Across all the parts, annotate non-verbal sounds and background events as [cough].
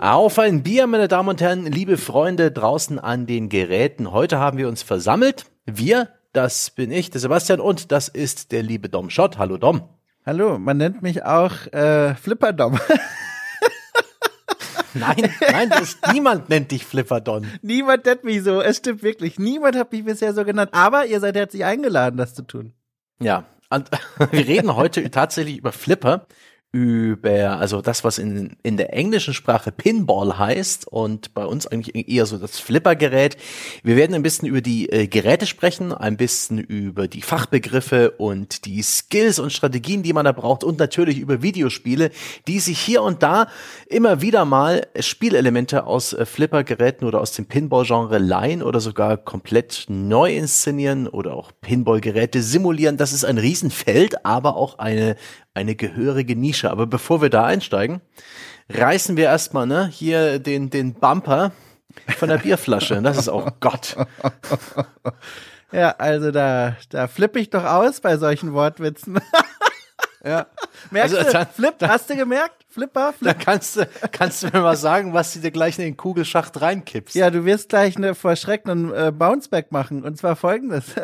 Auf ein Bier, meine Damen und Herren, liebe Freunde draußen an den Geräten. Heute haben wir uns versammelt. Wir, das bin ich, der Sebastian, und das ist der liebe Dom Schott. Hallo Dom. Hallo, man nennt mich auch äh, Flipper Dom. [laughs] Nein, nein, das, niemand nennt dich Flipperdon. Niemand nennt mich so. Es stimmt wirklich. Niemand hat mich bisher so genannt. Aber ihr seid herzlich eingeladen, das zu tun. Ja, und [laughs] wir reden heute tatsächlich über Flipper über, also das, was in, in der englischen Sprache Pinball heißt und bei uns eigentlich eher so das Flippergerät. Wir werden ein bisschen über die äh, Geräte sprechen, ein bisschen über die Fachbegriffe und die Skills und Strategien, die man da braucht und natürlich über Videospiele, die sich hier und da immer wieder mal Spielelemente aus äh, Flippergeräten oder aus dem Pinball-Genre leihen oder sogar komplett neu inszenieren oder auch Pinballgeräte simulieren. Das ist ein Riesenfeld, aber auch eine eine gehörige Nische. Aber bevor wir da einsteigen, reißen wir erstmal ne, hier den, den Bumper von der Bierflasche. Das ist auch Gott. [laughs] Ja, also da, da flippe ich doch aus bei solchen Wortwitzen. [laughs] Ja. [laughs] Merkst also, dann, du, Flip, dann, hast du gemerkt? Flipper, Flip. Da kannst du, kannst du mir mal sagen, was du dir gleich in den Kugelschacht reinkippst. Ja, du wirst gleich eine vor Schrecken einen äh, Bounceback machen. Und zwar folgendes.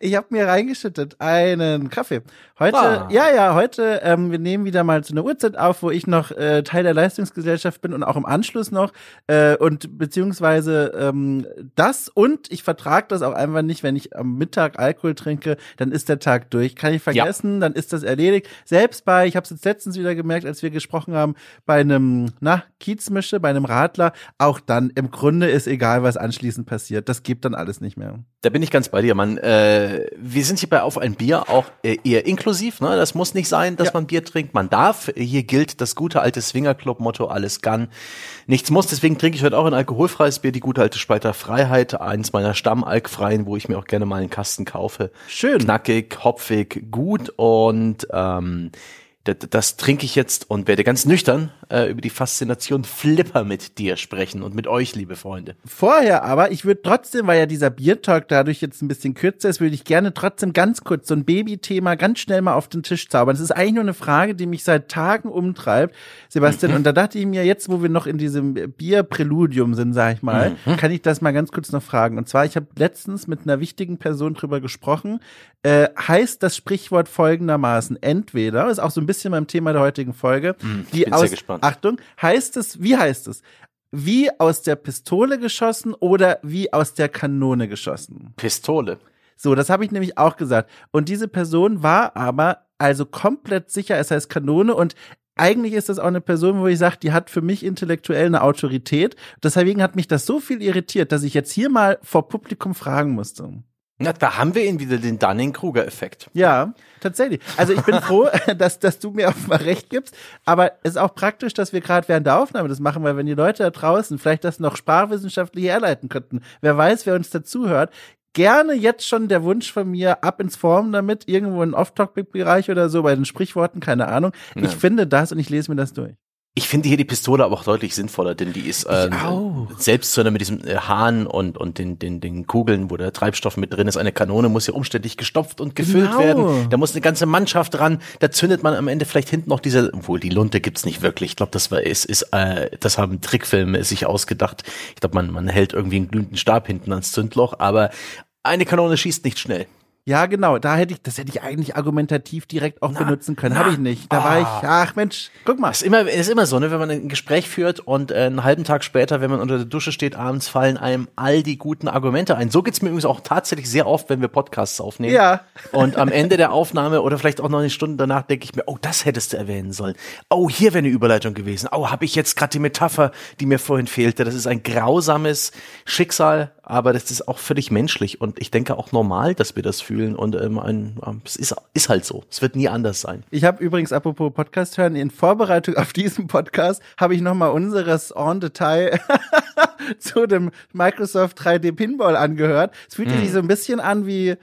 Ich habe mir reingeschüttet einen Kaffee. Heute, ah. ja, ja, heute, ähm, wir nehmen wieder mal zu einer Uhrzeit auf, wo ich noch äh, Teil der Leistungsgesellschaft bin und auch im Anschluss noch äh, und beziehungsweise ähm, das und ich vertrage das auch einfach nicht, wenn ich am Mittag Alkohol trinke, dann ist der Tag durch. Kann ich vergessen, ja. dann ist das erledigt. Selbst bei, ich habe es jetzt letztens wieder gemerkt, als wir gesprochen haben, bei einem, na, Kiezmische, bei einem Radler, auch dann im Grunde ist egal, was anschließend passiert. Das gibt dann alles nicht mehr. Da bin ich ganz bei dir, man. Äh, wir sind hier bei Auf ein Bier auch äh, eher inklusiv. Ne? Das muss nicht sein, dass ja. man Bier trinkt. Man darf. Hier gilt das gute alte Swingerclub-Motto, alles kann, nichts muss. Deswegen trinke ich heute auch ein alkoholfreies Bier, die gute alte Spalter Freiheit, eins meiner Stammalkfreien, wo ich mir auch gerne mal einen Kasten kaufe. Schön. Knackig, hopfig, gut und ähm, das, das trinke ich jetzt und werde ganz nüchtern äh, über die Faszination Flipper mit dir sprechen und mit euch, liebe Freunde. Vorher aber, ich würde trotzdem, weil ja dieser Biertalk dadurch jetzt ein bisschen kürzer ist, würde ich gerne trotzdem ganz kurz so ein Babythema ganz schnell mal auf den Tisch zaubern. Das ist eigentlich nur eine Frage, die mich seit Tagen umtreibt, Sebastian. Mhm. [laughs] Und da dachte ich mir, jetzt, wo wir noch in diesem Bierpräludium sind, sag ich mal, mhm. kann ich das mal ganz kurz noch fragen. Und zwar, ich habe letztens mit einer wichtigen Person drüber gesprochen. Äh, heißt das Sprichwort folgendermaßen: Entweder ist auch so ein bisschen beim Thema der heutigen Folge. Mm, die aus, Achtung, heißt es, wie heißt es? Wie aus der Pistole geschossen oder wie aus der Kanone geschossen? Pistole. So, das habe ich nämlich auch gesagt. Und diese Person war aber also komplett sicher, es heißt Kanone und eigentlich ist das auch eine Person, wo ich sage, die hat für mich intellektuell eine Autorität. Deswegen hat mich das so viel irritiert, dass ich jetzt hier mal vor Publikum fragen musste. Na, da haben wir ihn wieder, den Dunning-Kruger-Effekt. Ja, tatsächlich. Also ich bin froh, [laughs] dass, dass du mir auch mal recht gibst. Aber es ist auch praktisch, dass wir gerade während der Aufnahme das machen, weil wenn die Leute da draußen vielleicht das noch sprachwissenschaftlich herleiten könnten, wer weiß, wer uns dazuhört, gerne jetzt schon der Wunsch von mir, ab ins Form damit, irgendwo in Off-Topic-Bereich oder so, bei den Sprichworten, keine Ahnung. Ja. Ich finde das und ich lese mir das durch. Ich finde hier die Pistole aber auch deutlich sinnvoller, denn die ist äh, selbst so eine mit diesem äh, Hahn und und den den den Kugeln, wo der Treibstoff mit drin ist, eine Kanone muss ja umständlich gestopft und gefüllt genau. werden. Da muss eine ganze Mannschaft dran. Da zündet man am Ende vielleicht hinten noch diese, obwohl die Lunte gibt's nicht wirklich. Ich glaube, das war ist ist äh, das haben Trickfilme sich ausgedacht. Ich glaube, man man hält irgendwie einen glühenden Stab hinten ans Zündloch, aber eine Kanone schießt nicht schnell. Ja, genau. Da hätte ich, das hätte ich eigentlich argumentativ direkt auch na, benutzen können. Habe ich nicht. Da ah. war ich, ach Mensch, guck mal. Ist immer, ist immer so, ne, wenn man ein Gespräch führt und äh, einen halben Tag später, wenn man unter der Dusche steht, abends fallen einem all die guten Argumente ein. So geht's mir übrigens auch tatsächlich sehr oft, wenn wir Podcasts aufnehmen. Ja. Und am Ende der Aufnahme oder vielleicht auch noch eine Stunde danach denke ich mir, oh, das hättest du erwähnen sollen. Oh, hier wäre eine Überleitung gewesen. Oh, habe ich jetzt gerade die Metapher, die mir vorhin fehlte. Das ist ein grausames Schicksal, aber das ist auch völlig menschlich und ich denke auch normal, dass wir das fühlen und ähm, ein, ähm, es ist, ist halt so. Es wird nie anders sein. Ich habe übrigens, apropos Podcast hören, in Vorbereitung [laughs] auf diesen Podcast habe ich nochmal unseres En Detail [laughs] zu dem Microsoft 3D Pinball angehört. Es fühlt hm. sich so ein bisschen an wie,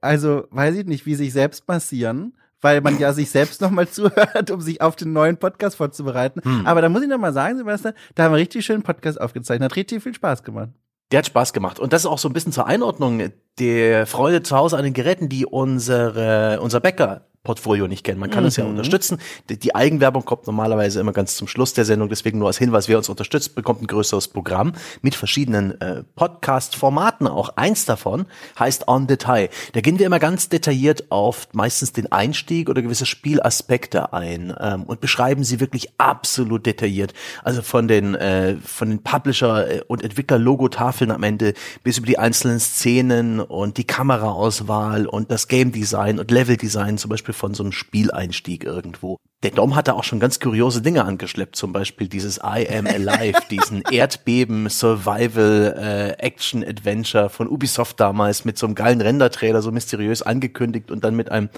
also weiß ich nicht, wie sich selbst massieren weil man ja sich selbst nochmal [laughs] zuhört, um sich auf den neuen Podcast vorzubereiten. Hm. Aber da muss ich nochmal sagen, Sebastian, da haben wir richtig schönen Podcast aufgezeichnet. Hat richtig viel Spaß gemacht. Der hat Spaß gemacht. Und das ist auch so ein bisschen zur Einordnung der Freude zu Hause an den Geräten, die unsere, unser Bäcker Portfolio nicht kennen. Man kann uns ja Mhm. unterstützen. Die, die Eigenwerbung kommt normalerweise immer ganz zum Schluss der Sendung, deswegen nur als Hinweis, wer uns unterstützt, bekommt ein größeres Programm mit verschiedenen äh, Podcast-Formaten. Auch eins davon heißt On Detail. Da gehen wir immer ganz detailliert auf meistens den Einstieg oder gewisse Spielaspekte ein ähm, und beschreiben sie wirklich absolut detailliert. Also von den äh, von den Publisher und Entwickler-Logotafeln am Ende bis über die einzelnen Szenen und die Kameraauswahl und das Game Design und Level Design zum Beispiel von so einem Spieleinstieg irgendwo. Der Dom hatte auch schon ganz kuriose Dinge angeschleppt, zum Beispiel dieses I Am Alive, [laughs] diesen Erdbeben Survival äh, Action Adventure von Ubisoft damals mit so einem geilen Render-Trailer so mysteriös angekündigt und dann mit einem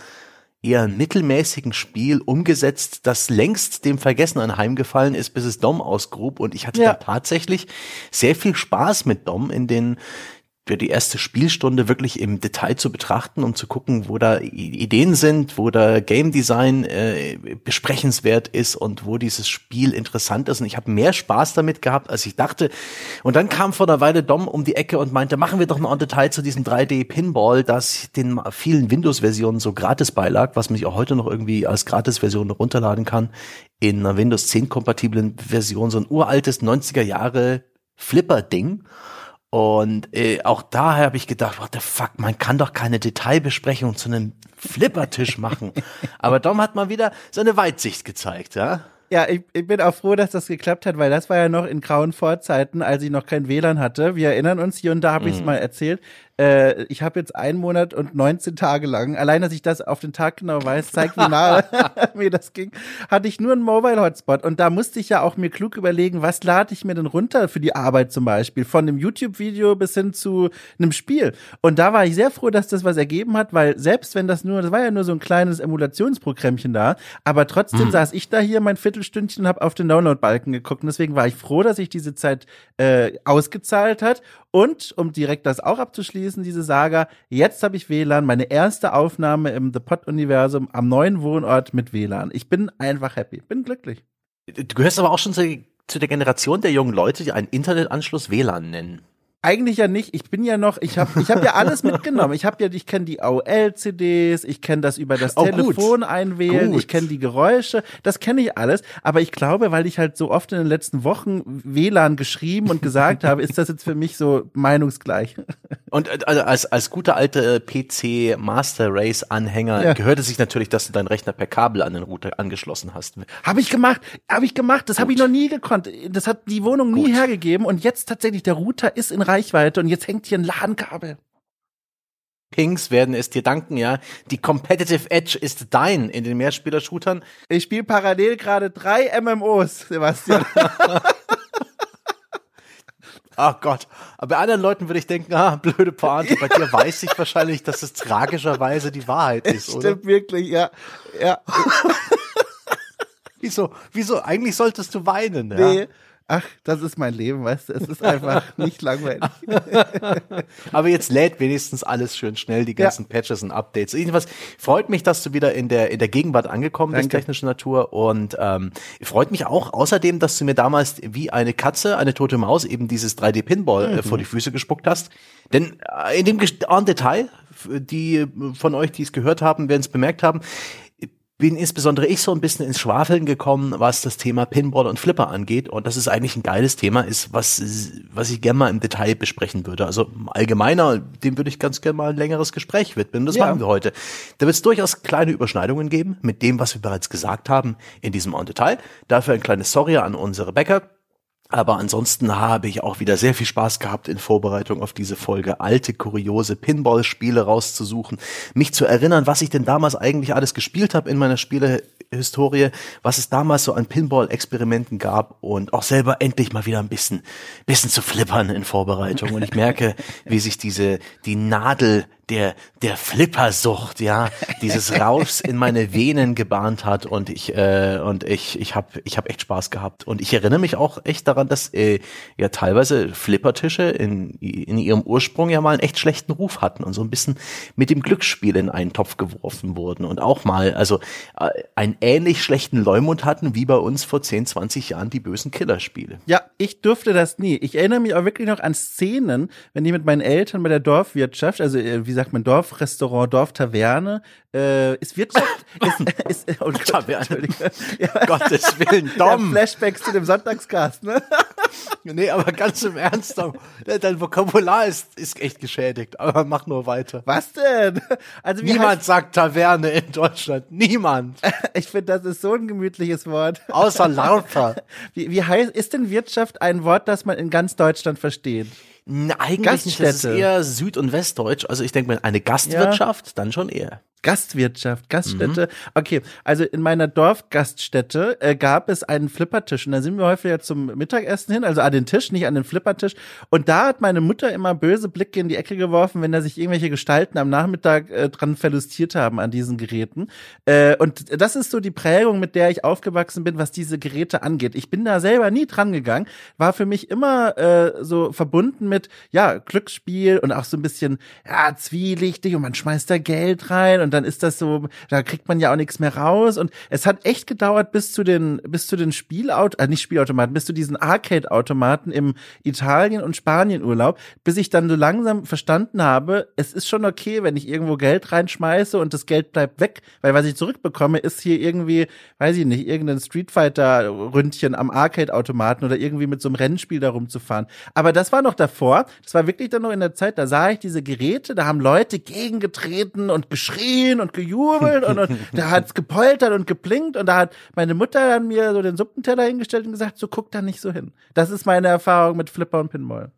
eher mittelmäßigen Spiel umgesetzt, das längst dem Vergessen anheimgefallen ist, bis es Dom ausgrub. Und ich hatte Ja. da tatsächlich sehr viel Spaß mit Dom in den für die erste Spielstunde wirklich im Detail zu betrachten, um zu gucken, wo da Ideen sind, wo da Game Design äh, besprechenswert ist und wo dieses Spiel interessant ist. Und ich habe mehr Spaß damit gehabt, als ich dachte. Und dann kam vor einer Weile Dom um die Ecke und meinte, machen wir doch mal ein Detail zu diesem 3D-Pinball, das den vielen Windows-Versionen so gratis beilag, was man sich auch heute noch irgendwie als Gratis-Version runterladen kann. In einer Windows 10-kompatiblen Version, so ein uraltes 90er Jahre Flipper-Ding. Und äh, auch daher habe ich gedacht, what the fuck, man kann doch keine Detailbesprechung zu einem Flippertisch machen. [laughs] Aber Dom hat mal wieder seine Weitsicht gezeigt, ja. Ja, ich, ich bin auch froh, dass das geklappt hat, weil das war ja noch in grauen Vorzeiten, als ich noch kein WLAN hatte. Wir erinnern uns, hier und da habe ich es mal erzählt. Äh, ich habe jetzt einen Monat und 19 Tage lang, allein, dass ich das auf den Tag genau weiß, zeigt, wie nahe [laughs] [laughs] mir das ging, hatte ich nur einen Mobile-Hotspot. Und da musste ich ja auch mir klug überlegen, was lade ich mir denn runter für die Arbeit zum Beispiel, von einem YouTube-Video bis hin zu einem Spiel. Und da war ich sehr froh, dass das was ergeben hat, weil selbst wenn das nur, das war ja nur so ein kleines Emulationsprogrammchen da, aber trotzdem saß ich da hier mein Viertelstündchen und habe auf den Download-Balken geguckt. Und deswegen war ich froh, dass sich diese Zeit äh, ausgezahlt hat. Und um direkt das auch abzuschließen, diese Saga, jetzt habe ich WLAN, meine erste Aufnahme im The Pod-Universum am neuen Wohnort mit WLAN. Ich bin einfach happy, bin glücklich. Du gehörst aber auch schon zu, zu der Generation der jungen Leute, die einen Internetanschluss WLAN nennen. Eigentlich ja nicht. Ich bin ja noch, ich habe ich hab ja alles mitgenommen. Ich habe ja, ich kenne die AOL-CDs, ich kenne das über das Oh, gut. Telefon einwählen, Gut. ich kenne die Geräusche, das kenne ich alles. Aber ich glaube, weil ich halt so oft in den letzten Wochen WLAN geschrieben und gesagt habe, ist das jetzt für mich so meinungsgleich. Und äh, also als, als guter alte äh, PC Master Race Anhänger Ja. gehört es sich natürlich, dass du deinen Rechner per Kabel an den Router angeschlossen hast. Habe ich gemacht, habe ich gemacht. Das habe ich noch nie gekonnt. Das hat die Wohnung nie Gut. hergegeben. Und jetzt tatsächlich, der Router ist in Reichweite und jetzt hängt hier ein LAN-Kabel. Pings werden es dir danken, ja. Die Competitive Edge ist dein in den Mehrspieler-Shootern. Ich spiele parallel gerade drei MMOs, Sebastian. Ach [laughs] Gott. Aber bei anderen Leuten würde ich denken, ah, blöde Pointe. Bei dir weiß ich wahrscheinlich, dass es tragischerweise die Wahrheit ist, oder? Stimmt wirklich, ja. Ja. [laughs] Wieso? Wieso? Eigentlich solltest du weinen, ja. Nee. Ach, das ist mein Leben, weißt du, es ist einfach [laughs] nicht langweilig. [laughs] Aber jetzt lädt wenigstens alles schön schnell, die ganzen Patches und Updates. Jedenfalls freut mich, dass du wieder in der, in der Gegenwart angekommen bist, Danke. technischer Natur. Und ähm, freut mich auch außerdem, dass du mir damals wie eine Katze, eine tote Maus, eben dieses 3D-Pinball äh, vor die Füße gespuckt hast. Denn äh, in dem en Detail, die äh, von euch, die es gehört haben, werden es bemerkt haben, bin insbesondere ich so ein bisschen ins Schwafeln gekommen, was das Thema Pinball und Flipper angeht. Und das ist eigentlich ein geiles Thema, ist, was, was ich gerne mal im Detail besprechen würde. Also allgemeiner, dem würde ich ganz gerne mal ein längeres Gespräch widmen. Das Ja. machen wir heute. Da wird es durchaus kleine Überschneidungen geben mit dem, was wir bereits gesagt haben in diesem On Detail. Dafür ein kleines Sorry an unsere Bäcker. Aber ansonsten habe ich auch wieder sehr viel Spaß gehabt in Vorbereitung auf diese Folge, alte, kuriose Pinball-Spiele rauszusuchen, mich zu erinnern, was ich denn damals eigentlich alles gespielt habe in meiner Spielehistorie, was es damals so an Pinball-Experimenten gab und auch selber endlich mal wieder ein bisschen, bisschen zu flippern in Vorbereitung. Und ich merke, wie sich diese, die Nadel der, der Flippersucht, ja, dieses [laughs] Rauschs in meine Venen gebahnt hat und ich, äh, und ich, ich habe ich hab echt Spaß gehabt. Und ich erinnere mich auch echt daran, dass äh, ja teilweise Flippertische in, in ihrem Ursprung ja mal einen echt schlechten Ruf hatten und so ein bisschen mit dem Glücksspiel in einen Topf geworfen wurden. Und auch mal, also äh, ein ähnlich schlechten Leumund hatten wie bei uns vor 10, 20 Jahren die bösen Killerspiele. Ja, ich durfte das nie. Ich erinnere mich auch wirklich noch an Szenen, wenn ich mit meinen Eltern bei der Dorfwirtschaft, also äh, wie sagt man, Dorfrestaurant, Dorftaverne, äh, ist Wirtschaft, [laughs] ist, ist oh Gott, Taverne. Ja. Gottes Willen, Dom. Ja, Flashbacks zu dem Sonntagscast, ne? [laughs] nee, aber ganz im Ernst, Dom, dein Vokabular ist, ist echt geschädigt, aber mach nur weiter. Was denn? Also Niemand sagt Taverne in Deutschland. Niemand. [laughs] ich finde, das ist so ein gemütliches Wort. Außer Larpa. Wie, wie heißt, ist denn Wirtschaft ein Wort, das man in ganz Deutschland versteht? Eigentlich nicht, das ist eher Süd- und Westdeutsch. Also ich denke mal, eine Gastwirtschaft, ja. dann schon eher. Gastwirtschaft, Gaststätte. Mhm. Okay, also in meiner Dorfgaststätte äh, gab es einen Flippertisch und da sind wir häufiger zum Mittagessen hin, also an den Tisch, nicht an den Flippertisch. Und da hat meine Mutter immer böse Blicke in die Ecke geworfen, wenn da sich irgendwelche Gestalten am Nachmittag äh, dran verlustiert haben an diesen Geräten. Äh, und das ist so die Prägung, mit der ich aufgewachsen bin, was diese Geräte angeht. Ich bin da selber nie dran gegangen, war für mich immer äh, so verbunden mit ja Glücksspiel und auch so ein bisschen ja zwielichtig und man schmeißt da Geld rein und und dann ist das so, da kriegt man ja auch nichts mehr raus. Und es hat echt gedauert bis zu den bis zu den Spielaut äh, nicht Spielautomaten, bis zu diesen Arcade Automaten im Italien und Spanien Urlaub, bis ich dann so langsam verstanden habe, es ist schon okay, wenn ich irgendwo Geld reinschmeiße und das Geld bleibt weg, weil was ich zurückbekomme ist hier irgendwie, weiß ich nicht, irgendein Street Fighter Ründchen am Arcade Automaten oder irgendwie mit so einem Rennspiel da rumzufahren. Aber das war noch davor, das war wirklich dann noch in der Zeit, da sah ich diese Geräte, da haben Leute gegengetreten und geschrien geschrien und gejubelt und, und da hat's [laughs] gepoltert und geblinkt und da hat meine Mutter dann mir so den Suppenteller hingestellt und gesagt, so guck da nicht so hin. Das ist meine Erfahrung mit Flipper und Pinball.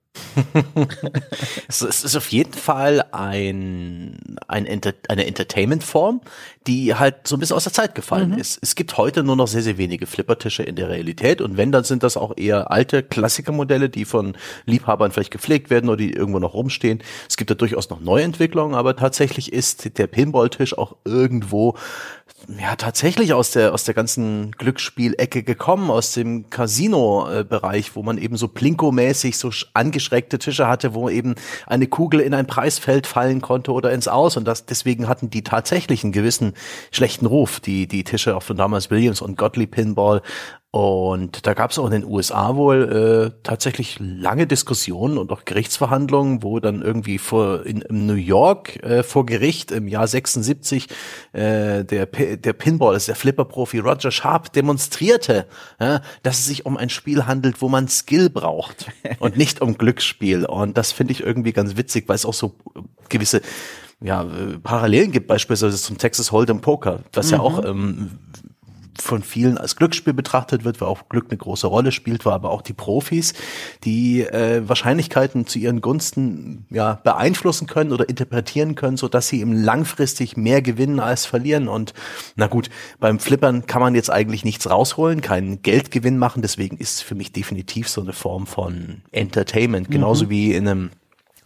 Es ist auf jeden Fall ein, ein Enter eine Entertainment-Form, die halt so ein bisschen aus der Zeit gefallen mhm. ist. Es gibt heute nur noch sehr, sehr wenige Flippertische in der Realität und wenn, dann sind das auch eher alte Klassikermodelle, die von Liebhabern vielleicht gepflegt werden oder die irgendwo noch rumstehen. Es gibt da durchaus noch Neuentwicklungen, aber tatsächlich ist der Pinballtisch auch irgendwo ja tatsächlich aus der aus der ganzen Glücksspielecke gekommen, aus dem Casino-Bereich, wo man eben so Plinko-mäßig so angeschrägte Tische hatte, wo eben eine Kugel in ein Preisfeld fallen konnte oder ins Aus. Und das deswegen hatten die tatsächlich einen gewissen schlechten Ruf, die die Tische auch von damals Williams und Gottlieb Pinball und da gab es auch in den USA wohl äh, tatsächlich lange Diskussionen und auch Gerichtsverhandlungen, wo dann irgendwie vor in, in New York äh, vor Gericht im Jahr 76 äh, der der Pinball, ist der Flipper-Profi Roger Sharp demonstrierte, ja, dass es sich um ein Spiel handelt, wo man Skill braucht [laughs] und nicht um Glücksspiel. Und das finde ich irgendwie ganz witzig, weil es auch so gewisse ja, äh, Parallelen gibt, beispielsweise zum Texas Hold'em Poker, was mhm. ja auch ähm, von vielen als Glücksspiel betrachtet wird, weil auch Glück eine große Rolle spielt, war aber auch die Profis, die äh, Wahrscheinlichkeiten zu ihren Gunsten ja beeinflussen können oder interpretieren können, so dass sie eben langfristig mehr gewinnen als verlieren. Und na gut, beim Flippern kann man jetzt eigentlich nichts rausholen, keinen Geldgewinn machen. Deswegen ist es für mich definitiv so eine Form von Entertainment, genauso mhm. wie in einem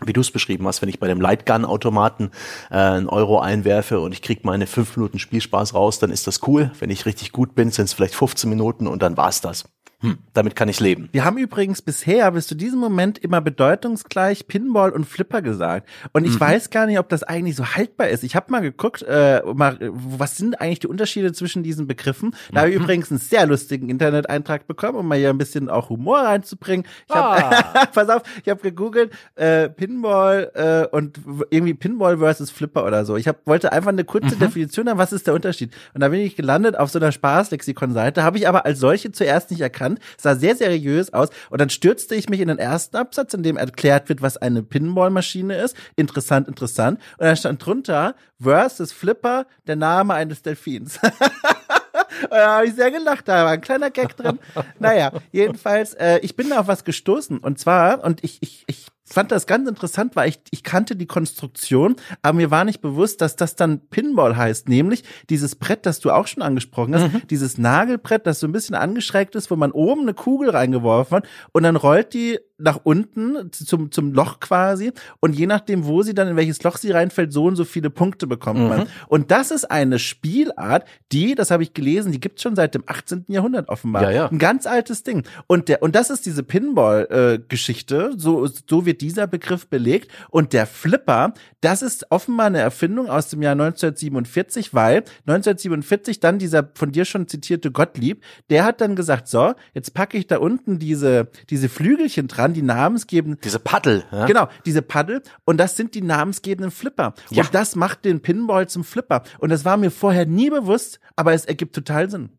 wie du es beschrieben hast, wenn ich bei dem Lightgun-Automaten äh, einen Euro einwerfe und ich krieg meine fünf Minuten Spielspaß raus, dann ist das cool. Wenn ich richtig gut bin, sind es vielleicht 15 Minuten und dann war's das. Hm, damit kann ich leben. Wir haben übrigens bisher bis zu diesem Moment immer bedeutungsgleich Pinball und Flipper gesagt. Und ich mhm. weiß gar nicht, ob das eigentlich so haltbar ist. Ich habe mal geguckt, äh, mal, was sind eigentlich die Unterschiede zwischen diesen Begriffen. Da mhm. habe ich übrigens einen sehr lustigen Internet-Eintrag bekommen, um mal hier ein bisschen auch Humor reinzubringen. Ich hab, ah. [laughs] pass auf, ich habe gegoogelt, äh, Pinball äh, und irgendwie Pinball versus Flipper oder so. Ich hab, wollte einfach eine kurze mhm. Definition haben, was ist der Unterschied. Und da bin ich gelandet auf so einer Spaßlexikon-Seite, habe ich aber als solche zuerst nicht erkannt erkannt, sah sehr seriös aus und dann stürzte ich mich in den ersten Absatz, in dem erklärt wird, was eine Pinballmaschine ist. Interessant, interessant. Und dann stand drunter versus Flipper, der Name eines Delfins. [laughs] da habe ich sehr gelacht, da war ein kleiner Gag drin. Naja, jedenfalls, äh, ich bin da auf was gestoßen. Und zwar, und ich, ich, ich fand das ganz interessant, weil ich, ich kannte die Konstruktion, aber mir war nicht bewusst, dass das dann Pinball heißt, nämlich dieses Brett, das du auch schon angesprochen hast, mhm. dieses Nagelbrett, das so ein bisschen angeschrägt ist, wo man oben eine Kugel reingeworfen hat und dann rollt die nach unten zum, zum Loch quasi und je nachdem, wo sie dann in welches Loch sie reinfällt, so und so viele Punkte bekommt mhm. man. Und das ist eine Spielart, die, das habe ich gelesen, die gibt's schon seit dem 18. Jahrhundert offenbar. Ja, ja. Ein ganz altes Ding. Und der und das ist diese Pinball-Geschichte, äh, so so wird dieser Begriff belegt. Und der Flipper, das ist offenbar eine Erfindung aus dem Jahr 1947, weil 1947 dann dieser von dir schon zitierte Gottlieb, der hat dann gesagt, so, jetzt packe ich da unten diese diese Flügelchen dran, die namensgebenden diese Paddel, ja? genau, diese Paddel und das sind die namensgebenden Flipper. Ja. Und das macht den Pinball zum Flipper. Und das war mir vorher nie bewusst, aber es ergibt total Sinn.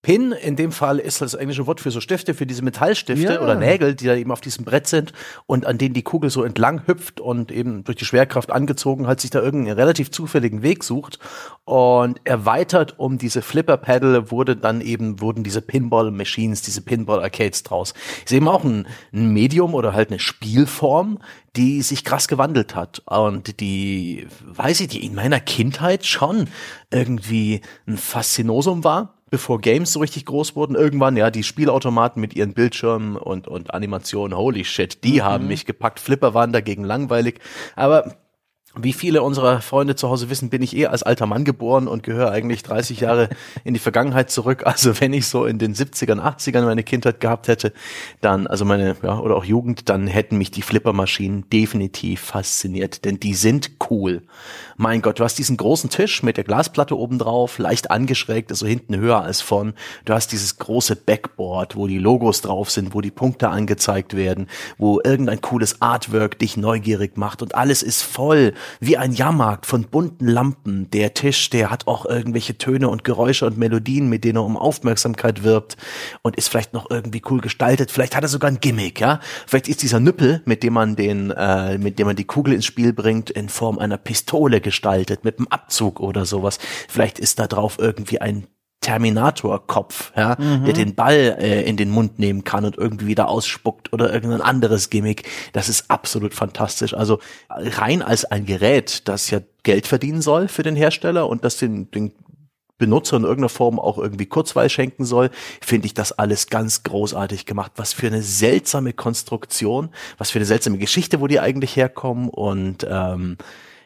Pin in dem Fall ist das englische Wort für so Stifte, für diese Metallstifte ja. oder Nägel, die da eben auf diesem Brett sind und an denen die Kugel so entlang hüpft und eben durch die Schwerkraft angezogen hat, sich da irgendeinen relativ zufälligen Weg sucht und erweitert um diese Flipper Paddle wurde dann eben wurden diese Pinball Machines, diese Pinball Arcades draus. Ist eben auch ein, ein Medium oder halt eine Spielform, die sich krass gewandelt hat und die, weiß ich, die in meiner Kindheit schon irgendwie ein Faszinosum war bevor Games so richtig groß wurden, irgendwann, ja, die Spielautomaten mit ihren Bildschirmen und, und Animationen, holy shit, die mhm. haben mich gepackt. Flipper waren dagegen langweilig. Aber wie viele unserer Freunde zu Hause wissen, bin ich eh als alter Mann geboren und gehöre eigentlich 30 Jahre in die Vergangenheit zurück. Also wenn ich so in den 70ern, 80ern meine Kindheit gehabt hätte, dann, also meine, ja, oder auch Jugend, dann hätten mich die Flippermaschinen definitiv fasziniert, denn die sind cool. Mein Gott, du hast diesen großen Tisch mit der Glasplatte oben drauf, leicht angeschrägt, also hinten höher als vorn. Du hast dieses große Backboard, wo die Logos drauf sind, wo die Punkte angezeigt werden, wo irgendein cooles Artwork dich neugierig macht und alles ist voll wie ein Jahrmarkt von bunten Lampen. Der Tisch, der hat auch irgendwelche Töne und Geräusche und Melodien, mit denen er um Aufmerksamkeit wirbt und ist vielleicht noch irgendwie cool gestaltet. Vielleicht hat er sogar ein Gimmick, ja. Vielleicht ist dieser Nüppel, mit dem man den, äh, mit dem man die Kugel ins Spiel bringt, in Form einer Pistole gestaltet, mit einem Abzug oder sowas. Vielleicht ist da drauf irgendwie ein Terminator-Kopf, ja, mhm. der den Ball äh, in den Mund nehmen kann und irgendwie wieder ausspuckt oder irgendein anderes Gimmick. Das ist absolut fantastisch. Also rein als ein Gerät, das ja Geld verdienen soll für den Hersteller und das den, den Benutzer in irgendeiner Form auch irgendwie Kurzweil schenken soll, finde ich das alles ganz großartig gemacht. Was für eine seltsame Konstruktion, was für eine seltsame Geschichte, wo die eigentlich herkommen und ähm,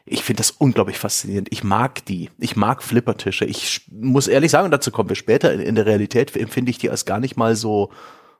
ich finde das unglaublich faszinierend. Ich mag die. Ich mag Flippertische. Ich muss ehrlich sagen, und dazu kommen wir später, in, in der Realität empfinde ich die als gar nicht mal so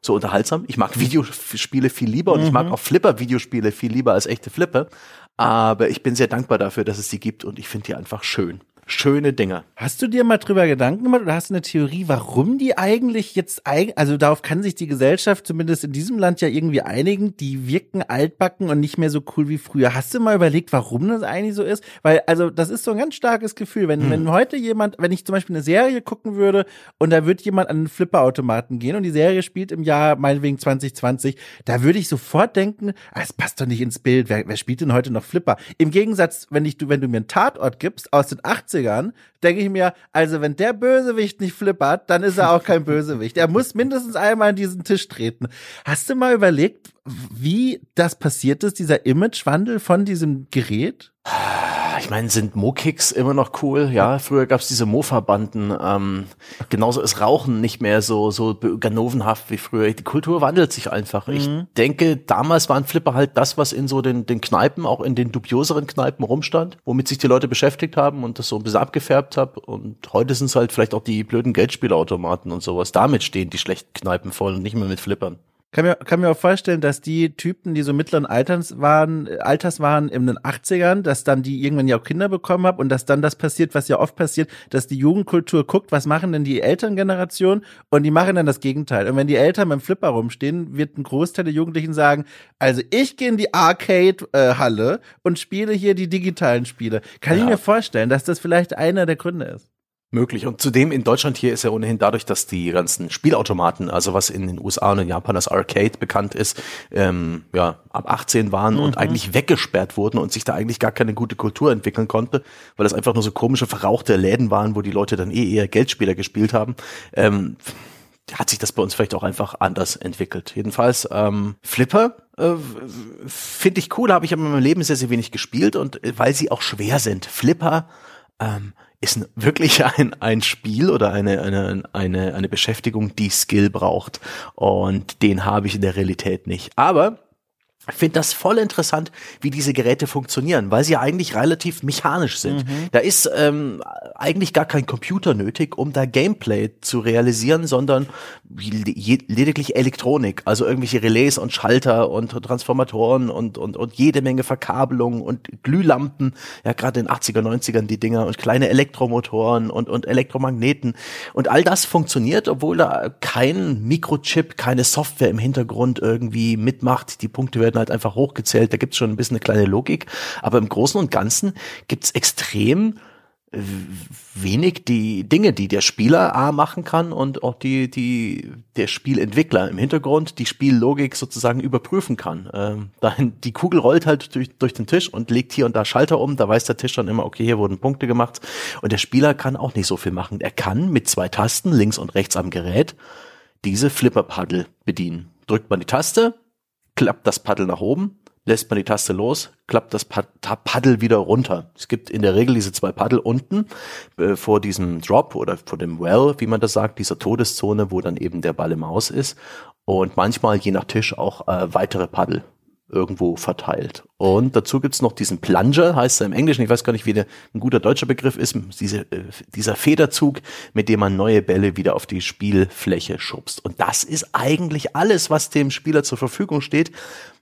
so unterhaltsam. Ich mag Videospiele viel lieber und mhm. ich mag mhm. auch Flipper-Videospiele viel lieber als echte Flipper. Aber ich bin sehr dankbar dafür, dass es die gibt und ich finde die einfach schön schöne Dinge. Hast du dir mal drüber Gedanken gemacht oder hast du eine Theorie, warum die eigentlich jetzt, also darauf kann sich die Gesellschaft zumindest in diesem Land ja irgendwie einigen, die wirken altbacken und nicht mehr so cool wie früher. Hast du mal überlegt, warum das eigentlich so ist? Weil, also das ist so ein ganz starkes Gefühl, wenn, hm. wenn heute jemand, wenn ich zum Beispiel eine Serie gucken würde und da wird jemand an den Flipperautomaten gehen und die Serie spielt im Jahr meinetwegen 2020, da würde ich sofort denken, ah, es passt doch nicht ins Bild, wer, wer spielt denn heute noch Flipper? Im Gegensatz, wenn ich, du, wenn du mir einen Tatort gibst aus den 80 80ern, denke ich mir, also wenn der Bösewicht nicht flippert, dann ist er auch kein Bösewicht. Er muss mindestens einmal in diesen Tisch treten. Hast du mal überlegt, wie das passiert ist, dieser Imagewandel von diesem Gerät? Ich meine, sind Mo-Kicks immer noch cool? Ja, früher gab's diese Mofa-Banden. Ähm, genauso ist Rauchen nicht mehr so so ganovenhaft wie früher. Die Kultur wandelt sich einfach. Mhm. Ich denke, damals waren Flipper halt das, was in so den, den Kneipen, auch in den dubioseren Kneipen rumstand, womit sich die Leute beschäftigt haben und das so ein bisschen abgefärbt hat. Und heute sind es halt vielleicht auch die blöden Geldspielautomaten und sowas. Damit stehen die schlechten Kneipen voll und nicht mehr mit Flippern kann mir, kann mir auch vorstellen, dass die Typen, die so mittleren Alters waren, Alters waren in den 80ern, dass dann die irgendwann ja auch Kinder bekommen haben und dass dann das passiert, was ja oft passiert, dass die Jugendkultur guckt, was machen denn die Elterngeneration und die machen dann das Gegenteil. Und wenn die Eltern beim Flipper rumstehen, wird ein Großteil der Jugendlichen sagen, also ich gehe in die Arcade-Halle und spiele hier die digitalen Spiele. Kann ja. ich mir vorstellen, dass das vielleicht einer der Gründe ist möglich. Und zudem in Deutschland hier ist ja ohnehin dadurch, dass die ganzen Spielautomaten, also was in den USA und in Japan als Arcade bekannt ist, ähm, ja, ab 18 waren mhm. und eigentlich weggesperrt wurden und sich da eigentlich gar keine gute Kultur entwickeln konnte, weil das einfach nur so komische, verrauchte Läden waren, wo die Leute dann eh eher Geldspieler gespielt haben. Ähm, hat sich das bei uns vielleicht auch einfach anders entwickelt. Jedenfalls ähm, Flipper äh, finde ich cool, habe ich aber in meinem Leben sehr, sehr wenig gespielt und äh, weil sie auch schwer sind. Flipper ähm, ist wirklich ein, ein Spiel oder eine, eine, eine, eine Beschäftigung, die Skill braucht. Und den habe ich in der Realität nicht. Aber finde das voll interessant, wie diese Geräte funktionieren, weil sie ja eigentlich relativ mechanisch sind. Mhm. Da ist ähm, eigentlich gar kein Computer nötig, um da Gameplay zu realisieren, sondern lediglich Elektronik, also irgendwelche Relais und Schalter und Transformatoren und, und, und jede Menge Verkabelungen und Glühlampen, ja gerade in 80er, 90ern die Dinger und kleine Elektromotoren und, und Elektromagneten und all das funktioniert, obwohl da kein Mikrochip, keine Software im Hintergrund irgendwie mitmacht, die Punkte werden werden halt einfach hochgezählt. Da gibt es schon ein bisschen eine kleine Logik. Aber im Großen und Ganzen gibt es extrem wenig die Dinge, die der Spieler A machen kann und auch die, die der Spielentwickler im Hintergrund die Spiellogik sozusagen überprüfen kann. Ähm, dahin, die Kugel rollt halt durch, durch den Tisch und legt hier und da Schalter um, da weiß der Tisch dann immer, okay, hier wurden Punkte gemacht. Und der Spieler kann auch nicht so viel machen. Er kann mit zwei Tasten links und rechts am Gerät diese Flipper-Paddle bedienen. Drückt man die Taste, klappt das Paddel nach oben, lässt man die Taste los, klappt das Paddel wieder runter. Es gibt in der Regel diese zwei Paddel unten äh, vor diesem Drop oder vor dem Well, wie man das sagt, dieser Todeszone, wo dann eben der Ball im Haus ist. Und manchmal, je nach Tisch, auch äh, weitere Paddel irgendwo verteilt. Und dazu gibt's noch diesen Plunger, heißt er im Englischen, ich weiß gar nicht, wie der ein guter deutscher Begriff ist, diese, äh, dieser Federzug, mit dem man neue Bälle wieder auf die Spielfläche schubst. Und das ist eigentlich alles, was dem Spieler zur Verfügung steht,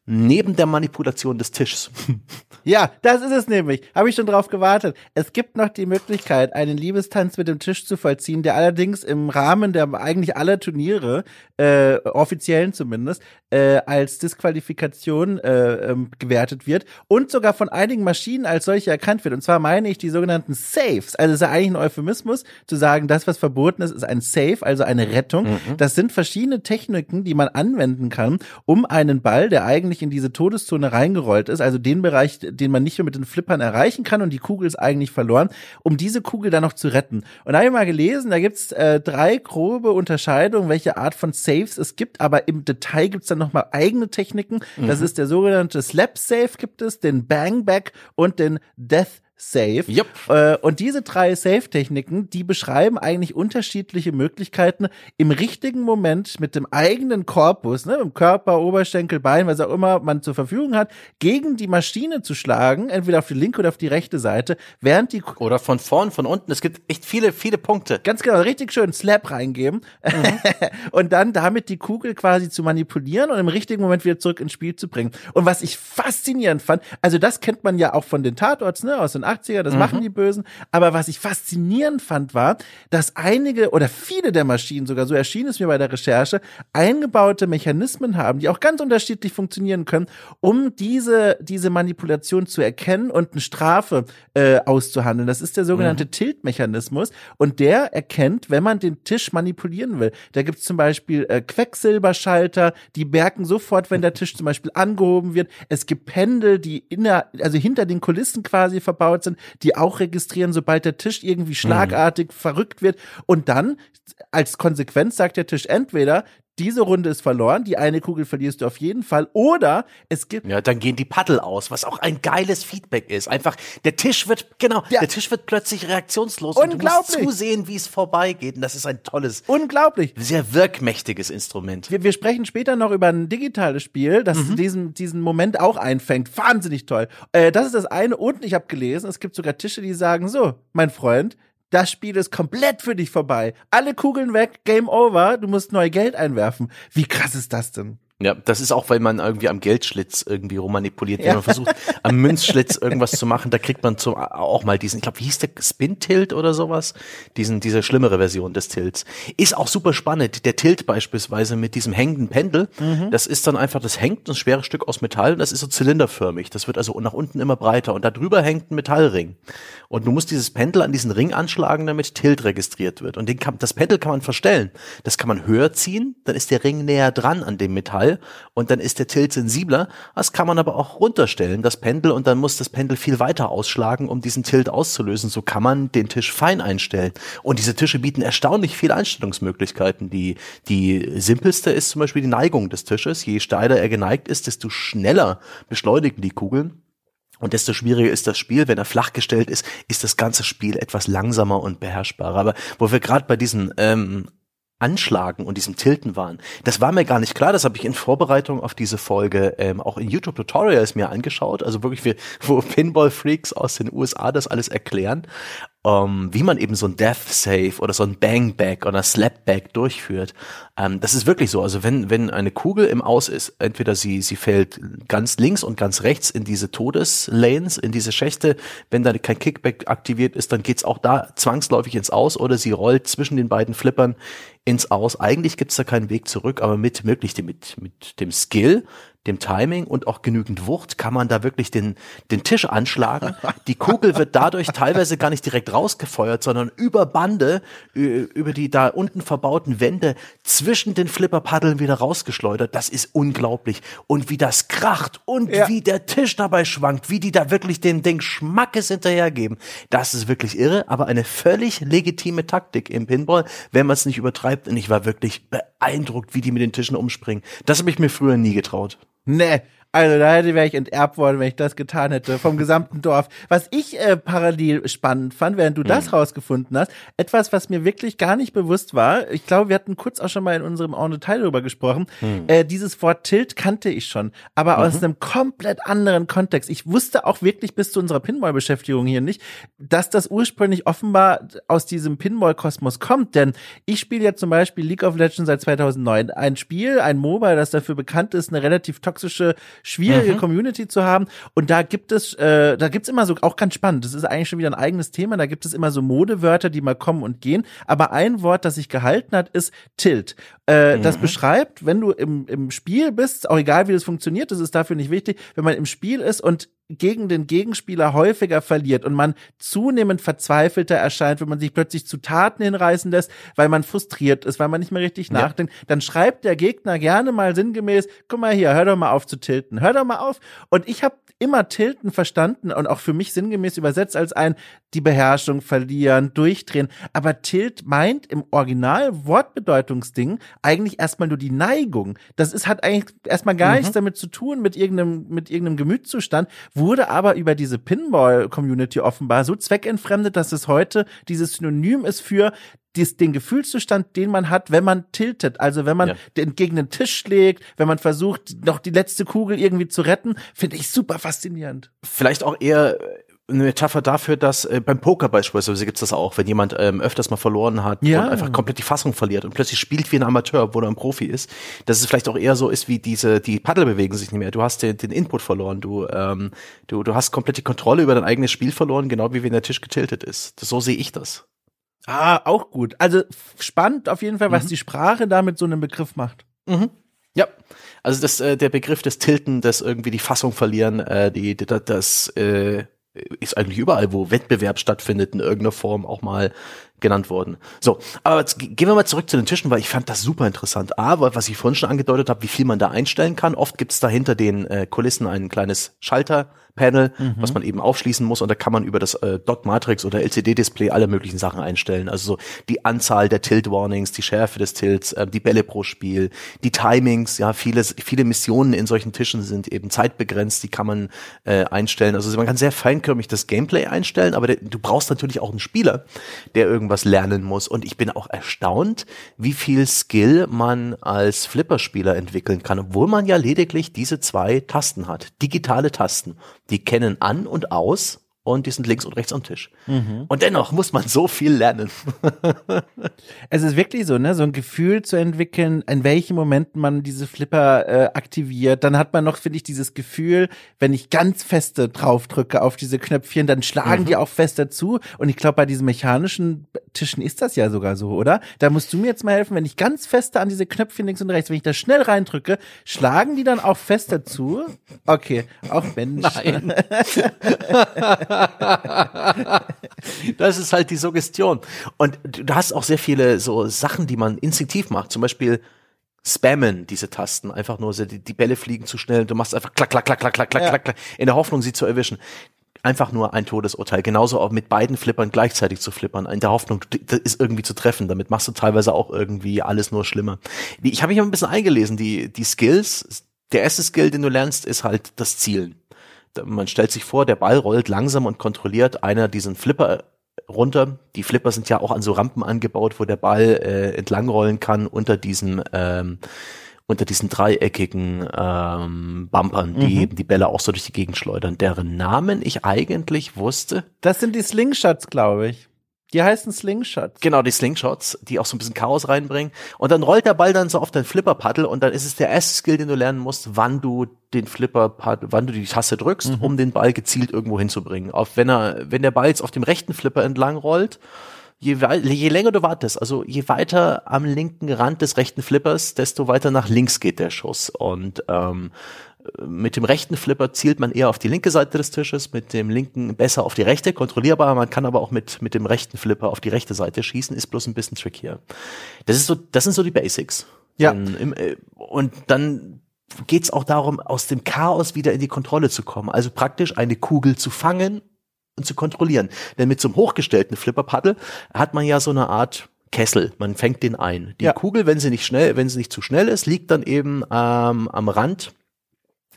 neben der Manipulation des Tisches. [laughs] Ja, das ist es nämlich. Habe ich schon drauf gewartet. Es gibt noch die Möglichkeit, einen Liebestanz mit dem Tisch zu vollziehen, der allerdings im Rahmen der eigentlich aller Turniere, äh, offiziellen zumindest, äh, als Disqualifikation äh, ähm, gewertet wird und sogar von einigen Maschinen als solche erkannt wird. Und zwar meine ich die sogenannten Saves. Also es ist ja eigentlich ein Euphemismus, zu sagen, das, was verboten ist, ist ein Save, also eine Rettung. Mhm. Das sind verschiedene Techniken, die man anwenden kann, um einen Ball, der eigentlich in diese Todeszone reingerollt ist, also den Bereich, den man nicht mehr mit den Flippern erreichen kann und die Kugel ist eigentlich verloren, um diese Kugel dann noch zu retten. Und da habe ich mal gelesen, da gibt's äh, drei grobe Unterscheidungen, welche Art von Saves es gibt, aber im Detail gibt's dann nochmal eigene Techniken. Mhm. Das ist der sogenannte Slap Save gibt es, den Bang Back und den Death Safe. Yep. Äh, und diese drei Safe-Techniken, die beschreiben eigentlich unterschiedliche Möglichkeiten, im richtigen Moment mit dem eigenen Korpus, ne, im Körper, Oberschenkel, Bein, was auch immer man zur Verfügung hat, gegen die Maschine zu schlagen, entweder auf die linke oder auf die rechte Seite, während die oder von vorn, von unten. Es gibt echt viele, viele Punkte. Ganz genau, richtig schön Slap reingeben mhm. [laughs] und dann damit die Kugel quasi zu manipulieren und im richtigen Moment wieder zurück ins Spiel zu bringen. Und was ich faszinierend fand, also das kennt man ja auch von den Tatorts, ne, aus den 80er, das mhm. machen die Bösen. Aber was ich faszinierend fand, war, dass einige oder viele der Maschinen, sogar so erschien es mir bei der Recherche, eingebaute Mechanismen haben, die auch ganz unterschiedlich funktionieren können, um diese, diese Manipulation zu erkennen und eine Strafe äh, auszuhandeln. Das ist der sogenannte mhm. Tilt-Mechanismus und der erkennt, wenn man den Tisch manipulieren will. Da gibt es zum Beispiel äh, Quecksilberschalter, die merken sofort, wenn der Tisch zum Beispiel angehoben wird. Es gibt Pendel, die inner, also hinter den Kulissen quasi verbaut sind, die auch registrieren, sobald der Tisch irgendwie schlagartig mhm. verrückt wird. Und dann als Konsequenz sagt der Tisch entweder, diese Runde ist verloren, die eine Kugel verlierst du auf jeden Fall. Oder es gibt. Ja, dann gehen die Paddel aus, was auch ein geiles Feedback ist. Einfach, der Tisch wird, genau, ja. der Tisch wird plötzlich reaktionslos Unglaublich. und du musst zusehen, wie es vorbeigeht. Und das ist ein tolles, unglaublich, sehr wirkmächtiges Instrument. Wir, wir sprechen später noch über ein digitales Spiel, das mhm. diesen, diesen Moment auch einfängt. Wahnsinnig toll. Äh, das ist das eine. Und ich habe gelesen, es gibt sogar Tische, die sagen so, mein Freund, das Spiel ist komplett für dich vorbei. Alle Kugeln weg, Game Over, du musst neu Geld einwerfen. Wie krass ist das denn? Ja, das ist auch, weil man irgendwie am Geldschlitz irgendwie rummanipuliert, wenn ja. man versucht, am [laughs] Münzschlitz irgendwas zu machen, da kriegt man zum, auch mal diesen, ich glaube, wie hieß der Spin-Tilt oder sowas? Diesen, diese schlimmere Version des Tilts. Ist auch super spannend. Der Tilt beispielsweise mit diesem hängenden Pendel, mhm. das ist dann einfach, das hängt ein schweres Stück aus Metall und das ist so zylinderförmig. Das wird also nach unten immer breiter und da drüber hängt ein Metallring. Und du musst dieses Pendel an diesen Ring anschlagen, damit Tilt registriert wird. Und den kann, das Pendel kann man verstellen. Das kann man höher ziehen, dann ist der Ring näher dran an dem Metall und dann ist der Tilt sensibler. Das kann man aber auch runterstellen, das Pendel, und dann muss das Pendel viel weiter ausschlagen, um diesen Tilt auszulösen. So kann man den Tisch fein einstellen. Und diese Tische bieten erstaunlich viele Einstellungsmöglichkeiten. Die, die simpelste ist zum Beispiel die Neigung des Tisches. Je steiler er geneigt ist, desto schneller beschleunigen die Kugeln. Und desto schwieriger ist das Spiel. Wenn er flach gestellt ist, ist das ganze Spiel etwas langsamer und beherrschbarer. Aber wo wir gerade bei diesen ähm, Anschlagen und diesem Tilten waren. Das war mir gar nicht klar, das habe ich in Vorbereitung auf diese Folge ähm, auch in YouTube-Tutorials mir angeschaut, also wirklich, wie, wo Pinball-Freaks aus den USA das alles erklären um, ähm, wie man eben so ein Death Save oder so ein Bang Back oder Slap Back durchführt. Ähm, das ist wirklich so. Also wenn, wenn eine Kugel im Aus ist, entweder sie, sie fällt ganz links und ganz rechts in diese Todeslanes, in diese Schächte. Wenn da kein Kickback aktiviert ist, dann geht's auch da zwangsläufig ins Aus oder sie rollt zwischen den beiden Flippern ins Aus. Eigentlich gibt's da keinen Weg zurück, aber mit möglich mit, mit dem Skill dem Timing und auch genügend Wucht kann man da wirklich den, den Tisch anschlagen. Die Kugel wird dadurch teilweise gar nicht direkt rausgefeuert, sondern über Bande, über die da unten verbauten Wände zwischen den Flipperpaddeln wieder rausgeschleudert. Das ist unglaublich. Und wie das kracht und ja. wie der Tisch dabei schwankt, wie die da wirklich dem Ding Schmackes hinterhergeben. Das ist wirklich irre, aber eine völlig legitime Taktik im Pinball, wenn man es nicht übertreibt. Und ich war wirklich beeindruckt, wie die mit den Tischen umspringen. Das habe ich mir früher nie getraut. Nee, also da hätte wäre ich enterbt worden, wenn ich das getan hätte vom gesamten Dorf. Was ich äh, parallel spannend fand, während du mhm. das rausgefunden hast, etwas, was mir wirklich gar nicht bewusst war. Ich glaube, wir hatten kurz auch schon mal in unserem En Detail darüber gesprochen. Mhm. Äh, dieses Wort Tilt kannte ich schon, aber mhm. aus einem komplett anderen Kontext. Ich wusste auch wirklich bis zu unserer Pinball-Beschäftigung hier nicht, dass das ursprünglich offenbar aus diesem Pinball-Kosmos kommt. Denn ich spiele ja zum Beispiel League of Legends seit 2009. Ein Spiel, ein Mobile, das dafür bekannt ist, eine relativ toxische schwierige mhm. Community zu haben. Und da gibt es, äh, da gibt's immer so, auch ganz spannend, das ist eigentlich schon wieder ein eigenes Thema, da gibt es immer so Modewörter, die mal kommen und gehen. Aber ein Wort, das sich gehalten hat, ist Tilt. Äh, mhm. Das beschreibt, wenn du im, im Spiel bist, auch egal wie das funktioniert, das ist dafür nicht wichtig, wenn man im Spiel ist und gegen den Gegenspieler häufiger verliert und man zunehmend verzweifelter erscheint, wenn man sich plötzlich zu Taten hinreißen lässt, weil man frustriert ist, weil man nicht mehr richtig ja. nachdenkt, dann schreibt der Gegner gerne mal sinngemäß, guck mal hier, hör doch mal auf zu tilten, hör doch mal auf. Und ich habe immer tilten verstanden und auch für mich sinngemäß übersetzt als ein die Beherrschung verlieren, durchdrehen. Aber tilt meint im Original Wortbedeutungsding eigentlich erstmal nur die Neigung. Das ist hat eigentlich erstmal gar mhm. nichts damit zu tun mit irgendeinem mit irgendeinem Gemütszustand, wurde aber über diese Pinball-Community offenbar so zweckentfremdet, dass es heute dieses Synonym ist für dies, den Gefühlszustand, den man hat, wenn man tiltet, also wenn man ja. den, gegen den Tisch schlägt, wenn man versucht, noch die letzte Kugel irgendwie zu retten, finde ich super faszinierend. Vielleicht auch eher eine Metapher dafür, dass äh, beim Poker beispielsweise gibt's das auch, wenn jemand ähm, öfters mal verloren hat ja. und einfach komplett die Fassung verliert und plötzlich spielt wie ein Amateur, obwohl er ein Profi ist, dass es vielleicht auch eher so ist wie diese, die Paddel bewegen sich nicht mehr. Du hast den, den Input verloren, du, ähm, du, du hast komplett die Kontrolle über dein eigenes Spiel verloren, genau wie wenn der Tisch getiltet ist. Das, so sehe ich das. Ah, auch gut. Also spannend auf jeden Fall, was mhm. die Sprache da mit so einem Begriff macht. Mhm. Ja, also das, äh, der Begriff des Tilten, das irgendwie die Fassung verlieren, äh, die, das, das äh, ist eigentlich überall, wo Wettbewerb stattfindet, in irgendeiner Form auch mal genannt worden. So, aber jetzt gehen wir mal zurück zu den Tischen, weil ich fand das super interessant. A, was ich vorhin schon angedeutet habe, wie viel man da einstellen kann. Oft gibt's da hinter den äh, Kulissen ein kleines Schalter, Panel, mhm. was man eben aufschließen muss und da kann man über das äh, Dot Matrix oder LCD Display alle möglichen Sachen einstellen. Also so die Anzahl der Tilt Warnings, die Schärfe des Tilts, äh, die Bälle pro Spiel, die Timings, ja, viele viele Missionen in solchen Tischen sind eben zeitbegrenzt, die kann man äh, einstellen. Also man kann sehr feinkörnig das Gameplay einstellen, aber der, du brauchst natürlich auch einen Spieler, der irgendwas lernen muss. Und ich bin auch erstaunt, wie viel Skill man als Flipperspieler entwickeln kann, obwohl man ja lediglich diese zwei Tasten hat, digitale Tasten die kennen an und aus und die sind links und rechts am Tisch. Mhm. Und dennoch muss man so viel lernen. [laughs] es ist wirklich so, ne, so ein Gefühl zu entwickeln, in welchen Momenten man diese Flipper äh, aktiviert. Dann hat man noch, finde ich, dieses Gefühl, wenn ich ganz feste draufdrücke auf diese Knöpfchen, dann schlagen mhm. die auch fester zu. Und ich glaube, bei diesen mechanischen Tischen ist das ja sogar so, oder? Da musst du mir jetzt mal helfen, wenn ich ganz feste an diese Knöpfchen links und rechts, wenn ich da schnell reindrücke, schlagen die dann auch fester zu? Okay, auch Mensch. Nein. [laughs] [laughs] das ist halt die Suggestion. Und du hast auch sehr viele so Sachen, die man instinktiv macht. Zum Beispiel spammen diese Tasten. Einfach nur, so, die, die Bälle fliegen zu schnell. Du machst einfach klack, klack, klack, klack, klack, klack, ja. klack, in der Hoffnung, sie zu erwischen. Einfach nur ein Todesurteil. Genauso auch mit beiden Flippern gleichzeitig zu flippern. In der Hoffnung, das ist irgendwie zu treffen. Damit machst du teilweise auch irgendwie alles nur schlimmer. Ich habe mich ein bisschen eingelesen. Die, die Skills, der erste Skill, den du lernst, ist halt das Zielen Man stellt sich vor, der Ball rollt langsam und kontrolliert einer diesen Flipper runter. Die Flipper sind ja auch an so Rampen angebaut, wo der Ball äh, entlangrollen kann unter diesem ähm, unter diesen dreieckigen ähm, Bumpern, die mhm. die Bälle auch so durch die Gegend schleudern, deren Namen ich eigentlich wusste. Das sind die Slingshots, glaube ich. Die heißen Slingshots. Genau, die Slingshots, die auch so ein bisschen Chaos reinbringen. Und dann rollt der Ball dann so auf dein Flipper-Paddle und dann ist es der erste Skill, den du lernen musst, wann du den Flipper, wann du die Taste drückst, mhm. um den Ball gezielt irgendwo hinzubringen. Auf, wenn er, wenn der Ball jetzt auf dem rechten Flipper entlang rollt, je, je länger du wartest, also je weiter am linken Rand des rechten Flippers, desto weiter nach links geht der Schuss. Und ähm, mit dem rechten Flipper zielt man eher auf die linke Seite des Tisches, mit dem linken besser auf die rechte, kontrollierbar. Man kann aber auch mit, mit dem rechten Flipper auf die rechte Seite schießen, ist bloß ein bisschen trickier. Das ist so, das sind so die Basics. Ja. Im, äh, und dann geht's auch darum, aus dem Chaos wieder in die Kontrolle zu kommen. Also praktisch eine Kugel zu fangen und zu kontrollieren. Denn mit so einem hochgestellten Flipperpaddle hat man ja so eine Art Kessel. Man fängt den ein. Die ja. Kugel, wenn sie nicht schnell, wenn sie nicht zu schnell ist, liegt dann eben ähm, am Rand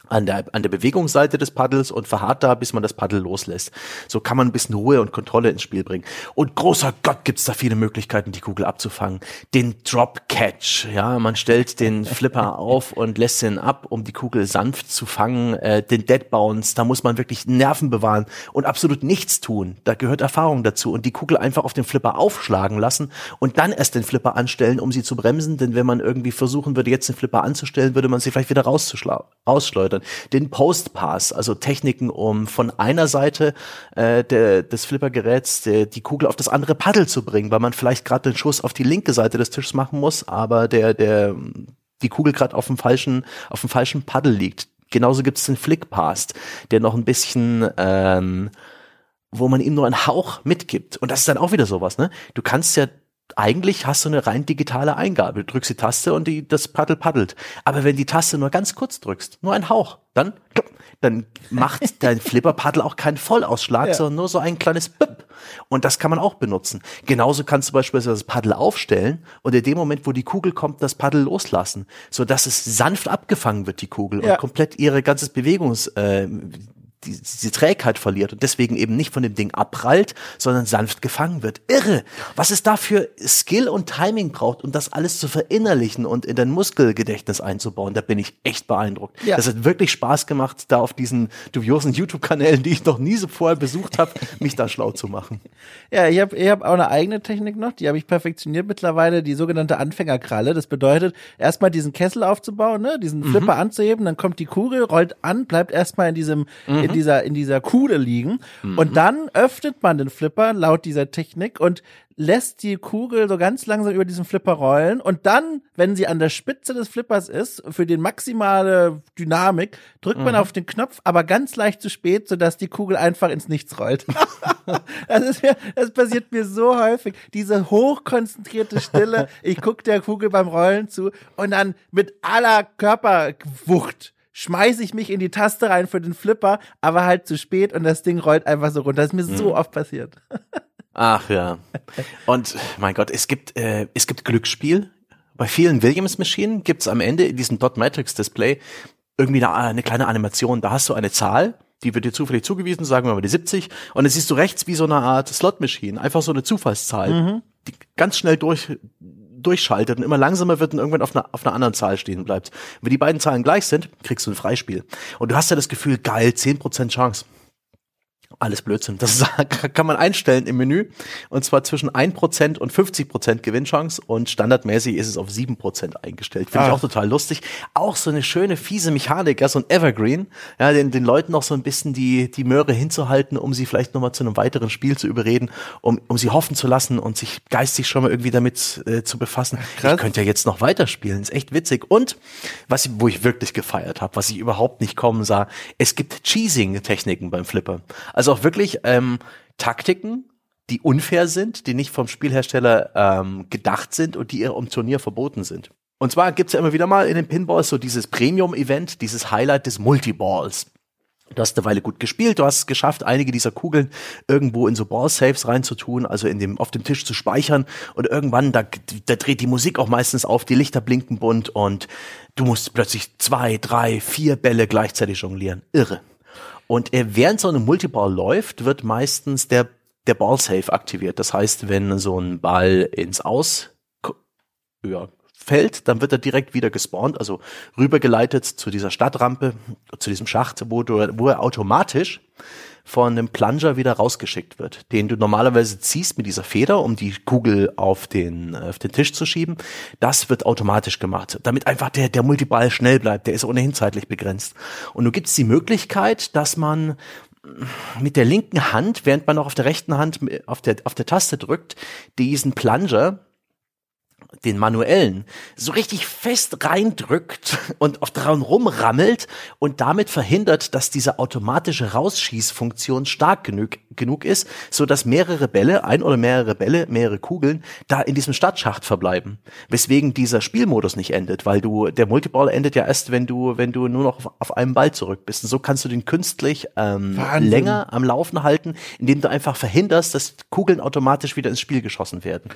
an der, an der Bewegungsseite des Paddels und verharrt da, bis man das Paddel loslässt. So kann man ein bisschen Ruhe und Kontrolle ins Spiel bringen. Und großer Gott gibt's da viele Möglichkeiten, die Kugel abzufangen. Den Drop Catch, ja, man stellt den Flipper [laughs] auf und lässt ihn ab, um die Kugel sanft zu fangen. Äh, den Dead Bounce, da muss man wirklich Nerven bewahren und absolut nichts tun. Da gehört Erfahrung dazu und die Kugel einfach auf den Flipper aufschlagen lassen und dann erst den Flipper anstellen, um sie zu bremsen. Denn wenn man irgendwie versuchen würde, jetzt den Flipper anzustellen, würde man sie vielleicht wieder rausschleudern den Postpass, also Techniken, um von einer Seite äh, der, des Flippergeräts der, die Kugel auf das andere Paddel zu bringen, weil man vielleicht gerade den Schuss auf die linke Seite des Tisches machen muss, aber der, der die Kugel gerade auf dem falschen, auf dem falschen Paddel liegt. Genauso gibt es den Flickpass, der noch ein bisschen ähm, wo man ihm nur einen Hauch mitgibt. Und das ist dann auch wieder sowas, ne? Du kannst ja eigentlich hast du eine rein digitale Eingabe. Du drückst die Taste und die, das Paddel paddelt. Aber wenn die Taste nur ganz kurz drückst, nur ein Hauch, dann, dann macht [laughs] dein Flipper-Paddel auch keinen Vollausschlag, ja. sondern nur so ein kleines Bip. Und das kann man auch benutzen. Genauso kannst du beispielsweise das Paddel aufstellen und in dem Moment, wo die Kugel kommt, das Paddel loslassen, so dass es sanft abgefangen wird, die Kugel, ja. und komplett ihre ganzes Bewegungs, äh, die, diese Trägheit verliert und deswegen eben nicht von dem Ding abprallt, sondern sanft gefangen wird. Irre! Was es da für Skill und Timing braucht, um das alles zu verinnerlichen und in dein Muskelgedächtnis einzubauen, da bin ich echt beeindruckt. Ja. Das hat wirklich Spaß gemacht, da auf diesen dubiosen YouTube-Kanälen, die ich noch nie so vorher besucht habe, mich da schlau zu machen. Ja, ich habe ich hab auch eine eigene Technik noch, die habe ich perfektioniert mittlerweile, die sogenannte Anfängerkralle. Das bedeutet, erstmal diesen Kessel aufzubauen, ne, diesen mhm. Flipper mhm. anzuheben, dann kommt die Kugel, rollt an, bleibt erstmal in diesem, mhm. in in dieser, in dieser Kuhle liegen. Mhm. Und dann öffnet man den Flipper laut dieser Technik und lässt die Kugel so ganz langsam über diesen Flipper rollen und dann, wenn sie an der Spitze des Flippers ist, für die maximale Dynamik, drückt mhm. man auf den Knopf, aber ganz leicht zu spät, sodass die Kugel einfach ins Nichts rollt. [laughs] das, ist mir, das passiert mir so häufig. Diese hochkonzentrierte Stille, ich gucke der Kugel beim Rollen zu und dann mit aller Körperwucht schmeiße ich mich in die Taste rein für den Flipper, aber halt zu spät und das Ding rollt einfach so runter. Das ist mir mhm. so oft passiert. Ach ja. Und mein Gott, es gibt, äh, es gibt Glücksspiel. Bei vielen Williams-Maschinen gibt's am Ende in diesem Dot Matrix Display irgendwie eine, eine kleine Animation. Da hast du eine Zahl, die wird dir zufällig zugewiesen, sagen wir mal die 70, und dann siehst du rechts wie so eine Art Slot-Machine, einfach so eine Zufallszahl, mhm. die ganz schnell durch durchschaltet und immer langsamer wird und irgendwann auf einer, auf einer anderen Zahl stehen bleibt. Wenn die beiden Zahlen gleich sind, kriegst du ein Freispiel. Und du hast ja das Gefühl, geil, 10% Chance. Alles Blödsinn. Das [laughs] kann man einstellen im Menü. Und zwar zwischen 1% und 50% Gewinnchance. Und standardmäßig ist es auf 7% eingestellt. Finde ah. ich auch total lustig. Auch so eine schöne, fiese Mechanik, ja, so ein Evergreen. Ja, den, den Leuten noch so ein bisschen die, die Möhre hinzuhalten, um sie vielleicht nochmal zu einem weiteren Spiel zu überreden, um, um sie hoffen zu lassen und sich geistig schon mal irgendwie damit äh, zu befassen. Krass. Ich könnte ja jetzt noch weiterspielen. Ist echt witzig. Und was, wo ich wirklich gefeiert habe, was ich überhaupt nicht kommen sah, es gibt Cheesing-Techniken beim Flipper. Also auch wirklich ähm, Taktiken, die unfair sind, die nicht vom Spielhersteller ähm, gedacht sind und die im Turnier verboten sind. Und zwar gibt's ja immer wieder mal in den Pinballs so dieses Premium-Event, dieses Highlight des Multiballs. Du hast eine Weile gut gespielt, du hast es geschafft, einige dieser Kugeln irgendwo in so Ball-Saves reinzutun, also in dem, auf dem Tisch zu speichern und irgendwann, da, da dreht die Musik auch meistens auf, die Lichter blinken bunt und du musst plötzlich zwei, drei, vier Bälle gleichzeitig jonglieren. Irre. Und äh, während so eine Multiball läuft, wird meistens der, der Ball Safe aktiviert. Das heißt, wenn so ein Ball ins Aus ja, fällt, dann wird er direkt wieder gespawnt, also rübergeleitet zu dieser Stadtrampe, zu diesem Schacht, wo, du, wo er automatisch von einem Plunger wieder rausgeschickt wird, den du normalerweise ziehst mit dieser Feder, um die Kugel auf den, auf den Tisch zu schieben. Das wird automatisch gemacht, damit einfach der, der Multiball schnell bleibt. Der ist ohnehin zeitlich begrenzt. Und du gibst die Möglichkeit, dass man mit der linken Hand, während man noch auf der rechten Hand auf der, auf der Taste drückt, diesen Plunger den manuellen, so richtig fest reindrückt und auf dran rumrammelt und damit verhindert, dass diese automatische Rausschießfunktion stark genug, genug ist, so dass mehrere Bälle, ein oder mehrere Bälle, mehrere Kugeln da in diesem Stadtschacht verbleiben. Weswegen dieser Spielmodus nicht endet, weil du, der Multiball endet ja erst, wenn du, wenn du nur noch auf, auf einem Ball zurück bist. Und so kannst du den künstlich ähm, länger am Laufen halten, indem du einfach verhinderst, dass Kugeln automatisch wieder ins Spiel geschossen werden.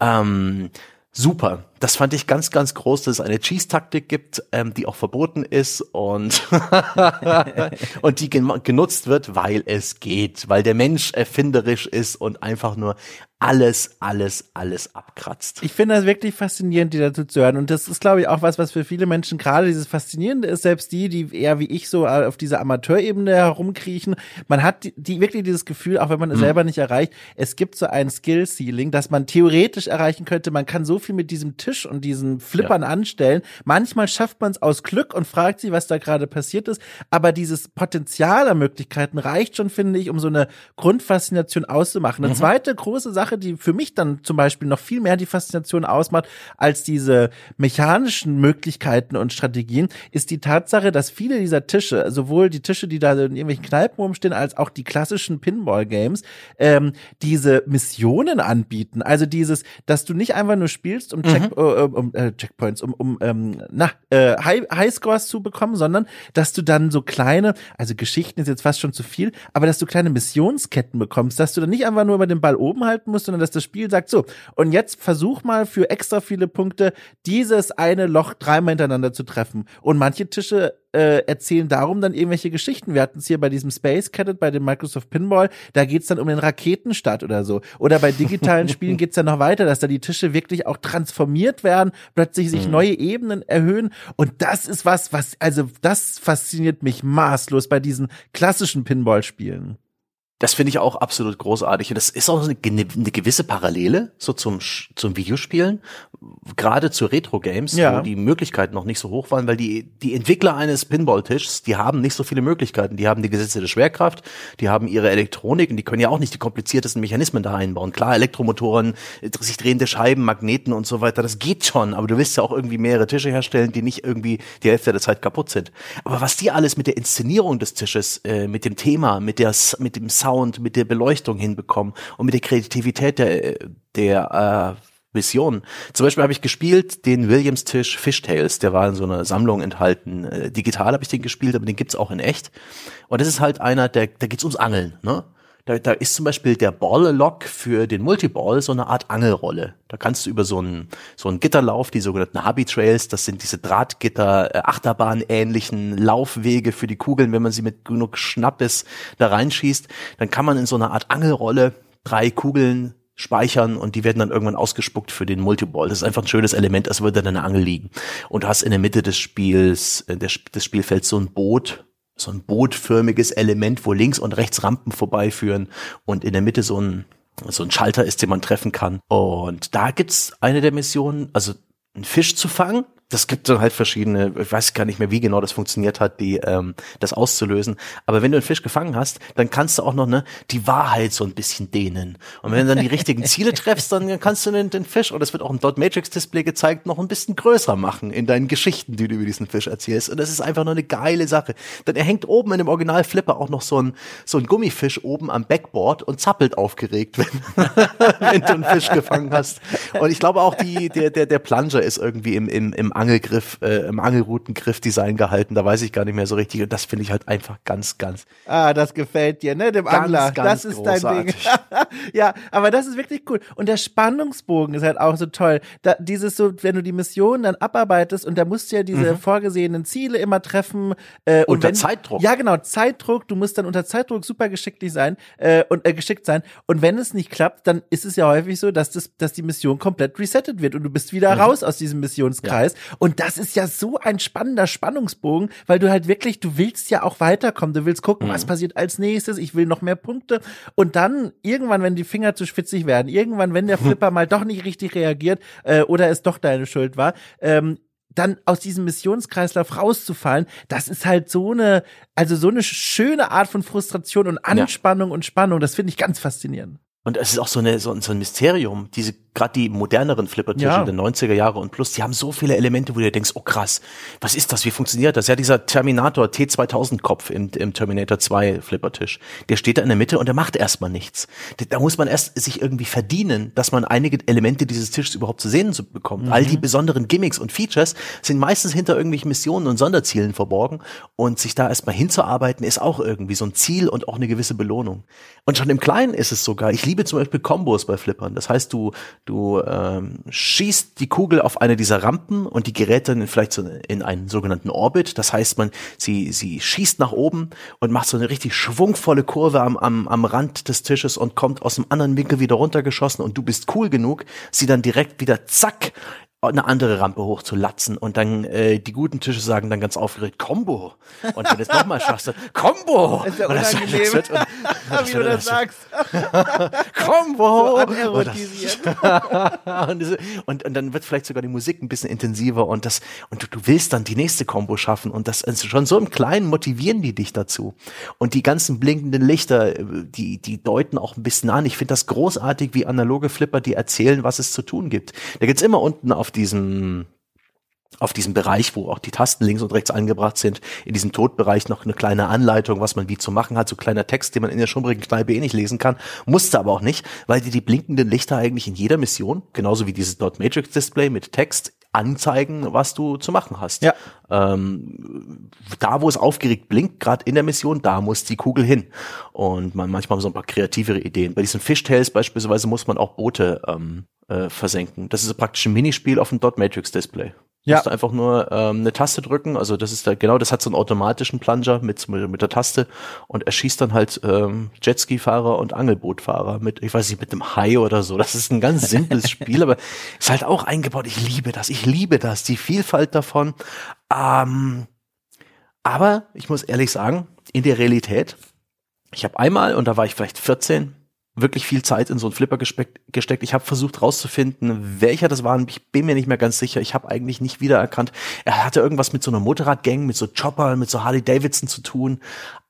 Ähm, super. Das fand ich ganz, ganz groß, dass es eine Cheese-Taktik gibt, ähm, die auch verboten ist und, [laughs] und die genutzt wird, weil es geht, weil der Mensch erfinderisch ist und einfach nur alles, alles, alles abkratzt. Ich finde das wirklich faszinierend, die dazu zu hören. Und das ist, glaube ich, auch was, was für viele Menschen gerade dieses Faszinierende ist, selbst die, die eher wie ich so auf dieser Amateurebene herumkriechen. Man hat die, die wirklich dieses Gefühl, auch wenn man es mhm. selber nicht erreicht, es gibt so ein Skill-Ceiling, das man theoretisch erreichen könnte. Man kann so viel mit diesem Tisch und diesen Flippern ja. anstellen. Manchmal schafft man es aus Glück und fragt sich, was da gerade passiert ist. Aber dieses Potenzial an Möglichkeiten reicht schon, finde ich, um so eine Grundfaszination auszumachen. Eine mhm. zweite große Sache, Sache, die für mich dann zum Beispiel noch viel mehr die Faszination ausmacht, als diese mechanischen Möglichkeiten und Strategien, ist die Tatsache, dass viele dieser Tische, sowohl die Tische, die da in irgendwelchen Kneipen rumstehen, als auch die klassischen Pinball-Games, ähm, diese Missionen anbieten. Also dieses, dass du nicht einfach nur spielst, um, Check, mhm. Äh, um äh, Checkpoints, um, um ähm, na, äh, High, Highscores zu bekommen, sondern dass du dann so kleine, also Geschichten ist jetzt fast schon zu viel, aber dass du kleine Missionsketten bekommst, dass du dann nicht einfach nur über den Ball oben halten musst, sondern dass das Spiel sagt, so, und jetzt versuch mal für extra viele Punkte dieses eine Loch dreimal hintereinander zu treffen. Und manche Tische äh, erzählen darum dann irgendwelche Geschichten. Wir hatten es hier bei diesem Space Cadet, bei dem Microsoft Pinball, da geht's dann um den Raketenstart oder so. Oder bei digitalen Spielen geht's dann noch weiter, dass da die Tische wirklich auch transformiert werden, plötzlich sich mhm. neue Ebenen erhöhen. Und das ist was, was, also das fasziniert mich maßlos bei diesen klassischen Pinball-Spielen. Das finde ich auch absolut großartig. Und das ist auch eine, eine gewisse Parallele so zum, zum Videospielen, gerade zu Retro-Games, ja. wo die Möglichkeiten noch nicht so hoch waren, weil die, die Entwickler eines Pinball-Tischs, die haben nicht so viele Möglichkeiten. Die haben die Gesetze der Schwerkraft, die haben ihre Elektronik und die können ja auch nicht die kompliziertesten Mechanismen da einbauen. Klar, Elektromotoren, sich drehende Scheiben, Magneten und so weiter, das geht schon, aber du willst ja auch irgendwie mehrere Tische herstellen, die nicht irgendwie die Hälfte der Zeit kaputt sind. Aber was die alles mit der Inszenierung des Tisches, äh, mit dem Thema, mit der, mit dem Sound, mit der Beleuchtung hinbekommen und mit der Kreativität der, der äh, Vision. Zum Beispiel habe ich gespielt den Williams-Tisch Fishtails, der war in so einer Sammlung enthalten. Äh, digital habe ich den gespielt, aber den gibt's auch in echt. Und das ist halt einer, der, da geht's ums Angeln, ne? Da, da ist zum Beispiel der Ball-Lock für den Multiball so eine Art Angelrolle. Da kannst du über so einen, so einen Gitterlauf, die sogenannten Hobby-Trails, das sind diese Drahtgitter, äh, Achterbahn-ähnlichen Laufwege für die Kugeln, wenn man sie mit genug Schnappes da reinschießt, dann kann man in so einer Art Angelrolle drei Kugeln speichern und die werden dann irgendwann ausgespuckt für den Multiball. Das ist einfach ein schönes Element, als würde dann eine Angel liegen. Und du hast in der Mitte des Spiels, äh, des Spielfelds so ein Boot, so ein bootförmiges Element, wo links und rechts Rampen vorbeiführen und in der Mitte so ein so ein Schalter ist, den man treffen kann. Und da gibt's eine der Missionen, also einen Fisch zu fangen das gibt dann halt verschiedene, ich weiß gar nicht mehr, wie genau das funktioniert hat, die ähm, das auszulösen. Aber wenn du einen Fisch gefangen hast, dann kannst du auch noch ne die Wahrheit so ein bisschen dehnen. Und wenn du dann die richtigen Ziele treffst, dann kannst du den, den Fisch, und das wird auch im Dot Matrix Display gezeigt, noch ein bisschen größer machen in deinen Geschichten, die du über diesen Fisch erzählst. Und das ist einfach nur eine geile Sache. Dann er hängt oben in dem Original Flipper auch noch so ein so ein Gummifisch oben am Backboard und zappelt aufgeregt, [laughs] wenn, wenn du einen Fisch gefangen hast. Und ich glaube auch die der der der Plunger ist irgendwie im im im Angelgriff, äh, im Angelroutengriff-Design gehalten. Da weiß ich gar nicht mehr so richtig. Und das finde ich halt einfach ganz, ganz. Ah, das gefällt dir, ne? Dem Ganz, Angler. ganz das ist großartig. dein Ding. [laughs] ja, aber das ist wirklich cool. Und der Spannungsbogen ist halt auch so toll. Da, dieses so, wenn du die Mission dann abarbeitest und da musst du ja diese vorgesehenen Ziele immer treffen. Äh, und Mhm. Unter wenn, Zeitdruck. Ja, genau, Zeitdruck. Du musst dann unter Zeitdruck super geschicklich sein äh, und äh, geschickt sein. Und wenn es nicht klappt, dann ist es ja häufig so, dass das, dass die Mission komplett resettet wird und du bist wieder raus aus diesem Missionskreis. Und das ist ja so ein spannender Spannungsbogen, weil du halt wirklich, du willst ja auch weiterkommen. Du willst gucken, was passiert als nächstes. Ich will noch mehr Punkte. Und dann irgendwann, wenn die Finger zu schwitzig werden, irgendwann, wenn der [laughs] Flipper mal doch nicht richtig reagiert äh, oder es doch deine Schuld war, ähm, dann aus diesem Missionskreislauf rauszufallen, das ist halt so eine, also so eine schöne Art von Frustration und Anspannung und Spannung. Das finde ich ganz faszinierend. Und es ist auch so, eine, so, ein- so ein Mysterium. Diese, gerade die moderneren Flippertische Ja. der 90er Jahre und plus, die haben so viele Elemente, wo du denkst, oh krass, was ist das? Wie funktioniert das? Ja, dieser Terminator T2000 Kopf im, im Terminator 2 Flippertisch. Der steht da in der Mitte und der macht erstmal nichts. Da, muss man erst sich irgendwie verdienen, dass man einige Elemente dieses Tisches überhaupt zu sehen bekommt. All die besonderen Gimmicks und Features sind meistens hinter irgendwelchen Missionen und Sonderzielen verborgen und sich da erstmal hinzuarbeiten ist auch irgendwie so ein Ziel und auch eine gewisse Belohnung. Und schon im Kleinen ist es sogar, ich liebe zum Beispiel Kombos bei Flippern. Das heißt, du, du ähm, schießt die Kugel auf eine dieser Rampen und die gerät dann vielleicht so in einen sogenannten Orbit. Das heißt, man, sie, sie schießt nach oben und macht so eine richtig schwungvolle Kurve am, am, am Rand des Tisches und kommt aus einem anderen Winkel wieder runtergeschossen und du bist cool genug, sie dann direkt wieder zack eine andere Rampe hochzulatzen und dann äh, die guten Tische sagen dann ganz aufgeregt Combo und wenn du es nochmal schaffst, dann Combo ist ja Und das- unangenehm. das wird- das Wie du das sagst. [laughs] Combo und, das, Anerotisiert. [laughs] und, diese- und, und dann wird vielleicht sogar die Musik ein bisschen intensiver und das und du, du willst dann die nächste Combo schaffen und das ist schon so im Kleinen motivieren die dich dazu und die ganzen blinkenden Lichter, äh, die die deuten auch ein bisschen an. Ich finde das großartig, wie analoge Flipper die erzählen, was es zu tun gibt. Da gibt's immer unten auf diesem auf diesem Bereich, wo auch die Tasten links und rechts angebracht sind, in diesem Todbereich noch eine kleine Anleitung, was man wie zu machen hat, so kleiner Text, den man in der schummrigen Kneipe eh nicht lesen kann, musste aber auch nicht, weil die die blinkenden Lichter eigentlich in jeder Mission, genauso wie dieses Dot Matrix Display mit Text, anzeigen, was du zu machen hast. Ja. Ähm, da, wo es aufgeregt blinkt, gerade in der Mission, da muss die Kugel hin. Und man manchmal so ein paar kreativere Ideen. Bei diesen Fishtails beispielsweise muss man auch Boote ähm, äh, versenken. Das ist praktisch ein Minispiel auf dem Dot Matrix Display. Ja. Musst du einfach nur ähm, eine Taste drücken, also das ist da genau, das hat so einen automatischen Plunger mit mit der Taste und er schießt dann halt ähm, Jetski-Fahrer und Angelbootfahrer mit, ich weiß nicht, mit einem Hai oder so. Das ist ein ganz [laughs] simples Spiel, aber ist halt auch eingebaut. Ich liebe das, ich liebe das, die Vielfalt davon. Ähm, aber ich muss ehrlich sagen, in der Realität, ich habe einmal und da war ich vielleicht 14 wirklich viel Zeit in so einen Flipper gesteckt. Ich habe versucht rauszufinden, welcher das war. Ich bin mir nicht mehr ganz sicher. Ich habe eigentlich nicht wiedererkannt. Er hatte irgendwas mit so einer Motorradgang, mit so Chopper, mit so Harley Davidson zu tun.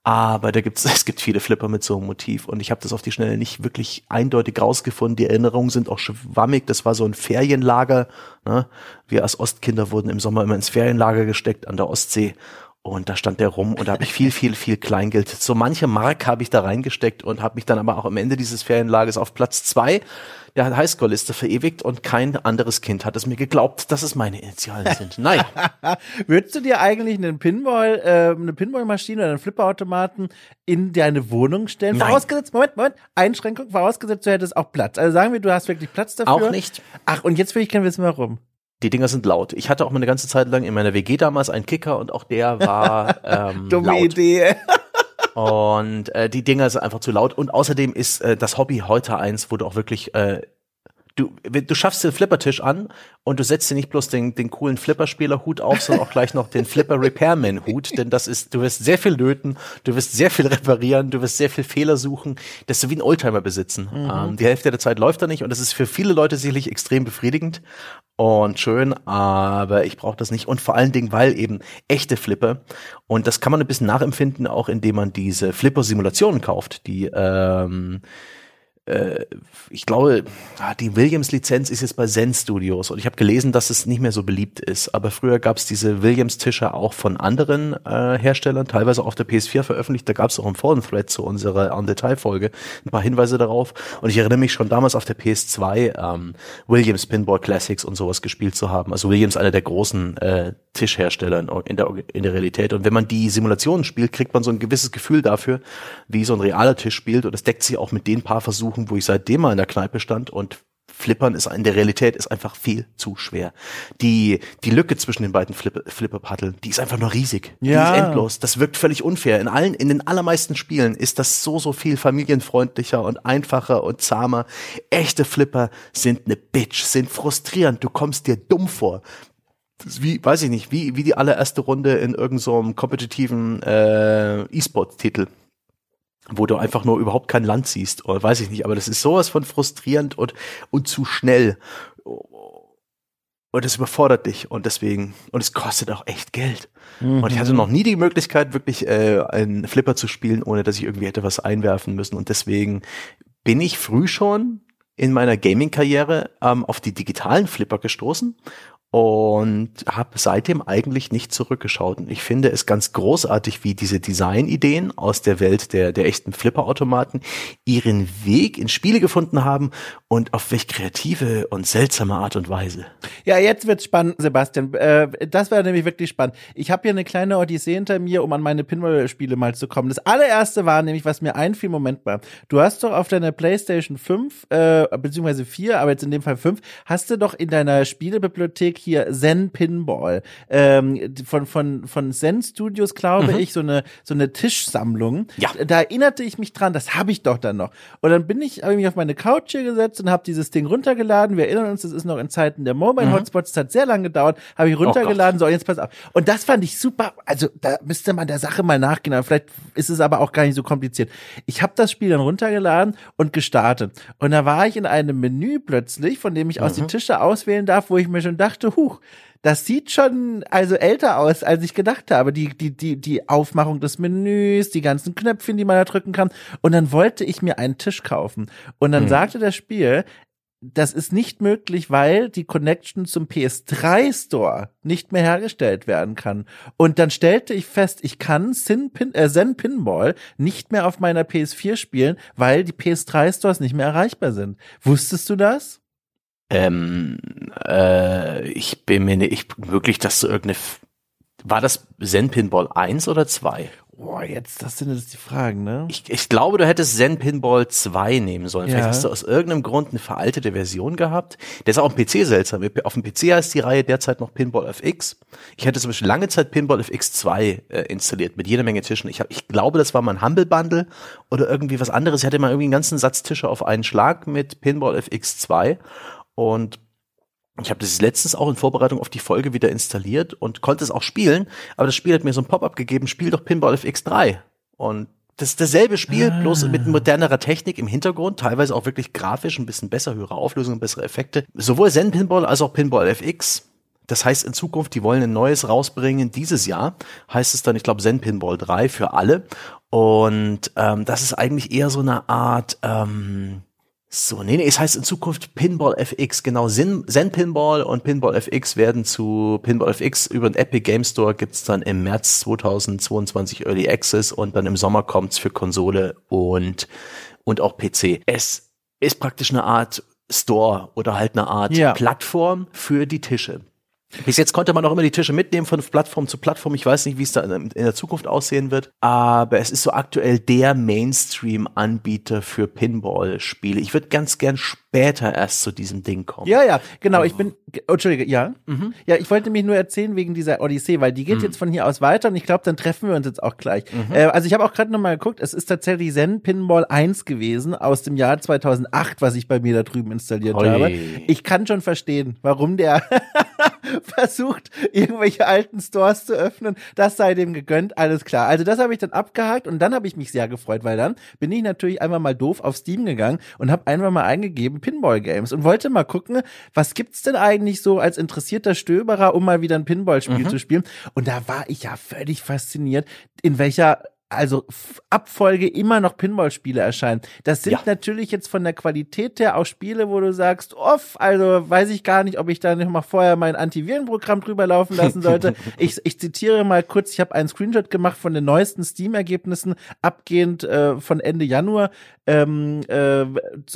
Aber da gibt's, [laughs] es gibt viele Flipper mit so einem Motiv und ich habe das auf die Schnelle nicht wirklich eindeutig rausgefunden. Die Erinnerungen sind auch schwammig. Das war so ein Ferienlager. Ne? Wir als Ostkinder wurden im Sommer immer ins Ferienlager gesteckt an der Ostsee. Und da stand der rum und da habe ich viel, viel, viel Kleingeld. So manche Mark habe ich da reingesteckt und habe mich dann aber auch am Ende dieses Ferienlagers auf Platz zwei der Highscore-Liste verewigt und kein anderes Kind hat es mir geglaubt, dass es meine Initialen sind. [laughs] Naja, Würdest du dir eigentlich einen Pinball, äh, eine Pinballmaschine oder einen Flipperautomaten in deine Wohnung stellen? Nein. Vorausgesetzt, Moment, Moment, Einschränkung, vorausgesetzt, du hättest auch Platz. Also sagen wir, du hast wirklich Platz dafür. auch nicht. Ach, und jetzt will ich gerne wissen, warum. Die Dinger sind laut. Ich hatte auch mal eine ganze Zeit lang in meiner WG damals einen Kicker und auch der war [laughs] ähm, Dumme laut. Idee. Und äh, die Dinger sind einfach zu laut. Und außerdem ist äh, das Hobby heute eins, wo du auch wirklich äh, du, du schaffst den Flippertisch an und du setzt dir nicht bloß den, den coolen Flipperspieler-Hut auf, sondern auch gleich noch den Flipper-Repairman-Hut, denn das ist, du wirst sehr viel löten, du wirst sehr viel reparieren, du wirst sehr viel Fehler suchen, das ist so wie ein Oldtimer besitzen. Ähm, die Hälfte der Zeit läuft er nicht und das ist für viele Leute sicherlich extrem befriedigend und schön, aber ich brauche das nicht. Und vor allen Dingen, weil eben echte Flipper und das kann man ein bisschen nachempfinden, auch indem man diese Flipper-Simulationen kauft, die ähm, äh, ich glaube, ah, die Williams-Lizenz ist jetzt bei Zen Studios und ich habe gelesen, dass es nicht mehr so beliebt ist. Aber früher gab es diese Williams-Tische auch von anderen äh, Herstellern, teilweise auf der PS4 veröffentlicht. Da gab es auch im Foren-Thread zu unserer On-Detail-Folge ein paar Hinweise darauf. Und ich erinnere mich schon damals auf der PS2 ähm, Williams Pinball Classics und sowas gespielt zu haben. Also Williams einer der großen äh, Tischhersteller in der, in der Realität. Und wenn man die Simulationen spielt, kriegt man so ein gewisses Gefühl dafür, wie so ein realer Tisch spielt. Und das deckt sich auch mit den paar Versuchen suchen, wo ich seitdem mal in der Kneipe stand und Flippern ist in der Realität ist einfach viel zu schwer. Die, die Lücke zwischen den beiden Flipper, Flipper-Paddeln, die ist einfach nur riesig. Ja. Die ist endlos. Das wirkt völlig unfair. In allen, in den allermeisten Spielen ist das so, so viel familienfreundlicher und einfacher und zahmer. Echte Flipper sind ne Bitch, sind frustrierend. Du kommst dir dumm vor. Wie, weiß ich nicht, wie, wie die allererste Runde in irgendeinem so kompetitiven äh, E-Sport-Titel wo du einfach nur überhaupt kein Land siehst oder weiß ich nicht, aber das ist sowas von frustrierend und und zu schnell. Und es überfordert dich und deswegen und es kostet auch echt Geld. Mhm. und ich hatte noch nie die Möglichkeit wirklich äh, einen Flipper zu spielen, ohne dass ich irgendwie hätte was einwerfen müssen. Und deswegen bin ich früh schon in meiner Gaming-Karriere ähm, auf die digitalen Flipper gestoßen und habe seitdem eigentlich nicht zurückgeschaut. Und ich finde es ganz großartig, wie diese Designideen aus der Welt der, der echten Flipperautomaten ihren Weg in Spiele gefunden haben und auf welch kreative und seltsame Art und Weise. Ja, jetzt wird's spannend, Sebastian. Äh, das wäre nämlich wirklich spannend. Ich habe hier eine kleine Odyssee hinter mir, um an meine Pinball-Spiele mal zu kommen. Das allererste war nämlich, was mir einfiel, Moment mal. Du hast doch auf deiner PlayStation 5, äh, beziehungsweise 4, aber jetzt in dem Fall 5, hast du doch in deiner Spielebibliothek hier Zen Pinball ähm, von von von Zen Studios, glaube mhm. ich, so eine so eine Tischsammlung. Ja. Da erinnerte ich mich dran, das habe ich doch dann noch. Und dann bin ich habe mich auf meine Couch hier gesetzt und habe dieses Ding runtergeladen. Wir erinnern uns, das ist noch in Zeiten der Mobile mhm. Hotspots, das hat sehr lange gedauert, habe ich oh runtergeladen. Oh so, jetzt pass auf. Und das fand ich super. Also da müsste man der Sache mal nachgehen. Aber vielleicht ist es aber auch gar nicht so kompliziert. Ich habe das Spiel dann runtergeladen und gestartet. Und da war ich in einem Menü plötzlich, von dem ich mhm. aus die mhm. Tische auswählen darf, wo ich mir schon dachte, huch, das sieht schon also älter aus, als ich gedacht habe. Die, die, die, die Aufmachung des Menüs, die ganzen Knöpfchen, die man da drücken kann. Und dann wollte ich mir einen Tisch kaufen. Und dann hm. sagte das Spiel, das ist nicht möglich, weil die Connection zum PS3 Store nicht mehr hergestellt werden kann. Und dann stellte ich fest, ich kann Zen, Pin, äh, Zen Pinball nicht mehr auf meiner PS4 spielen, weil die PS3 Stores nicht mehr erreichbar sind. Wusstest du das? Ähm, äh, ich bin mir nicht wirklich, dass du irgendeine. War das Zen Pinball 1 oder 2? Boah, jetzt, das sind jetzt die Fragen, ne? Ich, ich glaube, du hättest Zen Pinball 2 nehmen sollen. Ja. Vielleicht hast du aus irgendeinem Grund eine veraltete Version gehabt. Der ist auch am PC seltsam. Auf dem PC heißt die Reihe derzeit noch Pinball FX. Ich hatte zum Beispiel lange Zeit Pinball FX 2 äh, installiert, mit jeder Menge Tischen. Ich, hab, ich glaube, das war mal ein Humble Bundle oder irgendwie was anderes. Ich hatte mal irgendwie einen ganzen Satz Tische auf einen Schlag mit Pinball FX 2. Und ich habe das letztens auch in Vorbereitung auf die Folge wieder installiert und konnte es auch spielen, aber das Spiel hat mir so ein Pop-up gegeben, spiel doch Pinball FX3. Und das ist dasselbe Spiel, ah. bloß mit modernerer Technik im Hintergrund, teilweise auch wirklich grafisch ein bisschen besser, höhere Auflösung, bessere Effekte. Sowohl Zen Pinball als auch Pinball FX. Das heißt in Zukunft, die wollen ein neues rausbringen. Dieses Jahr heißt es dann, ich glaube, Zen Pinball 3 für alle. Und ähm, das ist eigentlich eher so eine Art ähm, so, nee, nee, es heißt in Zukunft Pinball FX, genau. Zen, Zen Pinball und Pinball FX werden zu Pinball FX über den Epic Game Store gibt's dann im März 2022 Early Access und dann im Sommer kommt's für Konsole und, und auch PC. Es ist praktisch eine Art Store oder halt eine Art ja. Plattform für die Tische. Bis jetzt konnte man auch immer die Tische mitnehmen von Plattform zu Plattform. Ich weiß nicht, wie es da in der Zukunft aussehen wird, aber es ist so aktuell der Mainstream-Anbieter für Pinball-Spiele. Ich würde ganz gern später erst zu diesem Ding kommen. Ja, ja, genau. Ich bin, oh, Entschuldige, ja. Mhm. Ja, ich wollte mich nur erzählen wegen dieser Odyssee, weil die geht mhm. jetzt von hier aus weiter und ich glaube, dann treffen wir uns jetzt auch gleich. Mhm. Äh, also ich habe auch gerade nochmal geguckt, es ist tatsächlich Zen Pinball 1 gewesen aus dem Jahr 2008, was ich bei mir da drüben installiert Hoi. habe. Ich kann schon verstehen, warum der [laughs] versucht, irgendwelche alten Stores zu öffnen. Das sei dem gegönnt, alles klar. Also das habe ich dann abgehakt und dann habe ich mich sehr gefreut, weil dann bin ich natürlich einfach mal doof auf Steam gegangen und habe einfach mal eingegeben Pinball Games und wollte mal gucken, was gibt's denn eigentlich so als interessierter Stöberer, um mal wieder ein Pinball-Spiel mhm. zu spielen. Und da war ich ja völlig fasziniert, in welcher also Abfolge immer noch Pinball-Spiele erscheinen. Das sind Ja. natürlich jetzt von der Qualität her auch Spiele, wo du sagst, off, also weiß ich gar nicht, ob ich da nicht mal vorher mein Antivirenprogramm drüber laufen lassen sollte. [laughs] ich, ich zitiere mal kurz, ich habe einen Screenshot gemacht von den neuesten Steam-Ergebnissen, abgehend äh, von Ende Januar, ähm, äh,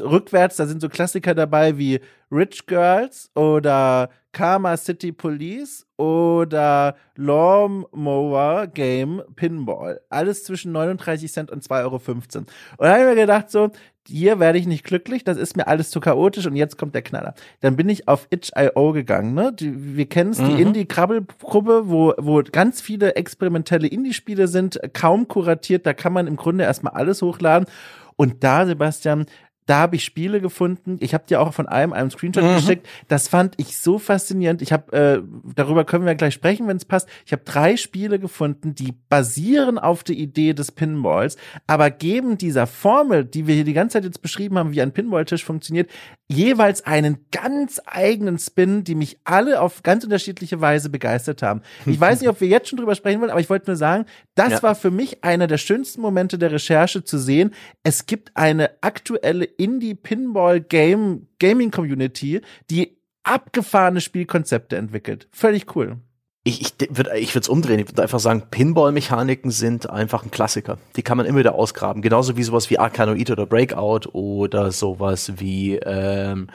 rückwärts, da sind so Klassiker dabei wie Rich Girls oder Karma City Police oder Lawnmower Game Pinball. Alles zwischen 39 Cent und 2,15 Euro. Und da habe ich mir gedacht, so, hier werde ich nicht glücklich, das ist mir alles zu chaotisch und jetzt kommt der Knaller. Dann bin ich auf itch.io gegangen, ne? Die, wir kennen es, die Mhm. Indie-Krabbelgruppe, wo, wo ganz viele experimentelle Indie-Spiele sind, kaum kuratiert, da kann man im Grunde erstmal alles hochladen. Und da, Sebastian, da habe ich Spiele gefunden. Ich habe dir auch von einem einen Screenshot Mhm. geschickt. Das fand ich so faszinierend. Ich habe äh, darüber können wir gleich sprechen, wenn es passt. Ich habe drei Spiele gefunden, die basieren auf der Idee des Pinballs, aber geben dieser Formel, die wir hier die ganze Zeit jetzt beschrieben haben, wie ein Pinballtisch funktioniert, jeweils einen ganz eigenen Spin, die mich alle auf ganz unterschiedliche Weise begeistert haben. Ich weiß nicht, ob wir jetzt schon drüber sprechen wollen, aber ich wollte nur sagen, das Ja. war für mich einer der schönsten Momente der Recherche zu sehen. Es gibt eine aktuelle Indie-Pinball-Game, Gaming-Community, die abgefahrene Spielkonzepte entwickelt. Völlig cool. Ich, ich würde ich würde es umdrehen. Ich würde einfach sagen, Pinball-Mechaniken sind einfach ein Klassiker. Die kann man immer wieder ausgraben. Genauso wie sowas wie Arcanoid oder Breakout oder sowas wie ähm,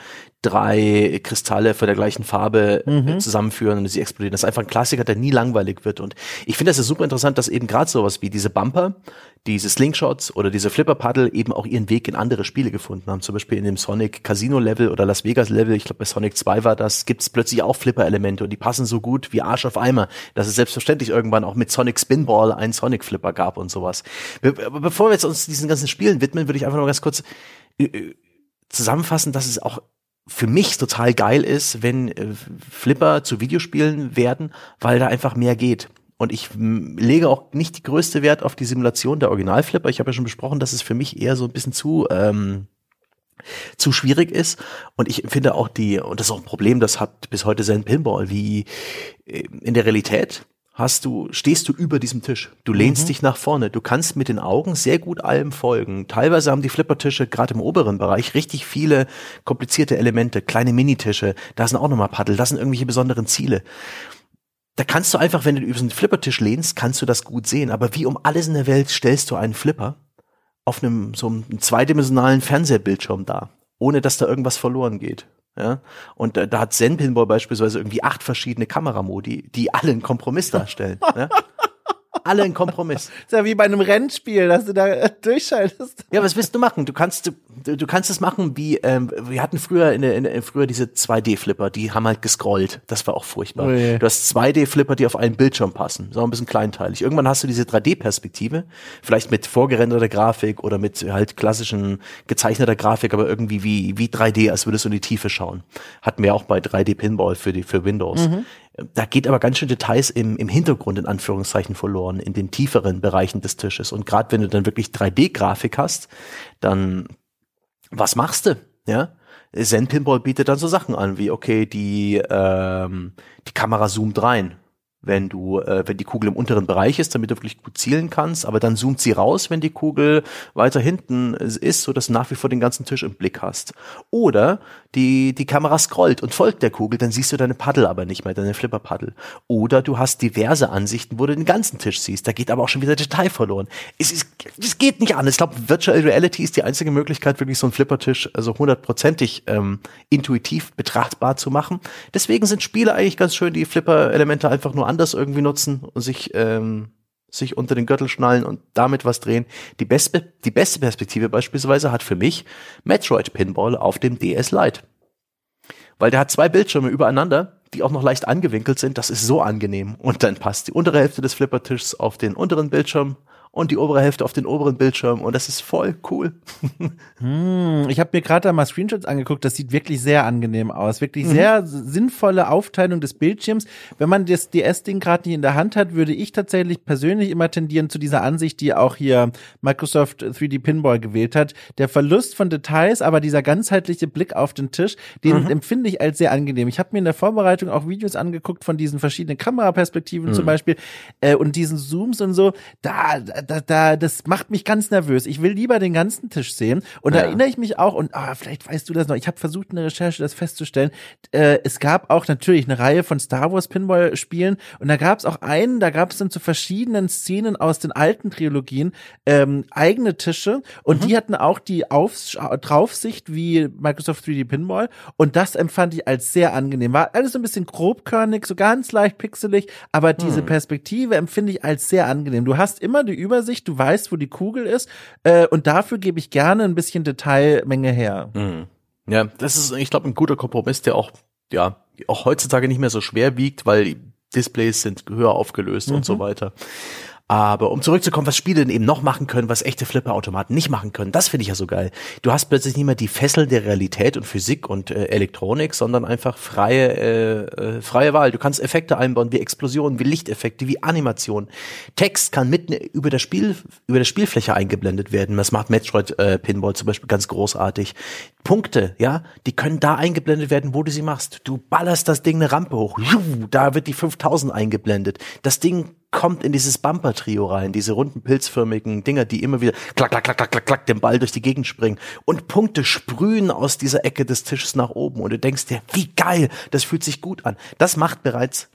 drei Kristalle von der gleichen Farbe äh, zusammenführen und sie explodieren. Das ist einfach ein Klassiker, der nie langweilig wird. Und ich finde das ist super interessant, dass eben gerade sowas wie diese Bumper, diese Slingshots oder diese Flipper-Paddle eben auch ihren Weg in andere Spiele gefunden haben. Zum Beispiel in dem Sonic Casino-Level oder Las Vegas-Level, ich glaube bei Sonic 2 war das, gibt es plötzlich auch Flipper-Elemente und die passen so gut wie Arsch auf Eimer, dass es selbstverständlich irgendwann auch mit Sonic Spinball einen Sonic-Flipper gab und sowas. Be aber bevor wir jetzt uns diesen ganzen Spielen widmen, würde ich einfach noch ganz kurz äh, äh, zusammenfassen, dass es auch für mich total geil ist, wenn äh, Flipper zu Videospielen werden, weil da einfach mehr geht. Und ich lege auch nicht die größte Wert auf die Simulation der Originalflipper. Ich habe ja schon besprochen, dass es für mich eher so ein bisschen zu ähm, zu schwierig ist. Und ich finde auch die, und das ist auch ein Problem, das hat bis heute Zen Pinball, wie äh, in der Realität hast du, stehst du über diesem Tisch. Du lehnst dich nach vorne. Du kannst mit den Augen sehr gut allem folgen. Teilweise haben die Flippertische gerade im oberen Bereich richtig viele komplizierte Elemente, kleine Minitische. Da sind auch nochmal Paddel, da sind irgendwelche besonderen Ziele. Da kannst du einfach, wenn du über so einen Flippertisch lehnst, kannst du das gut sehen. Aber wie um alles in der Welt stellst du einen Flipper auf einem so einem zweidimensionalen Fernsehbildschirm dar, ohne dass da irgendwas verloren geht. Ja, und äh, da hat Zen Pinball beispielsweise irgendwie acht verschiedene Kameramodi, die alle einen Kompromiss darstellen. ja? [laughs] Alle einen Kompromiss. [laughs] ist ja wie bei einem Rennspiel, dass du da äh, durchschaltest. Ja, was willst du machen? Du kannst du, du kannst es machen wie ähm, wir hatten früher in, der- in, der- früher diese 2D Flipper, die haben halt gescrollt. Das war auch furchtbar. Ui. Du hast 2D Flipper, die auf einen Bildschirm passen, so ein bisschen kleinteilig. Irgendwann hast du diese 3D Perspektive, vielleicht mit vorgerenderter Grafik oder mit halt klassischen gezeichneter Grafik, aber irgendwie wie wie 3D, als würdest du in die Tiefe schauen. Hatten wir auch bei 3D Pinball für die für Windows. Da geht aber ganz schön Details im, im Hintergrund in Anführungszeichen verloren, in den tieferen Bereichen des Tisches. Und gerade wenn du dann wirklich 3D-Grafik hast, dann was machst du? Ja? Zen Pinball bietet dann so Sachen an, wie okay, die, ähm, die Kamera zoomt rein, wenn du, äh, wenn die Kugel im unteren Bereich ist, damit du wirklich gut zielen kannst, aber dann zoomt sie raus, wenn die Kugel weiter hinten ist, so dass du nach wie vor den ganzen Tisch im Blick hast. Oder die, die Kamera scrollt und folgt der Kugel, dann siehst du deine Paddel aber nicht mehr, deine Flipper-Paddel. Oder du hast diverse Ansichten, wo du den ganzen Tisch siehst. Da geht aber auch schon wieder Detail verloren. Es, ist, es geht nicht an. Ich glaube, Virtual Reality ist die einzige Möglichkeit, wirklich so einen Flippertisch also hundertprozentig ähm, intuitiv betrachtbar zu machen. Deswegen sind Spiele eigentlich ganz schön, die Flipper-Elemente einfach nur anders irgendwie nutzen und sich ähm, sich unter den Gürtel schnallen und damit was drehen. Die beste, die beste Perspektive beispielsweise hat für mich Metroid Pinball auf dem DS Lite. Weil der hat zwei Bildschirme übereinander, die auch noch leicht angewinkelt sind. Das ist so angenehm. Und dann passt die untere Hälfte des Flippertischs auf den unteren Bildschirm und die obere Hälfte auf den oberen Bildschirm. Und das ist voll cool. [laughs] Hm, ich habe mir gerade da mal Screenshots angeguckt, das sieht wirklich sehr angenehm aus. Mhm. Wirklich sehr sinnvolle Aufteilung des Bildschirms. Wenn man das DS-Ding gerade nicht in der Hand hat, würde ich tatsächlich persönlich immer tendieren zu dieser Ansicht, die auch hier Microsoft 3D Pinball gewählt hat. Der Verlust von Details, aber dieser ganzheitliche Blick auf den Tisch, den Mhm. empfinde ich als sehr angenehm. Ich habe mir in der Vorbereitung auch Videos angeguckt von diesen verschiedenen Kameraperspektiven Mhm. zum Beispiel äh, und diesen Zooms und so. Da, da, da, das macht mich ganz nervös. Ich will lieber den ganzen Tisch sehen. Und da Ja. erinnere ich mich auch, und ah, vielleicht weißt du das noch, ich habe versucht in der Recherche das festzustellen. Äh, es gab auch natürlich eine Reihe von Star Wars Pinball-Spielen und da gab es auch einen, da gab es dann zu verschiedenen Szenen aus den alten Trilogien ähm, eigene Tische und die hatten auch die Aufs Draufsicht wie Microsoft 3D Pinball und das empfand ich als sehr angenehm. War alles so ein bisschen grobkörnig, so ganz leicht pixelig, aber diese Perspektive empfinde ich als sehr angenehm. Du hast immer die Übersicht, du weißt, wo die Kugel ist äh, und dafür gebe ich gerne ein bisschen Detailmenge her. Ja, das ist, ich glaube, ein guter Kompromiss, der auch, ja, auch heutzutage nicht mehr so schwer wiegt, weil Displays sind höher aufgelöst und so weiter. Aber um zurückzukommen, was Spiele denn eben noch machen können, was echte Flipperautomaten nicht machen können, das finde ich ja so geil. Du hast plötzlich nicht mehr die Fesseln der Realität und Physik und äh, Elektronik, sondern einfach freie, äh, äh, freie Wahl. Du kannst Effekte einbauen, wie Explosionen, wie Lichteffekte, wie Animationen. Text kann mitten über der Spiel, über der Spielfläche eingeblendet werden. Das macht Metroid äh, Pinball zum Beispiel ganz großartig. Punkte, ja, die können da eingeblendet werden, wo du sie machst. Du ballerst das Ding eine Rampe hoch, da wird die 5000 eingeblendet. Das Ding kommt in dieses Bumper-Trio rein, diese runden pilzförmigen Dinger, die immer wieder klack, klack, klack, klack, klack, den Ball durch die Gegend springen. Und Punkte sprühen aus dieser Ecke des Tisches nach oben. Und du denkst dir, wie geil, das fühlt sich gut an. Das macht bereits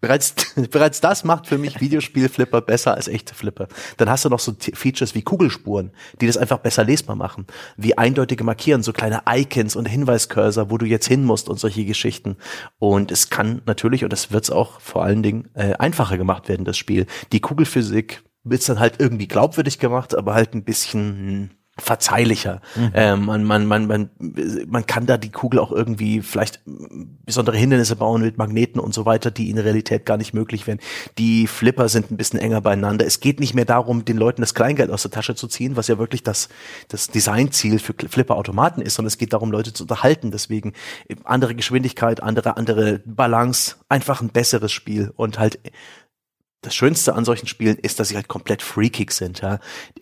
Bereits, [laughs] bereits das macht für mich Videospielflipper besser als echte Flipper. Dann hast du noch so Features wie Kugelspuren, die das einfach besser lesbar machen. Wie eindeutige Markieren, so kleine Icons und Hinweiscursor, wo du jetzt hin musst und solche Geschichten. Und es kann natürlich, und das wird es auch vor allen Dingen, äh, einfacher gemacht werden, das Spiel. Die Kugelphysik wird dann halt irgendwie glaubwürdig gemacht, aber halt ein bisschen verzeihlicher. Ähm, man, man, man, man, man kann da die Kugel auch irgendwie vielleicht besondere Hindernisse bauen mit Magneten und so weiter, die in der Realität gar nicht möglich wären. Die Flipper sind ein bisschen enger beieinander. Es geht nicht mehr darum, den Leuten das Kleingeld aus der Tasche zu ziehen, was ja wirklich das, das Designziel für Flipper-Automaten ist, sondern es geht darum, Leute zu unterhalten. Deswegen andere Geschwindigkeit, andere, andere Balance, einfach ein besseres Spiel und halt das Schönste an solchen Spielen ist, dass sie halt komplett Freakick sind. Ja?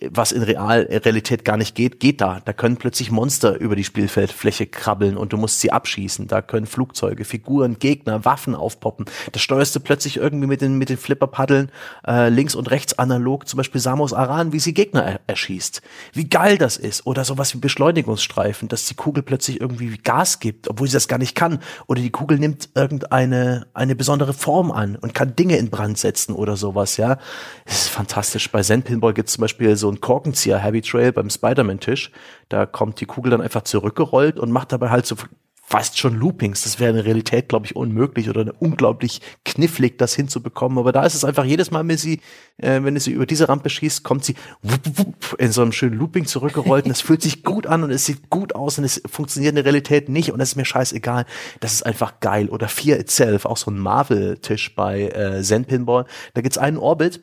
Was in Real in Realität gar nicht geht, geht da. Da können plötzlich Monster über die Spielfeldfläche krabbeln und du musst sie abschießen. Da können Flugzeuge, Figuren, Gegner, Waffen aufpoppen. Da steuerst du plötzlich irgendwie mit den mit den Flipperpaddeln äh, links und rechts analog, zum Beispiel Samus Aran, wie sie Gegner er erschießt. Wie geil das ist. Oder sowas wie Beschleunigungsstreifen, dass die Kugel plötzlich irgendwie Gas gibt, obwohl sie das gar nicht kann. Oder die Kugel nimmt irgendeine eine besondere Form an und kann Dinge in Brand setzen oder sowas, ja. Das ist fantastisch. Bei Zen Pinball gibt es zum Beispiel so einen Korkenzieher Heavy Trail beim Spider-Man-Tisch. Da kommt die Kugel dann einfach zurückgerollt und macht dabei halt so fast schon Loopings. Das wäre in der Realität, glaube ich, unmöglich oder unglaublich knifflig, das hinzubekommen. Aber da ist es einfach jedes Mal, wenn sie, äh, wenn sie über diese Rampe schießt, kommt sie wupp, wupp, in so einem schönen Looping zurückgerollt und es fühlt sich gut an und es sieht gut aus und es funktioniert in der Realität nicht und es ist mir scheißegal. Das ist einfach geil. Oder Fear Itself, auch so ein Marvel-Tisch bei äh, Zen Pinball. Da gibt's einen Orbit,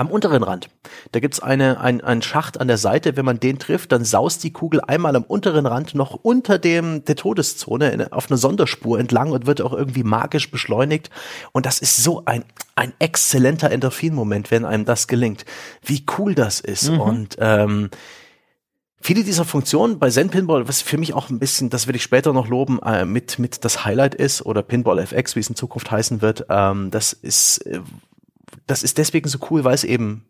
am unteren Rand, da gibt's eine, ein, einen Schacht an der Seite. Wenn man den trifft, dann saust die Kugel einmal am unteren Rand noch unter dem der Todeszone in, auf eine Sonderspur entlang und wird auch irgendwie magisch beschleunigt. Und das ist so ein, ein exzellenter Endorphin-Moment, wenn einem das gelingt. Wie cool das ist. Und ähm, Viele dieser Funktionen bei Zen Pinball, was für mich auch ein bisschen, das will ich später noch loben, äh, mit, mit das Highlight ist, oder Pinball FX, wie es in Zukunft heißen wird, ähm, das ist, äh, das ist deswegen so cool, weil es eben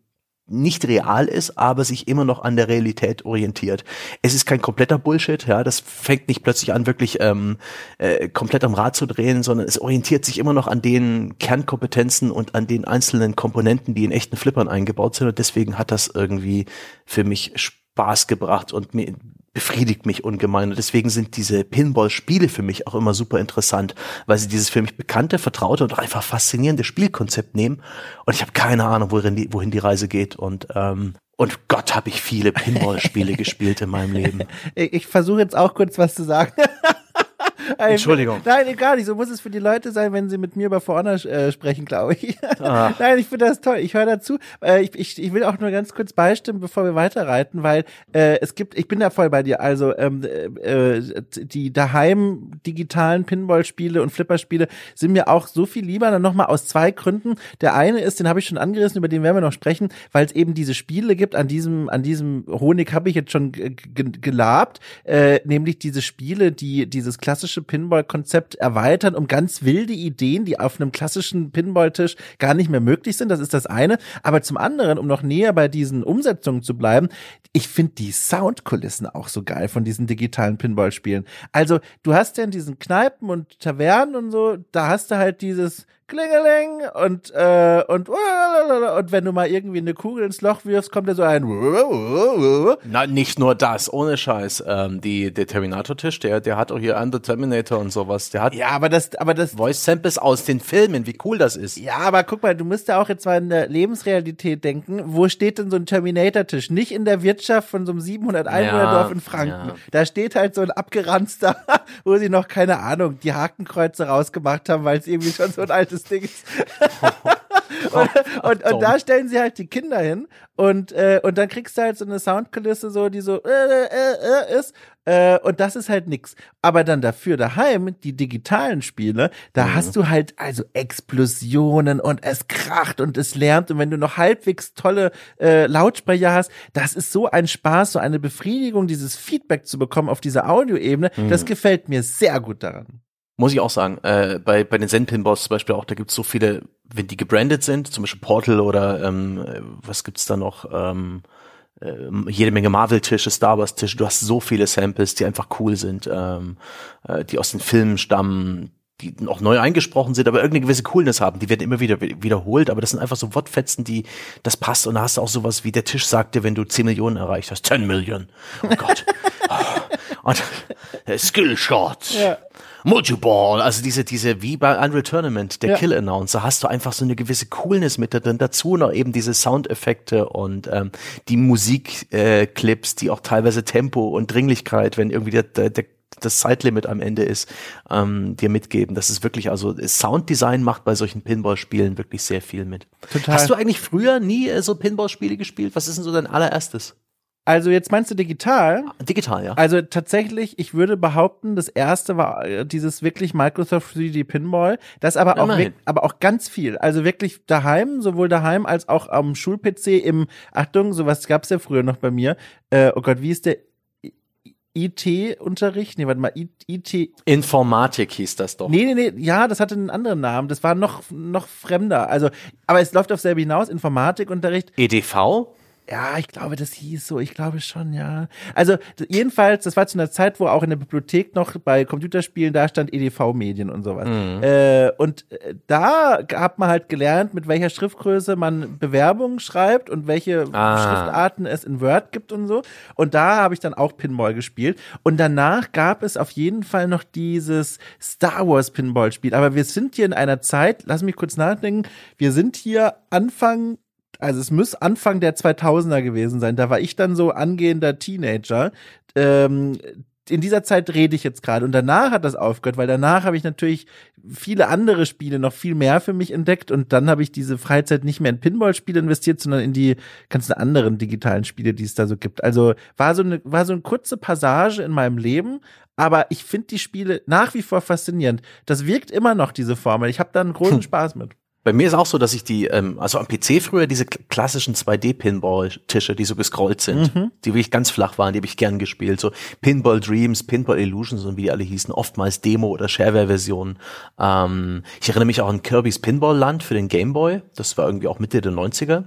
nicht real ist, aber sich immer noch an der Realität orientiert. Es ist kein kompletter Bullshit, ja, das fängt nicht plötzlich an, wirklich ähm, äh, komplett am Rad zu drehen, sondern es orientiert sich immer noch an den Kernkompetenzen und an den einzelnen Komponenten, die in echten Flippern eingebaut sind. Und deswegen hat das irgendwie für mich Spaß gebracht und mir befriedigt mich ungemein. Und deswegen sind diese Pinball-Spiele für mich auch immer super interessant, weil sie dieses für mich bekannte, vertraute und einfach faszinierende Spielkonzept nehmen. Und ich habe keine Ahnung, wohin die, wohin die Reise geht. Und ähm, und Gott, habe ich viele Pinball-Spiele [laughs] gespielt in meinem Leben. Ich, ich versuche jetzt auch kurz was zu sagen. Entschuldigung. Nein, gar nicht. So muss es für die Leute sein, wenn sie mit mir über For Honor äh, sprechen, glaube ich. Ah. [laughs] Nein, ich finde das toll. Ich höre dazu. Äh, ich, ich, ich will auch nur ganz kurz beistimmen, bevor wir weiterreiten, weil äh, es gibt, ich bin da voll bei dir. Also ähm, äh, die daheim digitalen Pinball-Spiele und Flipperspiele sind mir auch so viel lieber. Dann nochmal aus zwei Gründen. Der eine ist, den habe ich schon angerissen, über den werden wir noch sprechen, weil es eben diese Spiele gibt. An diesem, an diesem Honig habe ich jetzt schon gelabt, äh, nämlich diese Spiele, die dieses klassische Pinball-Konzept erweitern um ganz wilde Ideen, die auf einem klassischen Pinball-Tisch gar nicht mehr möglich sind. Das ist das eine. Aber zum anderen, um noch näher bei diesen Umsetzungen zu bleiben, ich finde die Soundkulissen auch so geil von diesen digitalen Pinball-Spielen. Also du hast ja in diesen Kneipen und Tavernen und so, da hast du halt dieses Klingeling und äh, und und wenn du mal irgendwie eine Kugel ins Loch wirfst, kommt da so ein Na, nicht nur das, ohne Scheiß. Ähm, die der Terminator-Tisch, der der hat auch hier Under Terminator und sowas. Der hat ja, aber das aber das Voice Samples aus den Filmen, wie cool das ist. Ja, aber guck mal, du musst ja auch jetzt mal in der Lebensrealität denken. Wo steht denn so ein Terminator-Tisch? Nicht in der Wirtschaft von so einem 700 Einwohner-Dorf ja, in Franken. Ja. Da steht halt so ein abgeranzter, wo sie noch keine Ahnung die Hakenkreuze rausgemacht haben, weil es irgendwie schon so ein altes des Dings. [laughs] [laughs] und, und, und, da stellen sie halt die Kinder hin und, äh, und dann kriegst du halt so eine Soundkulisse, so, die so äh, äh, äh, ist. Äh, und das ist halt nix. Aber dann dafür daheim, die digitalen Spiele, da mhm. hast du halt also Explosionen und es kracht und es lärmt. Und wenn du noch halbwegs tolle äh, Lautsprecher hast, das ist so ein Spaß, so eine Befriedigung, dieses Feedback zu bekommen auf dieser Audioebene. Mhm. Das gefällt mir sehr gut daran. Muss ich auch sagen. Äh, bei, bei den Zen-Pinballs zum Beispiel auch, da gibt's so viele, wenn die gebrandet sind, zum Beispiel Portal oder ähm, was gibt's da noch? Ähm, äh, jede Menge Marvel-Tische, Star Wars-Tische. Du hast so viele Samples, die einfach cool sind, ähm, äh, die aus den Filmen stammen, die noch neu eingesprochen sind, aber irgendeine gewisse Coolness haben. Die werden immer wieder wiederholt, aber das sind einfach so Wortfetzen, die das passt. Und da hast du auch sowas wie der Tisch sagte, wenn du 10 Millionen erreicht hast. 10 Millionen. Oh Gott. [laughs] Und äh, Skillshot. Ja. Multiball, also diese, diese, wie bei Unreal Tournament, der ja. Kill Announcer, hast du einfach so eine gewisse Coolness mit drin, dazu noch eben diese Soundeffekte und ähm, die Musikclips, äh, die auch teilweise Tempo und Dringlichkeit, wenn irgendwie der, der, der das Zeitlimit am Ende ist, ähm, dir mitgeben. Das ist wirklich, also Sounddesign macht bei solchen Pinball-Spielen wirklich sehr viel mit. Total. Hast du eigentlich früher nie äh, so Pinball-Spiele gespielt? Was ist denn so dein allererstes? Also jetzt meinst du digital? Digital, ja. Also tatsächlich, ich würde behaupten, das erste war äh, dieses wirklich Microsoft 3D Pinball. Das aber auch, aber auch ganz viel. Also wirklich daheim, sowohl daheim als auch am Schul-PC im, Achtung, sowas gab's ja früher noch bei mir. Äh, oh Gott, wie ist der IT-Unterricht? Nee, warte mal, IT. Informatik hieß das doch. Nee, nee, nee, ja, das hatte einen anderen Namen. Das war noch, noch fremder. Also, aber es läuft auf selbe hinaus, Informatikunterricht. EDV? Ja, ich glaube, das hieß so. Ich glaube schon, ja. Also jedenfalls, das war zu einer Zeit, wo auch in der Bibliothek noch bei Computerspielen da stand EDV-Medien und sowas. Mhm. Äh, und äh, da hat man halt gelernt, mit welcher Schriftgröße man Bewerbungen schreibt und welche ah. Schriftarten es in Word gibt und so. Und da habe ich dann auch Pinball gespielt. Und danach gab es auf jeden Fall noch dieses Star Wars Pinball-Spiel. Aber wir sind hier in einer Zeit, lass mich kurz nachdenken, wir sind hier Anfang also es muss Anfang der 2000er gewesen sein. Da war ich dann so angehender Teenager. Ähm, in dieser Zeit rede ich jetzt gerade und danach hat das aufgehört, weil danach habe ich natürlich viele andere Spiele noch viel mehr für mich entdeckt und dann habe ich diese Freizeit nicht mehr in Pinball-Spiele investiert, sondern in die ganzen anderen digitalen Spiele, die es da so gibt. Also war so eine war so eine kurze Passage in meinem Leben, aber ich finde die Spiele nach wie vor faszinierend. Das wirkt immer noch diese Formel. Ich habe da einen großen [laughs] Spaß mit. Bei mir ist auch so, dass ich die, ähm, also am PC früher diese klassischen 2D-Pinball-Tische, die so gescrollt sind, mhm. die wirklich ganz flach waren, die habe ich gern gespielt. So Pinball Dreams, Pinball Illusions und wie die alle hießen, oftmals Demo- oder Shareware-Versionen. Ähm, ich erinnere mich auch an Kirby's Pinball Land für den Game Boy. Das war irgendwie auch Mitte der 90er.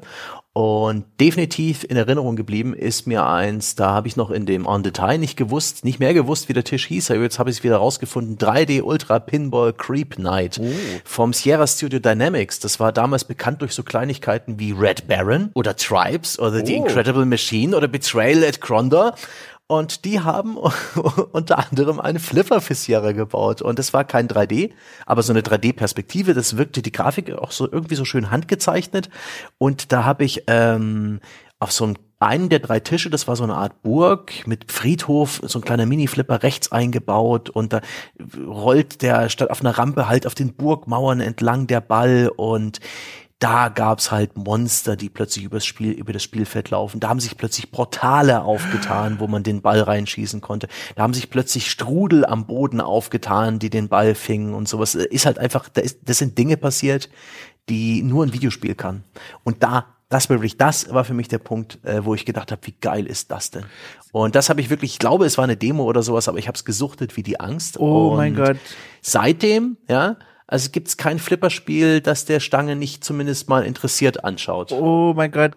Und definitiv in Erinnerung geblieben ist mir eins, da habe ich noch in dem On Detail nicht gewusst, nicht mehr gewusst, wie der Tisch hieß, aber jetzt habe ich es wieder rausgefunden. 3D Ultra Pinball Creep Night oh. vom Sierra Studio Dynamics. Das war damals bekannt durch so Kleinigkeiten wie Red Baron oder Tribes oder oh. The Incredible Machine oder Betrayal at Krondor. Und die haben [laughs] unter anderem eine Flipper für gebaut. Und das war kein 3D, aber so eine 3D-Perspektive. Das wirkte die Grafik auch so irgendwie so schön handgezeichnet. Und da habe ich ähm, auf so einem einen der drei Tische, das war so eine Art Burg mit Friedhof, so ein kleiner Mini-Flipper rechts eingebaut und da rollt der statt auf einer Rampe halt auf den Burgmauern entlang der Ball und da gab's halt Monster, die plötzlich übers Spiel, über das Spielfeld laufen. Da haben sich plötzlich Portale aufgetan, wo man den Ball reinschießen konnte. Da haben sich plötzlich Strudel am Boden aufgetan, die den Ball fingen und sowas. Ist halt einfach, da ist, das sind Dinge passiert, die nur ein Videospiel kann. Und da das war wirklich, das war für mich der Punkt, äh, wo ich gedacht habe, wie geil ist das denn? Und das habe ich wirklich, ich glaube, es war eine Demo oder sowas, aber ich habe es gesuchtet wie die Angst. Oh und mein Gott. Seitdem, ja, also gibt es kein Flipperspiel, das der Stange nicht zumindest mal interessiert anschaut. Oh mein Gott.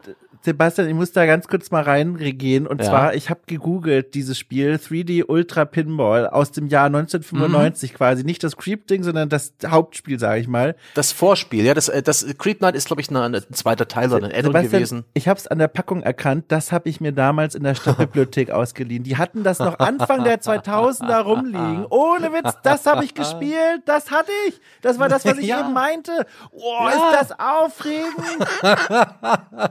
Sebastian, ich muss da ganz kurz mal reingehen. Und Ja. zwar, ich habe gegoogelt dieses Spiel 3D Ultra Pinball aus dem Jahr 1995 Mhm. quasi. Nicht das Creep-Ding, sondern das Hauptspiel, sage ich mal. Das Vorspiel, ja, das, äh, das Creep Night ist, glaube ich, ein, ein zweiter Teil oder ein Addon gewesen. Ich habe es an der Packung erkannt. Das habe ich mir damals in der Stadtbibliothek [laughs] ausgeliehen. Die hatten das noch Anfang der 2000er rumliegen. Ohne Witz, das habe ich gespielt. Das hatte ich. Das war das, was ich [laughs] Ja. eben meinte. Oh, Ja. ist das aufregend.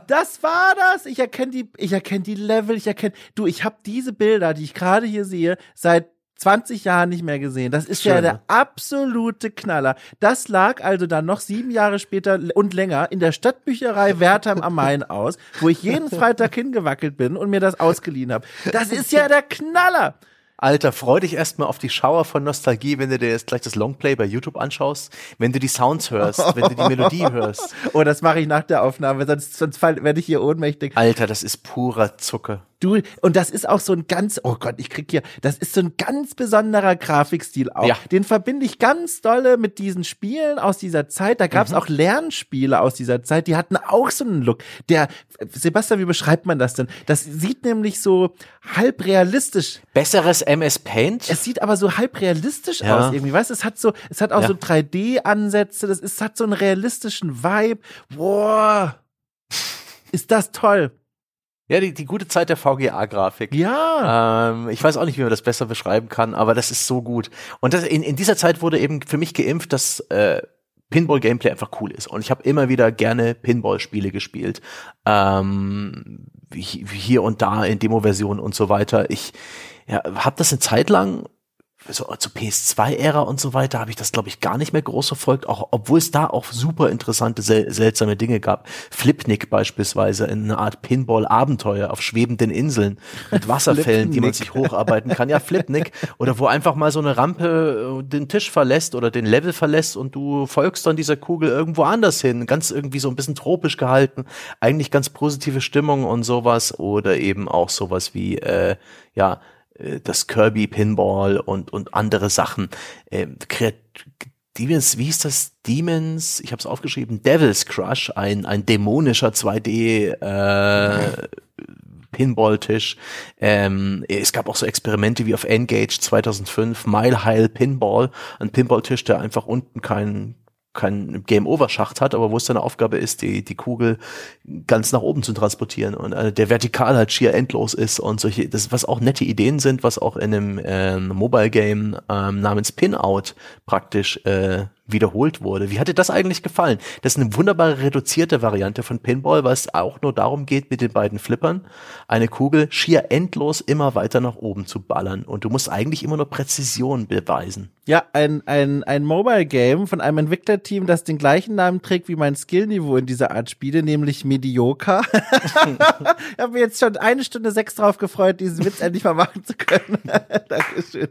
Das war das. Ich erkenne die, ich erkenne die Level, ich erkenne, du, ich habe diese Bilder, die ich gerade hier sehe, seit 20 Jahren nicht mehr gesehen. Das ist ja Schön, der ne? absolute Knaller. Das lag also dann noch sieben Jahre später und länger in der Stadtbücherei Wertheim am Main aus, wo ich jeden Freitag hingewackelt bin und mir das ausgeliehen habe. Das ist ja der Knaller. Alter, freu dich erstmal auf die Schauer von Nostalgie, wenn du dir jetzt gleich das Longplay bei YouTube anschaust, wenn du die Sounds hörst, wenn du die Melodie [laughs] hörst. Oh, das mache ich nach der Aufnahme, sonst, sonst werde ich hier ohnmächtig. Alter, das ist purer Zucker. Du, und das ist auch so ein ganz, oh Gott, ich krieg hier, das ist so ein ganz besonderer Grafikstil auch. Ja. Den verbinde ich ganz dolle mit diesen Spielen aus dieser Zeit. Da gab's auch Lernspiele aus dieser Zeit, die hatten auch so einen Look. Der, Sebastian, wie beschreibt man das denn? Das sieht nämlich so halb realistisch. Besseres MS Paint? Es sieht aber so halb realistisch Ja. aus irgendwie, weißt du? Es hat so, es hat auch Ja. so 3D-Ansätze, das ist, hat so einen realistischen Vibe. Boah. Ist das toll. Ja, die, die gute Zeit der VGA-Grafik. Ja. Ähm, ich weiß auch nicht, wie man das besser beschreiben kann, aber das ist so gut. Und das, in, in dieser Zeit wurde eben für mich geimpft, dass äh, Pinball-Gameplay einfach cool ist. Und ich habe immer wieder gerne Pinball-Spiele gespielt. Ähm, hier und da in Demo-Versionen und so weiter. Ich ja, habe das eine Zeit lang so zur PS2-Ära und so weiter habe ich das, glaube ich, gar nicht mehr groß verfolgt, auch obwohl es da auch super interessante, sel seltsame Dinge gab. Flipnick beispielsweise, eine Art Pinball-Abenteuer auf schwebenden Inseln mit [laughs] Wasserfällen, die man sich hocharbeiten kann. Ja, Flipnick. Oder wo einfach mal so eine Rampe äh, den Tisch verlässt oder den Level verlässt und du folgst dann dieser Kugel irgendwo anders hin. Ganz irgendwie so ein bisschen tropisch gehalten. Eigentlich ganz positive Stimmung und sowas. Oder eben auch sowas wie, äh, ja, das Kirby Pinball und und andere Sachen. Ähm, Demons, wie hieß das? Demons, ich habe es aufgeschrieben, Devil's Crush, ein ein dämonischer 2D äh, Pinball-Tisch. Ähm, es gab auch so Experimente wie auf Engage 2005, Mile High Pinball, ein Pinball-Tisch, der einfach unten kein kein Game-Over-Schacht hat, aber wo es deine Aufgabe ist, die, die Kugel ganz nach oben zu transportieren und äh, der vertikal halt schier endlos ist und solche, das, was auch nette Ideen sind, was auch in einem ähm, Mobile-Game ähm, namens Pin-Out praktisch äh, wiederholt wurde. Wie hat dir das eigentlich gefallen? Das ist eine wunderbare reduzierte Variante von Pinball, weil es auch nur darum geht, mit den beiden Flippern eine Kugel schier endlos immer weiter nach oben zu ballern und du musst eigentlich immer nur Präzision beweisen. Ja, ein, ein, ein Mobile Game von einem Entwicklerteam, das den gleichen Namen trägt wie mein Skillniveau in dieser Art Spiele, nämlich Mediocre. [laughs] ich habe mir jetzt schon eine Stunde sechs drauf gefreut, diesen Witz endlich mal machen zu können. [laughs] Dankeschön.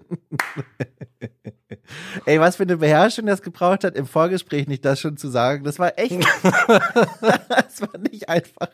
[laughs] Ey, was für eine Beherrschung das gebraucht hat, im Vorgespräch nicht das schon zu sagen. Das war echt, [laughs] das war nicht einfach.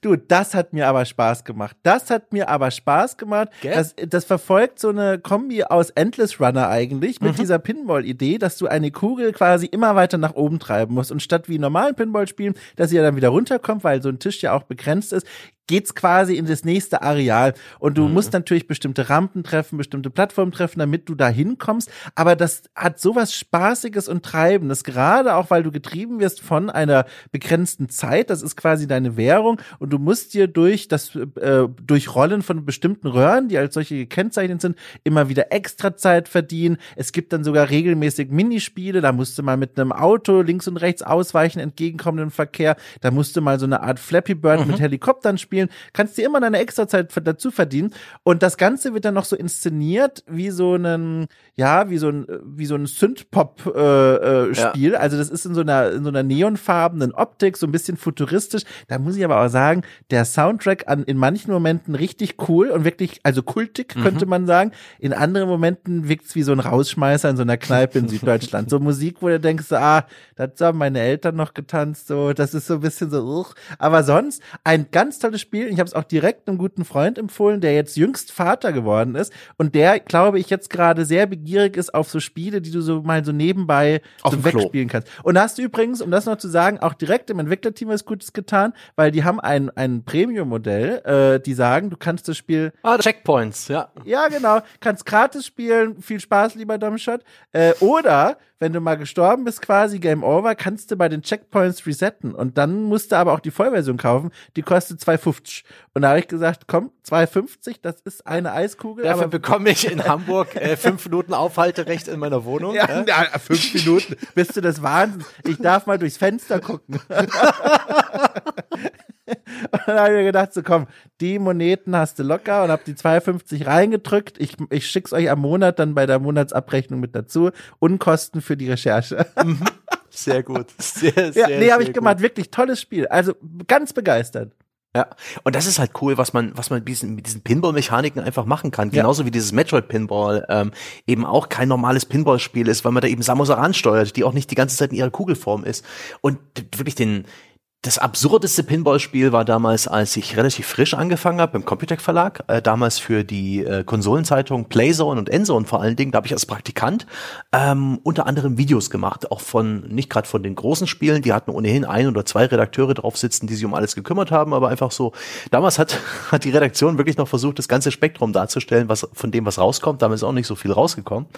Du, das hat mir aber Spaß gemacht. Das hat mir aber Spaß gemacht. Das, das verfolgt so eine Kombi aus Endless Runner eigentlich mit dieser Pinball-Idee, dass du eine Kugel quasi immer weiter nach oben treiben musst und statt wie normalen Pinball spielen, dass sie ja dann wieder runterkommt, weil so ein Tisch ja auch begrenzt ist, geht's quasi in das nächste Areal. Und du musst natürlich bestimmte Rampen treffen, bestimmte Plattformen treffen, damit du da hinkommst, aber das hat sowas spaßiges und treibendes, gerade auch weil du getrieben wirst von einer begrenzten Zeit, das ist quasi deine Währung. Und du musst dir durch das äh, durch Rollen von bestimmten Röhren, die als solche gekennzeichnet sind, immer wieder extra Zeit verdienen. Es gibt dann sogar regelmäßig Minispiele, da musst du mal mit einem Auto links und rechts ausweichen entgegenkommenden Verkehr, da musst du mal so eine Art Flappy Bird mit Helikoptern spielen spielen, kannst dir immer deine Extrazeit dazu verdienen. Und das Ganze wird dann noch so inszeniert wie so ein, ja, wie so ein, wie so ein Synth-Pop-Spiel. Äh, äh, ja. Also das ist in so einer, in so einer neonfarbenen Optik, so ein bisschen futuristisch. Da muss ich aber auch sagen, der Soundtrack an, in manchen Momenten richtig cool und wirklich, also kultig, mhm. könnte man sagen. In anderen Momenten wirkt's wie so ein Rausschmeißer in so einer Kneipe in Süddeutschland. So Musik, wo du denkst, ah, das haben meine Eltern noch getanzt, so, das ist so ein bisschen so, uch. aber sonst ein ganz tolles Spiel. Ich habe es auch direkt einem guten Freund empfohlen, der jetzt jüngst Vater geworden ist und der, glaube ich, jetzt gerade sehr begierig ist auf so Spiele, die du so mal so nebenbei auf so wegspielen kannst. Und da hast du übrigens, um das noch zu sagen, auch direkt im Entwicklerteam was Gutes getan, weil die haben ein, ein Premium-Modell, äh, die sagen, du kannst das Spiel. Ah, Checkpoints, ja. Ja, genau. Kannst gratis spielen. Viel Spaß, lieber Dumbshot. Äh, oder wenn du mal gestorben bist, quasi Game Over, kannst du bei den Checkpoints resetten. Und dann musst du aber auch die Vollversion kaufen. Die kostet 2,50. Und da habe ich gesagt, komm, 2,50, das ist eine Eiskugel. Dafür bekomme ich in Hamburg äh, fünf Minuten Aufhalterecht in meiner Wohnung. Ja, ja. ja fünf Minuten. Bist du das Wahnsinn? Ich darf mal durchs Fenster gucken. [laughs] [laughs] Und dann habe ich mir gedacht, so komm, die Moneten hast du locker und hab die 2,50 reingedrückt. Ich, ich schick's euch am Monat dann bei der Monatsabrechnung mit dazu. Unkosten für die Recherche. Mhm. Sehr gut. Sehr, [laughs] sehr, ja, nee, habe ich gemacht. Wirklich tolles Spiel. Also ganz begeistert. Ja, und das ist halt cool, was man, was man mit diesen, mit diesen Pinball-Mechaniken einfach machen kann. Genauso ja. wie dieses Metroid-Pinball ähm, eben auch kein normales Pinball-Spiel ist, weil man da eben Samus ansteuert, die auch nicht die ganze Zeit in ihrer Kugelform ist. Und wirklich den, das absurdeste Pinball-Spiel war damals, als ich relativ frisch angefangen habe beim Computec Verlag, äh, damals für die äh, Konsolenzeitung Playzone und Endzone vor allen Dingen, da habe ich als Praktikant ähm, unter anderem Videos gemacht, auch von, nicht gerade von den großen Spielen, die hatten ohnehin ein oder zwei Redakteure drauf sitzen, die sich um alles gekümmert haben, aber einfach so, damals hat, [laughs] hat die Redaktion wirklich noch versucht, das ganze Spektrum darzustellen, was von dem, was rauskommt, damals ist auch nicht so viel rausgekommen.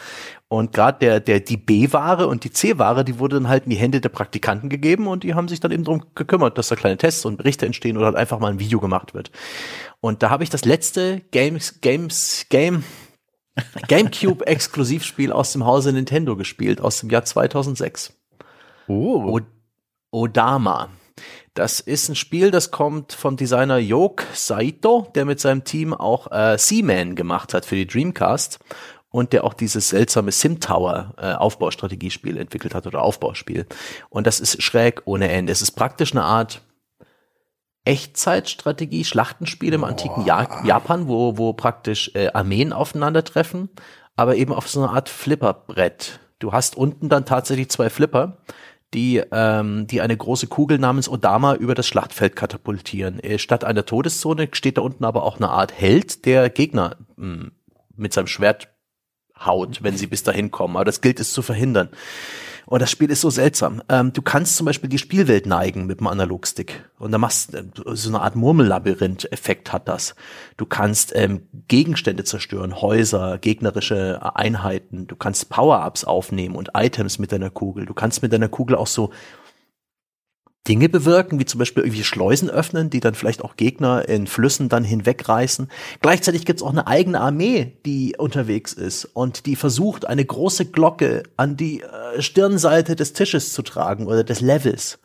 Und gerade der, der, die B-Ware und die C-Ware, die wurde dann halt in die Hände der Praktikanten gegeben und die haben sich dann eben drum gekümmert, dass da kleine Tests und Berichte entstehen oder halt einfach mal ein Video gemacht wird. Und da habe ich das letzte Games, Games, Game, GameCube [laughs] Exklusivspiel aus dem Hause Nintendo gespielt, aus dem Jahr 2006. Oh. Odama. Das ist ein Spiel, das kommt vom Designer Yoke Saito, der mit seinem Team auch äh, Seaman gemacht hat für die Dreamcast und der auch dieses seltsame Sim Tower äh, Aufbaustrategiespiel entwickelt hat oder Aufbauspiel. Und das ist schräg ohne Ende. Es ist praktisch eine Art Echtzeitstrategie, Schlachtenspiel im antiken ja Japan, wo, wo praktisch äh, Armeen aufeinandertreffen, aber eben auf so eine Art Flipperbrett. Du hast unten dann tatsächlich zwei Flipper, die, ähm, die eine große Kugel namens Odama über das Schlachtfeld katapultieren. Äh, statt einer Todeszone steht da unten aber auch eine Art Held, der Gegner mh, hm, mit seinem Schwert haut, wenn sie bis dahin kommen. Aber das gilt es zu verhindern. Und das Spiel ist so seltsam. Ähm, du kannst zum Beispiel die Spielwelt neigen mit dem Analogstick. Und da machst äh, so eine Art Murmellabyrinth-Effekt hat das. Du kannst ähm, Gegenstände zerstören, Häuser, gegnerische Einheiten. Du kannst Power-Ups aufnehmen und Items mit deiner Kugel. Du kannst mit deiner Kugel auch so Dinge bewirken, wie zum Beispiel irgendwie Schleusen öffnen, die dann vielleicht auch Gegner in Flüssen dann hinwegreißen. Gleichzeitig gibt's auch eine eigene Armee, die unterwegs ist und die versucht, eine große Glocke an die äh, Stirnseite des Tisches zu tragen oder des Levels.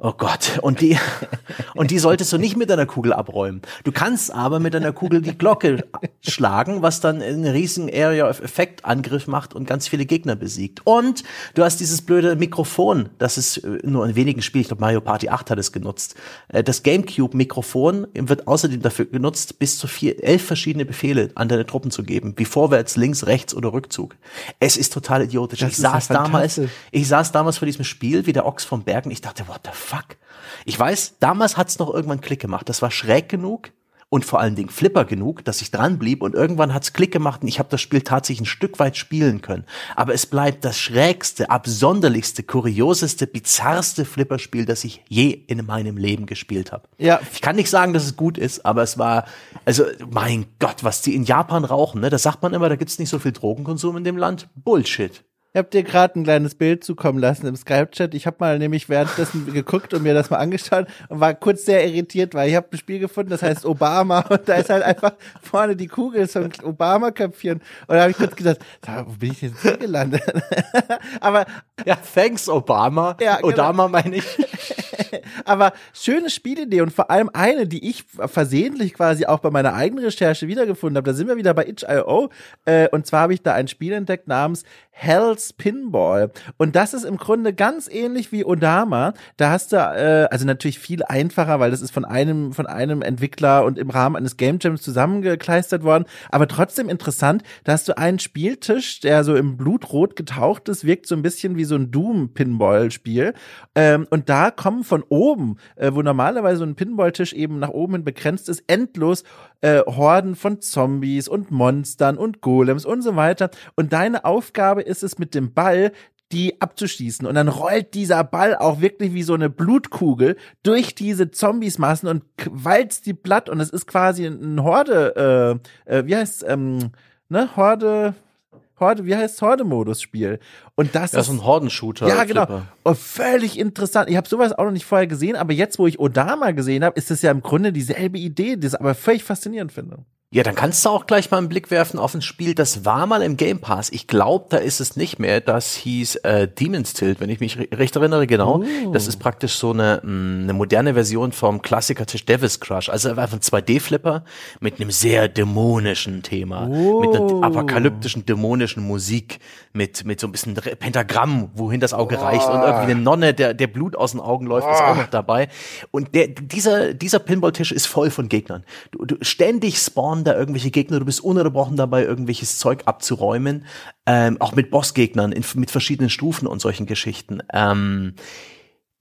Oh Gott, und die, [laughs] und die solltest du nicht mit einer Kugel abräumen. Du kannst aber mit einer Kugel die Glocke schlagen, was dann einen riesigen Area of Effect Angriff macht und ganz viele Gegner besiegt. Und du hast dieses blöde Mikrofon, das ist äh, nur in wenigen Spielen, ich glaube Mario Party 8 hat es genutzt. Äh, das Gamecube Mikrofon wird außerdem dafür genutzt, bis zu vier, elf verschiedene Befehle an deine Truppen zu geben, wie vorwärts, links, rechts oder Rückzug. Es ist total idiotisch. Das ich saß damals, ich saß damals vor diesem Spiel wie der Ochs vom Bergen. Ich dachte, what the fuck? Ich weiß, damals hat's noch irgendwann Klick gemacht. Das war schräg genug und vor allen Dingen flipper genug, dass ich dran blieb und irgendwann hat's Klick gemacht und ich habe das Spiel tatsächlich ein Stück weit spielen können. Aber es bleibt das schrägste, absonderlichste, kurioseste, bizarrste Flipperspiel, das ich je in meinem Leben gespielt habe. Ja. Ich kann nicht sagen, dass es gut ist, aber es war, also mein Gott, was die in Japan rauchen, ne? Da sagt man immer, da gibt's nicht so viel Drogenkonsum in dem Land. Bullshit. Ich habe dir gerade ein kleines Bild zukommen lassen im Skype-Chat. Ich habe mal nämlich währenddessen [laughs] geguckt und mir das mal angeschaut und war kurz sehr irritiert, weil ich habe ein Spiel gefunden, das heißt Obama [laughs] und da ist halt einfach vorne die Kugel, so ein Obama-Köpfchen. Und da habe ich kurz gedacht, wo bin ich jetzt hier gelandet? [laughs] Aber ja, thanks Obama. Ja, genau. Obama meine ich. Aber schöne Spielidee und vor allem eine, die ich versehentlich quasi auch bei meiner eigenen Recherche wiedergefunden habe. Da sind wir wieder bei itch.io äh, und zwar habe ich da ein Spiel entdeckt namens Hell's Pinball. Und das ist im Grunde ganz ähnlich wie Odama. Da hast du, äh, also natürlich viel einfacher, weil das ist von einem, von einem Entwickler und im Rahmen eines Game Jams zusammengekleistert worden. Aber trotzdem interessant, da hast du einen Spieltisch, der so im Blutrot getaucht ist, wirkt so ein bisschen wie so ein Doom-Pinball-Spiel. Ähm, und da kommen von oben, äh, wo normalerweise so ein Pinball-Tisch eben nach oben hin begrenzt ist, endlos äh, Horden von Zombies und Monstern und Golems und so weiter. Und deine Aufgabe ist es mit dem Ball, die abzuschießen. Und dann rollt dieser Ball auch wirklich wie so eine Blutkugel durch diese Zombiesmassen und walzt die platt. Und es ist quasi ein Horde, äh, äh, wie heißt ähm, ne, Horde, Horde, wie heißt Horde-Modus-Spiel? Und das, das ist ein Hordenshooter. Ja, genau. Und völlig interessant. Ich habe sowas auch noch nicht vorher gesehen, aber jetzt, wo ich Odama gesehen habe, ist es ja im Grunde dieselbe Idee, die ich aber völlig faszinierend finde. Ja, dann kannst du auch gleich mal einen Blick werfen auf ein Spiel, das war mal im Game Pass. Ich glaube, da ist es nicht mehr. Das hieß äh, Demon's Tilt, wenn ich mich recht erinnere, genau. Oh. Das ist praktisch so eine, mh, mm, eine moderne Version vom Klassiker-Tisch Devil's Crush. Also einfach ein 2D-Flipper mit einem sehr dämonischen Thema, oh. mit einer apokalyptischen, dämonischen Musik, mit, mit so ein bisschen Pentagramm, wohin das Auge oh. reicht und irgendwie eine Nonne, der, der Blut aus den Augen läuft, ist auch noch dabei. Und der, dieser, dieser Pinball-Tisch ist voll von Gegnern. Du, du ständig spawnen spawnen da irgendwelche Gegner, du bist ununterbrochen dabei, irgendwelches Zeug abzuräumen, ähm, auch mit Bossgegnern in, mit verschiedenen Stufen und solchen Geschichten. Ähm,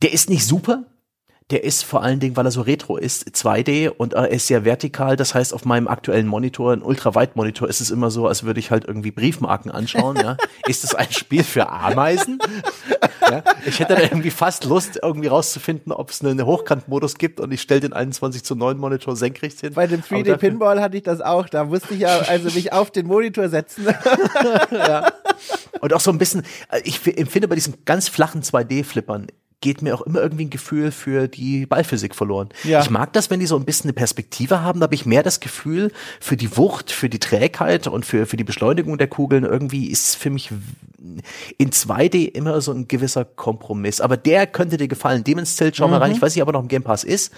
der ist nicht super, der ist vor allen Dingen, weil er so retro ist, 2D und er ist sehr vertikal. Das heißt, auf meinem aktuellen Monitor, ein Ultraweit-Monitor, ist es immer so, als würde ich halt irgendwie Briefmarken anschauen. Ja. [laughs] Ist es ein Spiel für Ameisen? ja. Ich hätte da irgendwie fast Lust, irgendwie rauszufinden, ob es einen Hochkant-Modus gibt und ich stelle den 21 zu 9 Monitor senkrecht hin. Bei dem 3D-Pinball hatte ich das auch. Da musste ich ja also mich auf den Monitor setzen. [laughs] ja. Und auch so ein bisschen, ich empfinde bei diesen ganz flachen 2D-Flippern geht mir auch immer irgendwie ein Gefühl für die Ballphysik verloren. Ja. Ich mag das, wenn die so ein bisschen eine Perspektive haben, da habe ich mehr das Gefühl für die Wucht, für die Trägheit und für, für die Beschleunigung der Kugeln. Irgendwie ist für mich in 2D immer so ein gewisser Kompromiss. Aber der könnte dir gefallen. Demon's Tilt, schau mhm. mal rein. Ich weiß nicht, ob er noch im Game Pass ist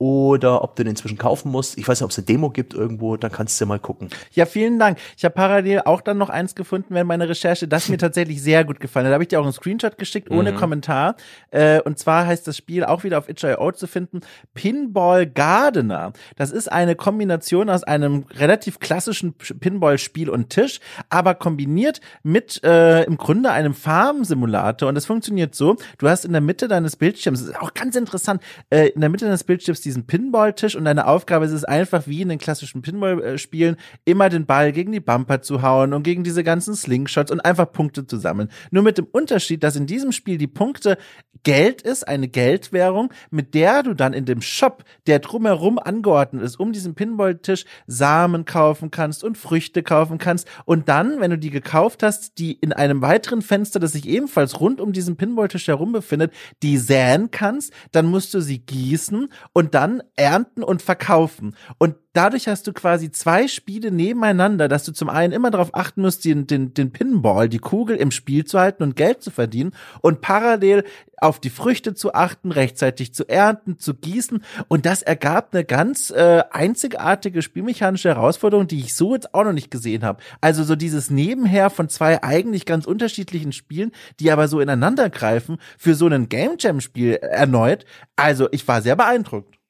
oder ob du den inzwischen kaufen musst. Ich weiß nicht, ob es eine Demo gibt irgendwo, dann kannst du mal gucken. Ja, vielen Dank. Ich habe parallel auch dann noch eins gefunden während meiner Recherche, das mir [laughs] tatsächlich sehr gut gefallen hat. Da habe ich dir auch einen Screenshot geschickt, ohne mhm. Kommentar. Äh, und zwar heißt das Spiel auch wieder auf itch.io zu finden, Pinball Gardener. Das ist eine Kombination aus einem relativ klassischen Pinball-Spiel und Tisch, aber kombiniert mit äh, im Grunde einem Farm-Simulator. Und das funktioniert so, du hast in der Mitte deines Bildschirms, das ist auch ganz interessant, äh, in der Mitte deines Bildschirms diesen Pinball-Tisch und deine Aufgabe ist es einfach wie in den klassischen Pinball-Spielen immer den Ball gegen die Bumper zu hauen und gegen diese ganzen Slingshots und einfach Punkte zu sammeln. Nur mit dem Unterschied, dass in diesem Spiel die Punkte Geld ist, eine Geldwährung, mit der du dann in dem Shop, der drumherum angeordnet ist, um diesen Pinball-Tisch Samen kaufen kannst und Früchte kaufen kannst und dann, wenn du die gekauft hast, die in einem weiteren Fenster, das sich ebenfalls rund um diesen Pinball-Tisch herum befindet, die säen kannst, dann musst du sie gießen und dann dann ernten und verkaufen. Und dadurch hast du quasi zwei Spiele nebeneinander, dass du zum einen immer darauf achten musst, den, den, den Pinball, die Kugel im Spiel zu halten und Geld zu verdienen und parallel auf die Früchte zu achten, rechtzeitig zu ernten, zu gießen. Und das ergab eine ganz äh, einzigartige spielmechanische Herausforderung, die ich so jetzt auch noch nicht gesehen habe. Also so dieses Nebenher von zwei eigentlich ganz unterschiedlichen Spielen, die aber so ineinander greifen, für so ein Game Jam Spiel erneut. Also ich war sehr beeindruckt.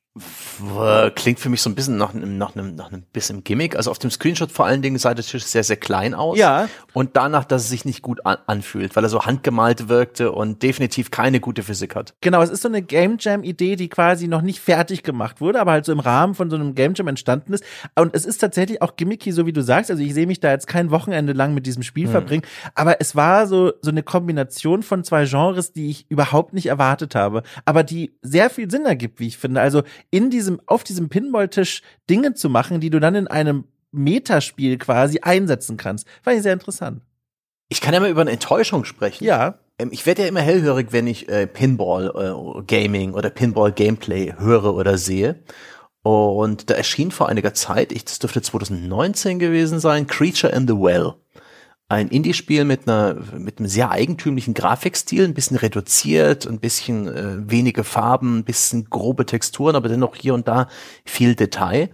Klingt für mich so ein bisschen nach einem, nach einem, nach einem bisschen Gimmick. Also auf dem Screenshot vor allen Dingen sah der Tisch sehr, sehr klein aus. Ja. Und danach, dass es sich nicht gut an anfühlt, weil er so handgemalt wirkte und definitiv keine gute Physik hat. Genau, es ist so eine Game Jam Idee, die quasi noch nicht fertig gemacht wurde, aber halt so im Rahmen von so einem Game Jam entstanden ist. Und es ist tatsächlich auch gimmicky, so wie du sagst. Also ich sehe mich da jetzt kein Wochenende lang mit diesem Spiel hm. verbringen, aber es war so, so eine Kombination von zwei Genres, die ich überhaupt nicht erwartet habe, aber die sehr viel Sinn ergibt, wie ich finde. Also in diesem, auf diesem Pinballtisch Dinge zu machen, die du dann in einem Metaspiel quasi einsetzen kannst. Fand ich sehr interessant. Ich kann ja mal über eine Enttäuschung sprechen. Ja. Ähm, ich werde ja immer hellhörig, wenn ich äh, Pinball äh, Gaming oder Pinball Gameplay höre oder sehe. Und da erschien vor einiger Zeit, ich, das dürfte 2019 gewesen sein, Creature in the Well. Ein Indie-Spiel mit einer mit einem sehr eigentümlichen Grafikstil, ein bisschen reduziert, ein bisschen äh, wenige Farben, ein bisschen grobe Texturen, aber dennoch hier und da viel Detail.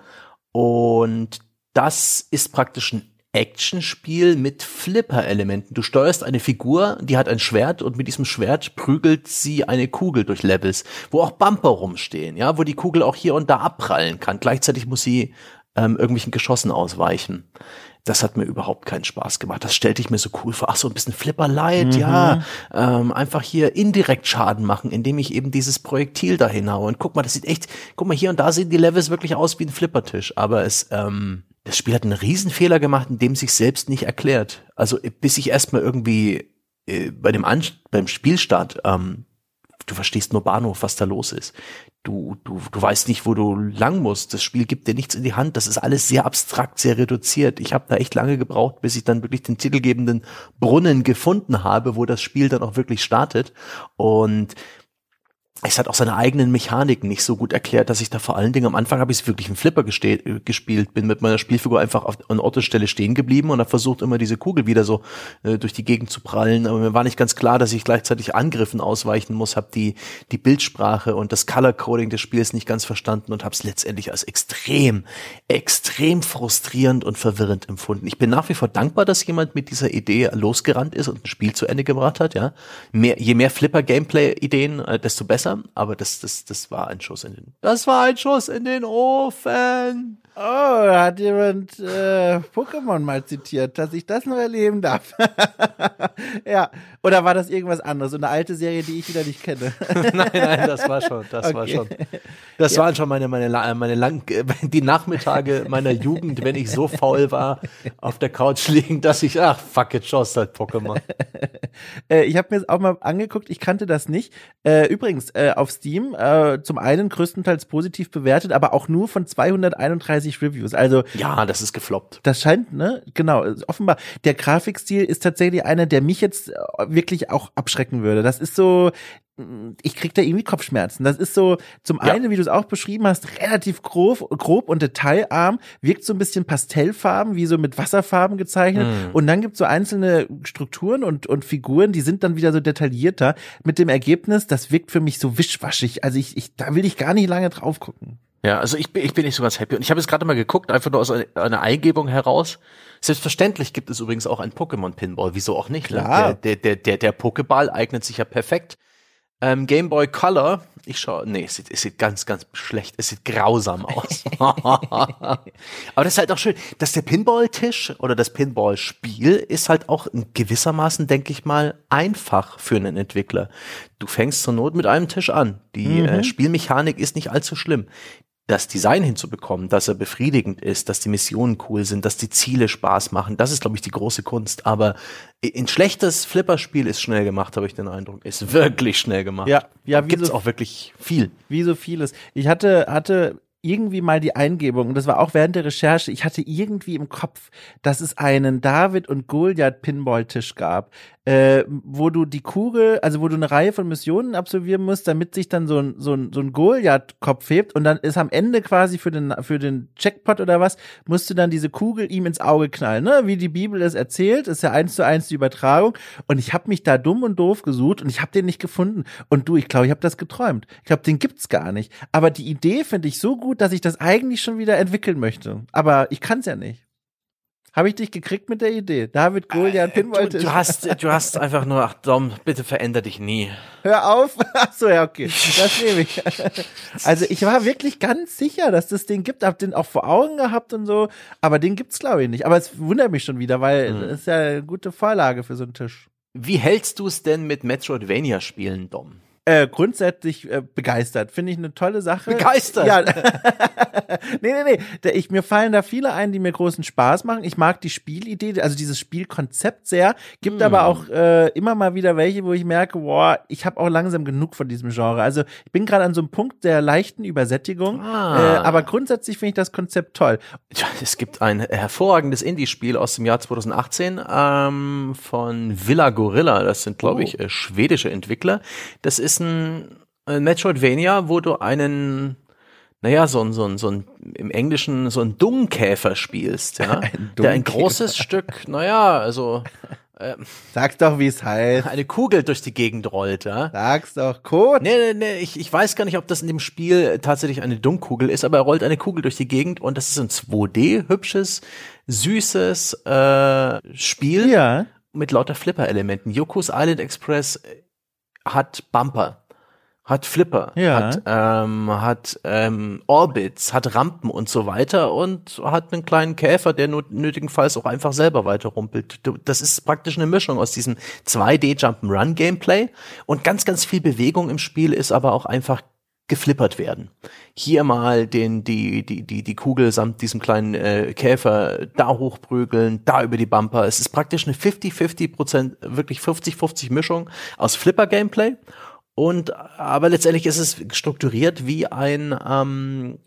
Und das ist praktisch ein Actionspiel mit Flipper-Elementen. Du steuerst eine Figur, die hat ein Schwert und mit diesem Schwert prügelt sie eine Kugel durch Levels, wo auch Bumper rumstehen, ja, wo die Kugel auch hier und da abprallen kann. Gleichzeitig muss sie ähm, irgendwelchen Geschossen ausweichen. Das hat mir überhaupt keinen Spaß gemacht. Das stellte ich mir so cool vor. Ach so, ein bisschen Flipper Light, mhm. ja. Ähm, einfach hier indirekt Schaden machen, indem ich eben dieses Projektil dahin haue. Und guck mal, das sieht echt, guck mal, hier und da sehen die Levels wirklich aus wie ein Flippertisch. Aber es, ähm, das Spiel hat einen Riesenfehler gemacht, in dem sich selbst nicht erklärt. Also bis ich erstmal irgendwie äh, bei dem An beim Spielstart, ähm, du verstehst nur Bahnhof, was da los ist. Du, du, du weißt nicht, wo du lang musst. Das Spiel gibt dir nichts in die Hand. Das ist alles sehr abstrakt, sehr reduziert. Ich habe da echt lange gebraucht, bis ich dann wirklich den titelgebenden Brunnen gefunden habe, wo das Spiel dann auch wirklich startet. Und es hat auch seine eigenen Mechaniken nicht so gut erklärt, dass ich da vor allen Dingen am Anfang habe ich wirklich einen Flipper gespielt, bin mit meiner Spielfigur einfach auf an Ort und Stelle stehen geblieben und habe versucht immer diese Kugel wieder so äh, durch die Gegend zu prallen, aber mir war nicht ganz klar, dass ich gleichzeitig Angriffen ausweichen muss, habe die die Bildsprache und das Color Coding des Spiels nicht ganz verstanden und habe es letztendlich als extrem extrem frustrierend und verwirrend empfunden. Ich bin nach wie vor dankbar, dass jemand mit dieser Idee losgerannt ist und ein Spiel zu Ende gebracht hat, ja. Mehr, je mehr Flipper Gameplay Ideen, äh, desto besser besser, aber das, das, das war ein Schuss in den, das war ein Schuss in den Ofen. Oh, da hat jemand äh, Pokémon mal zitiert, dass ich das noch erleben darf. [laughs] ja, oder war das irgendwas anderes? Eine alte Serie, die ich wieder nicht kenne? [laughs] nein, nein, das war schon, das okay. war schon. Das ja. waren schon meine, meine, meine lang, [laughs] die Nachmittage meiner Jugend, wenn ich so faul war, auf der Couch liegen, dass ich, ach, fuck it, schaust halt Pokémon. äh, ich habe mir das auch mal angeguckt, ich kannte das nicht. Äh, übrigens, äh, auf Steam, zum einen größtenteils positiv bewertet, aber auch nur von 231 30 Reviews. Also ja, das ist gefloppt. Das scheint, ne? Genau, offenbar. Der Grafikstil ist tatsächlich einer, der mich jetzt äh, wirklich auch abschrecken würde. Das ist so, ich krieg da irgendwie Kopfschmerzen. Das ist so, zum ja. einen, wie du es auch beschrieben hast, relativ grob, grob und detailarm, wirkt so ein bisschen Pastellfarben, wie so mit Wasserfarben gezeichnet. Mm. Und dann gibt's so einzelne Strukturen und, und Figuren, die sind dann wieder so detaillierter, mit dem Ergebnis, das wirkt für mich so wischwaschig. Also ich, ich da will ich gar nicht lange drauf gucken. Ja, also ich bin, ich bin nicht so ganz happy. Und ich habe jetzt gerade mal geguckt, einfach nur aus einer Eingebung heraus. Selbstverständlich gibt es übrigens auch ein Pokémon-Pinball. Wieso auch nicht? Ne? Klar. Der, der, der, der, der Pokéball eignet sich ja perfekt. Ähm, Game Boy Color, ich schaue, nee, es sieht, es sieht ganz, ganz schlecht, es sieht grausam aus. [laughs] Aber das ist halt auch schön, dass der Pinball-Tisch oder das Pinball-Spiel ist halt auch in gewissermaßen, denke ich mal, einfach für einen Entwickler. Du fängst zur Not mit einem Tisch an. Die mhm. äh, Spielmechanik ist nicht allzu schlimm das Design hinzubekommen, dass er befriedigend ist, dass die Missionen cool sind, dass die Ziele Spaß machen, das ist, glaube ich, die große Kunst. Aber ein schlechtes Flipperspiel ist schnell gemacht, habe ich den Eindruck. Ist wirklich schnell gemacht. Ja, ja, wie gibt's so, auch wirklich viel. Wie so vieles. Ich hatte hatte irgendwie mal die Eingebung, und das war auch während der Recherche, ich hatte irgendwie im Kopf, dass es einen David und Goliath Pinball-Tisch gab, äh, wo du die Kugel, also wo du eine Reihe von Missionen absolvieren musst, damit sich dann so ein, so ein, so ein Goliath-Kopf hebt und dann ist am Ende quasi für den, für den Checkpot oder was, musst du dann diese Kugel ihm ins Auge knallen, ne? Wie die Bibel es erzählt, ist ja eins zu eins die Übertragung. Und ich habe mich da dumm und doof gesucht und ich habe den nicht gefunden. Und du, ich glaube, ich habe das geträumt. Ich glaube, den gibt's gar nicht. Aber die Idee finde ich so gut, dass ich das eigentlich schon wieder entwickeln möchte. Aber ich kann's ja nicht. Habe ich dich gekriegt mit der Idee? David Goliath äh, Pinball du, du hast du hast einfach nur ach Dom, bitte veränder dich nie. Hör auf. [laughs] Ach so, ja, okay. Das nehme ich. [laughs] Also, ich war wirklich ganz sicher, dass das Ding gibt, hab den auch vor Augen gehabt und so, aber den gibt's glaube ich nicht, aber es wundert mich schon wieder, weil mhm. das ist ja eine gute Vorlage für so einen Tisch. Wie hältst du es denn mit Metroidvania Spielen, Dom? Äh, grundsätzlich äh, begeistert. Finde ich eine tolle Sache. Begeistert? Ja. [laughs] nee, nee, nee. Ich, mir fallen da viele ein, die mir großen Spaß machen. Ich mag die Spielidee, also dieses Spielkonzept sehr. Gibt mm. aber auch äh, immer mal wieder welche, wo ich merke, boah, ich habe auch langsam genug von diesem Genre. Also ich bin gerade an so einem Punkt der leichten Übersättigung. Ah. Äh, aber grundsätzlich finde ich das Konzept toll. Ja, es gibt ein hervorragendes Indie-Spiel aus dem Jahr 2018 ähm, von Villa Gorilla. Das sind, glaube oh. ich, äh, schwedische Entwickler. Das ist ist ein Metroidvania, wo du einen naja, so ein, so ein, so ein, im Englischen so ein Dungkäfer spielst, ja, [laughs] ein der ein großes Stück, naja, also, ähm, Sag's doch, wie es heißt. Eine Kugel durch die Gegend rollt, ja. Sag's doch, Code. Nee, nee, nee, ich, ich weiß gar nicht, ob das in dem Spiel tatsächlich eine Dunkkugel ist, aber er rollt eine Kugel durch die Gegend und das ist ein 2D, hübsches, süßes äh, Spiel ja. mit lauter Flipper-Elementen. Yoko's Island Express hat Bumper hat Flipper, ja. hat, ähm, hat ähm, Orbits, hat Rampen und so weiter und hat einen kleinen Käfer, der nötigenfalls auch einfach selber weiterrumpelt. Das ist praktisch eine Mischung aus diesem 2D Jump'n'Run Gameplay und ganz, ganz viel Bewegung im Spiel ist aber auch einfach geflippert werden. Hier mal den die die die die Kugel samt diesem kleinen äh, Käfer da hochprügeln, da über die Bumper. Es ist praktisch eine 50-50 Prozent, wirklich 50-50 Mischung aus Flipper Gameplay und aber letztendlich ist es strukturiert wie ein ähm,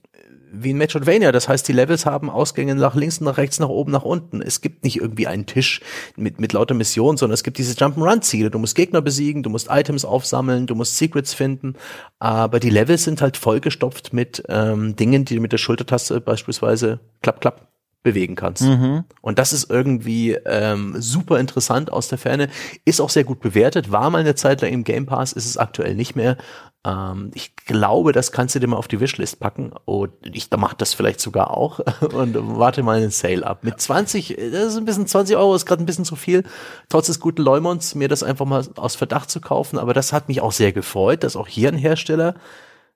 wie ein Metroidvania. Das heißt, die Levels haben Ausgänge nach links, nach rechts, nach oben, nach unten. Es gibt nicht irgendwie einen Tisch mit, mit lauter Missionen, sondern es gibt diese Jump'n'Run-Ziele. Du musst Gegner besiegen, du musst Items aufsammeln, du musst Secrets finden. Aber die Levels sind halt vollgestopft mit ähm, Dingen, die du mit der Schultertaste beispielsweise klapp, klapp bewegen kannst. Mhm. Und das ist irgendwie ähm, super interessant aus der Ferne. Ist auch sehr gut bewertet. War mal eine Zeit lang im Game Pass, ist es aktuell nicht mehr. Ähm, ich glaube, das kannst du dir mal auf die Wishlist packen. Und ich mach das vielleicht sogar auch [laughs] und warte mal einen Sale ab. Mit 20, das ist ein bisschen 20 Euro, ist gerade ein bisschen zu viel. Trotz des guten Leumons, mir das einfach mal aus Verdacht zu kaufen. Aber das hat mich auch sehr gefreut, dass auch hier ein Hersteller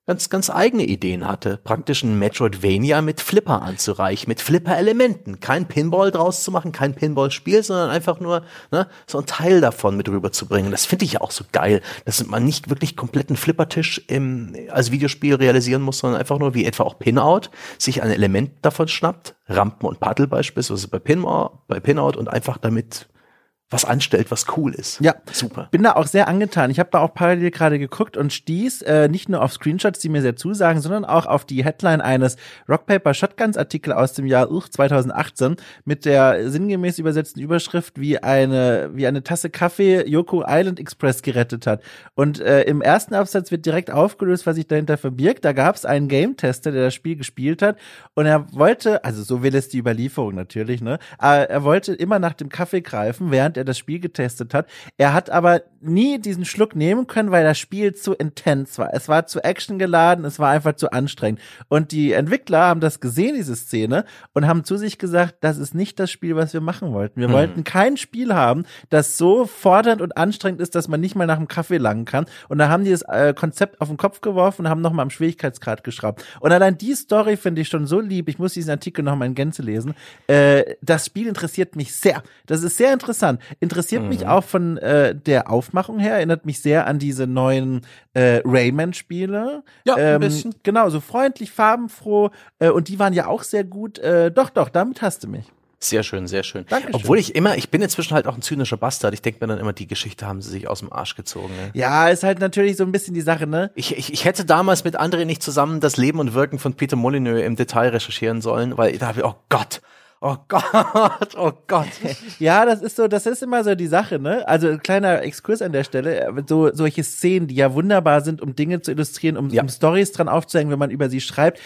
ganz, ganz eigene Ideen hatte. Praktisch ein Metroidvania mit Flipper anzureichen, mit Flipper-Elementen. Kein Pinball draus zu machen, kein Pinball-Spiel, sondern einfach nur ne, so ein Teil davon mit rüberzubringen. Das finde ich ja auch so geil, dass man nicht wirklich kompletten Flippertisch im, als Videospiel realisieren muss, sondern einfach nur wie etwa auch Pinout sich ein Element davon schnappt, Rampen und Paddle beispielsweise bei, Pinout, bei Pinout und einfach damit was anstellt, was cool ist. Ja, super. Bin da auch sehr angetan. Ich habe da auch parallel gerade geguckt und stieß äh, nicht nur auf Screenshots, die mir sehr zusagen, sondern auch auf die Headline eines Rock Paper Shotguns Artikel aus dem Jahr uh, 2018 mit der sinngemäß übersetzten Überschrift, wie eine wie eine Tasse Kaffee Yoko Island Express gerettet hat. Und äh, im ersten Absatz wird direkt aufgelöst, was sich dahinter verbirgt. Da gab es einen Game Tester, der das Spiel gespielt hat und er wollte, also so will es die Überlieferung natürlich, ne? Aber er wollte immer nach dem Kaffee greifen, während er er das Spiel getestet hat. Er hat aber nie diesen Schluck nehmen können, weil das Spiel zu intens war. Es war zu Action geladen, es war einfach zu anstrengend. Und die Entwickler haben das gesehen, diese Szene, und haben zu sich gesagt, das ist nicht das Spiel, was wir machen wollten. Wir mhm. wollten kein Spiel haben, das so fordernd und anstrengend ist, dass man nicht mal nach dem Kaffee langen kann. Und da haben die das äh, Konzept auf den Kopf geworfen und haben nochmal am Schwierigkeitsgrad geschraubt. Und allein die Story finde ich schon so lieb. Ich muss diesen Artikel nochmal in Gänze lesen. Äh, das Spiel interessiert mich sehr. Das ist sehr interessant. Interessiert mhm. mich auch von äh, der Aufmachung her, erinnert mich sehr an diese neuen äh, Rayman-Spiele. Ja, ähm, ein bisschen. Genau, so freundlich, farbenfroh äh, und die waren ja auch sehr gut. Äh, doch, doch, damit hast du mich. Sehr schön, sehr schön. Dankeschön. Obwohl ich immer, ich bin inzwischen halt auch ein zynischer Bastard. Ich denke mir dann immer, die Geschichte haben sie sich aus dem Arsch gezogen. Ne? Ja, ist halt natürlich so ein bisschen die Sache, ne? Ich, ich, ich hätte damals mit André nicht zusammen das Leben und Wirken von Peter Molyneux im Detail recherchieren sollen, weil da habe ich, oh Gott, Oh Gott, oh Gott. [laughs] ja, das ist so, das ist immer so die Sache, ne? Also kleiner Exkurs an der Stelle, so solche Szenen, die ja wunderbar sind, um Dinge zu illustrieren, um, ja. um Stories dran aufzuhängen, wenn man über sie schreibt.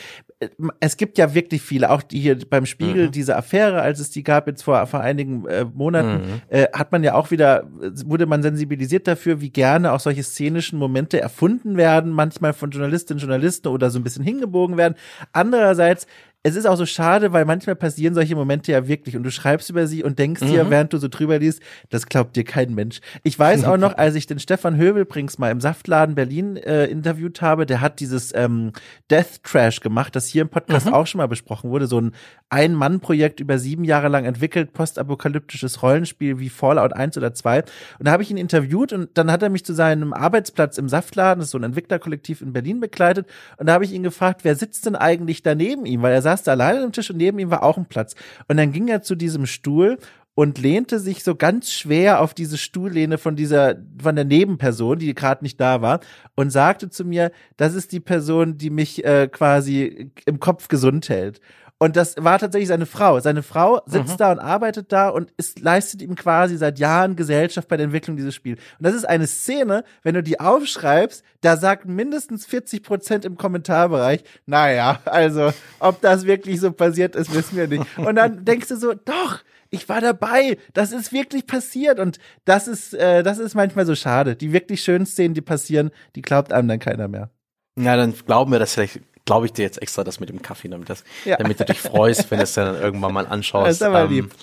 Es gibt ja wirklich viele, auch die hier beim Spiegel, mhm. diese Affäre, als es die gab jetzt vor, vor einigen äh, Monaten, mhm. äh, hat man ja auch wieder, wurde man sensibilisiert dafür, wie gerne auch solche szenischen Momente erfunden werden, manchmal von Journalistinnen, Journalisten oder so ein bisschen hingebogen werden. Andererseits es ist auch so schade, weil manchmal passieren solche Momente ja wirklich und du schreibst über sie und denkst mhm. dir, während du so drüber liest, das glaubt dir kein Mensch. Ich weiß auch noch, [laughs] als ich den Stefan Hövelbrings mal im Saftladen Berlin äh, interviewt habe, der hat dieses ähm, Death Trash gemacht, das hier im Podcast mhm. auch schon mal besprochen wurde, so ein Ein-Mann-Projekt über sieben Jahre lang entwickelt, postapokalyptisches Rollenspiel wie Fallout 1 oder 2. Und da habe ich ihn interviewt und dann hat er mich zu seinem Arbeitsplatz im Saftladen, das ist so ein Entwicklerkollektiv in Berlin begleitet und da habe ich ihn gefragt, wer sitzt denn eigentlich da neben ihm, weil er saß da alleine am Tisch und neben ihm war auch ein Platz. Und dann ging er zu diesem Stuhl und lehnte sich so ganz schwer auf diese Stuhllehne von dieser, von der Nebenperson, die gerade nicht da war, und sagte zu mir, das ist die Person, die mich äh, quasi im Kopf gesund hält. Und das war tatsächlich seine Frau. Seine Frau sitzt Mhm. da und arbeitet da und ist, leistet ihm quasi seit Jahren Gesellschaft bei der Entwicklung dieses Spiels. Und das ist eine Szene, wenn du die aufschreibst, da sagt mindestens 40 Prozent im Kommentarbereich, naja, also, ob das wirklich so passiert ist, wissen wir nicht. Und dann [laughs] denkst du so, doch, ich war dabei, das ist wirklich passiert und das ist, äh, das ist manchmal so schade. Die wirklich schönen Szenen, die passieren, die glaubt einem dann keiner mehr. Ja, dann glauben wir das vielleicht, glaube ich dir jetzt extra das mit dem Kaffee, damit, das, Ja. damit du dich freust, wenn du es dann irgendwann mal anschaust. Das ist aber lieb.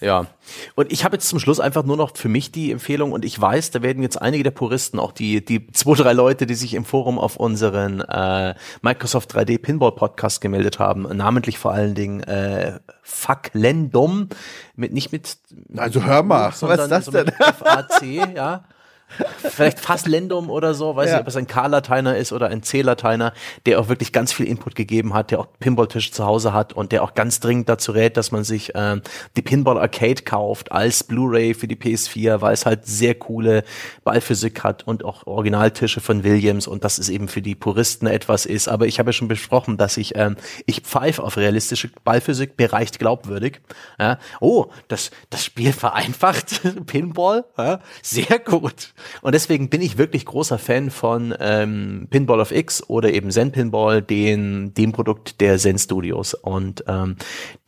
Ja. Und ich habe jetzt zum Schluss einfach nur noch für mich die Empfehlung und ich weiß, da werden jetzt einige der Puristen, auch die, die zwei, drei Leute, die sich im Forum auf unseren äh, Microsoft 3D Pinball Podcast gemeldet haben, namentlich vor allen Dingen äh, Fuck Lendom, mit nicht mit Also hör mal, was ist das denn? FAC, ja. [laughs] Vielleicht Fasslendum oder so, weiß Ja. nicht, ob es ein K-Lateiner ist oder ein C-Lateiner, der auch wirklich ganz viel Input gegeben hat, der auch Pinballtisch zu Hause hat und der auch ganz dringend dazu rät, dass man sich ähm, die Pinball Arcade kauft als Blu-ray für die PS4, weil es halt sehr coole Ballphysik hat und auch Originaltische von Williams und das ist eben für die Puristen etwas ist. Aber ich habe ja schon besprochen, dass ich ähm, ich pfeife auf realistische Ballphysik, bereicht glaubwürdig. Ja. Oh, das das Spiel vereinfacht [laughs] Pinball, ja. sehr gut. Und deswegen bin ich wirklich großer Fan von ähm, Pinball of X oder eben Zen Pinball, den, dem Produkt der Zen Studios. Und ähm,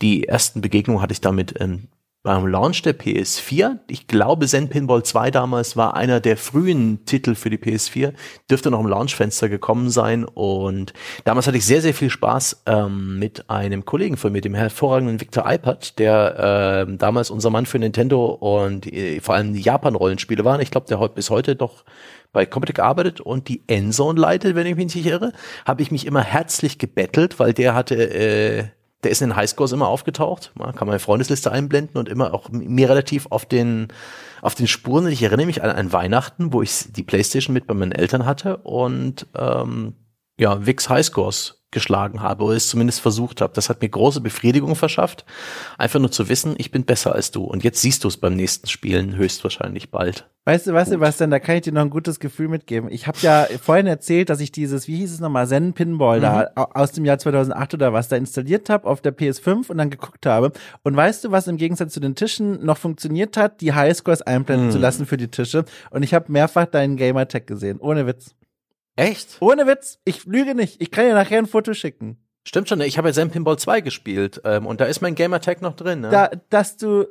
die ersten Begegnungen hatte ich damit ähm, beim Launch der PS4. Ich glaube, Zen Pinball 2 damals war einer der frühen Titel für die PS4. Dürfte noch im Launchfenster gekommen sein. Und damals hatte ich sehr, sehr viel Spaß ähm, mit einem Kollegen von mir, dem hervorragenden Victor Eipert, der ähm, damals unser Mann für Nintendo und äh, vor allem die Japan-Rollenspiele waren. Ich glaube, der heute bis heute doch bei Computec arbeitet und die Endzone leitet, wenn ich mich nicht irre, habe ich mich immer herzlich gebettelt, weil der hatte äh, der ist in den Highscores immer aufgetaucht, Man kann meine Freundesliste einblenden und immer auch mir relativ auf den auf den Spuren. Ich erinnere mich an, an Weihnachten, wo ich die Playstation mit bei meinen Eltern hatte und ähm, ja, Wix Highscores geschlagen habe oder es zumindest versucht habe. Das hat mir große Befriedigung verschafft. Einfach nur zu wissen, ich bin besser als du. Und jetzt siehst du es beim nächsten Spielen höchstwahrscheinlich bald. Weißt du was, Sebastian, da kann ich dir noch ein gutes Gefühl mitgeben. Ich habe ja vorhin erzählt, dass ich dieses, wie hieß es nochmal, Zen Pinball da au- aus dem Jahr 2008 oder was da installiert habe auf der PS5 und dann geguckt habe. Und weißt du, was im Gegensatz zu den Tischen noch funktioniert hat, die Highscores einblenden zu lassen für die Tische. Und ich habe mehrfach deinen Gamertag gesehen, ohne Witz. Echt? Ohne Witz, ich lüge nicht. Ich kann dir nachher ein Foto schicken. Stimmt schon, ich habe ja Zen Pinball 2 gespielt ähm, und da ist mein Gamertag noch drin. Ne? Da, dass du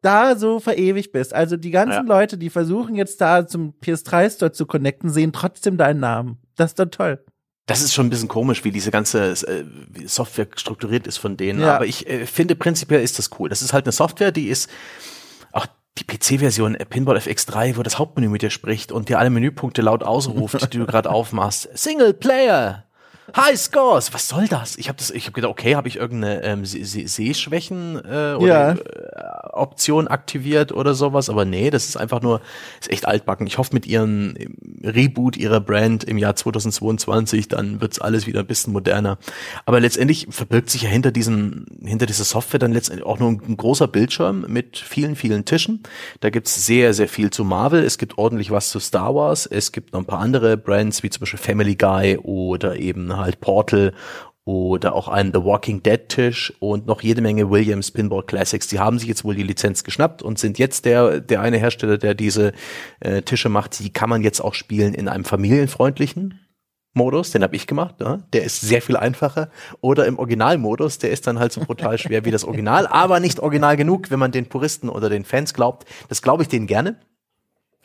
da so verewigt bist. Also die ganzen Ja. Leute, die versuchen jetzt da zum PS3 Store zu connecten, sehen trotzdem deinen Namen. Das ist doch toll. Das ist schon ein bisschen komisch, wie diese ganze äh, Software strukturiert ist von denen. Ja. Aber ich äh, finde prinzipiell ist das cool. Das ist halt eine Software, die ist die PC-Version äh, Pinball FX3, wo das Hauptmenü mit dir spricht und dir alle Menüpunkte laut ausruft, die du [laughs] gerade aufmachst. Single Player. High Scores, was soll das? Ich habe das, ich habe gedacht, okay, habe ich irgendeine ähm, Se- Se- Sehschwächen äh, oder Ja. äh, Option aktiviert oder sowas, aber nee, das ist einfach nur, ist echt altbacken. Ich hoffe mit ihren ähm, Reboot ihrer Brand im Jahr 2022, dann wird's alles wieder ein bisschen moderner. Aber letztendlich verbirgt sich ja hinter diesem, hinter dieser Software dann letztendlich auch nur ein, ein großer Bildschirm mit vielen, vielen Tischen. Da gibt's sehr, sehr viel zu Marvel. Es gibt ordentlich was zu Star Wars. Es gibt noch ein paar andere Brands, wie zum Beispiel Family Guy oder eben halt Portal oder auch einen The Walking Dead Tisch und noch jede Menge Williams Pinball Classics. Die haben sich jetzt wohl die Lizenz geschnappt und sind jetzt der, der eine Hersteller, der diese äh, Tische macht. Die kann man jetzt auch spielen in einem familienfreundlichen Modus, den habe ich gemacht, ne? der ist sehr viel einfacher. Oder im Originalmodus, der ist dann halt so brutal schwer wie das Original, aber nicht original genug, wenn man den Puristen oder den Fans glaubt. Das glaube ich denen gerne.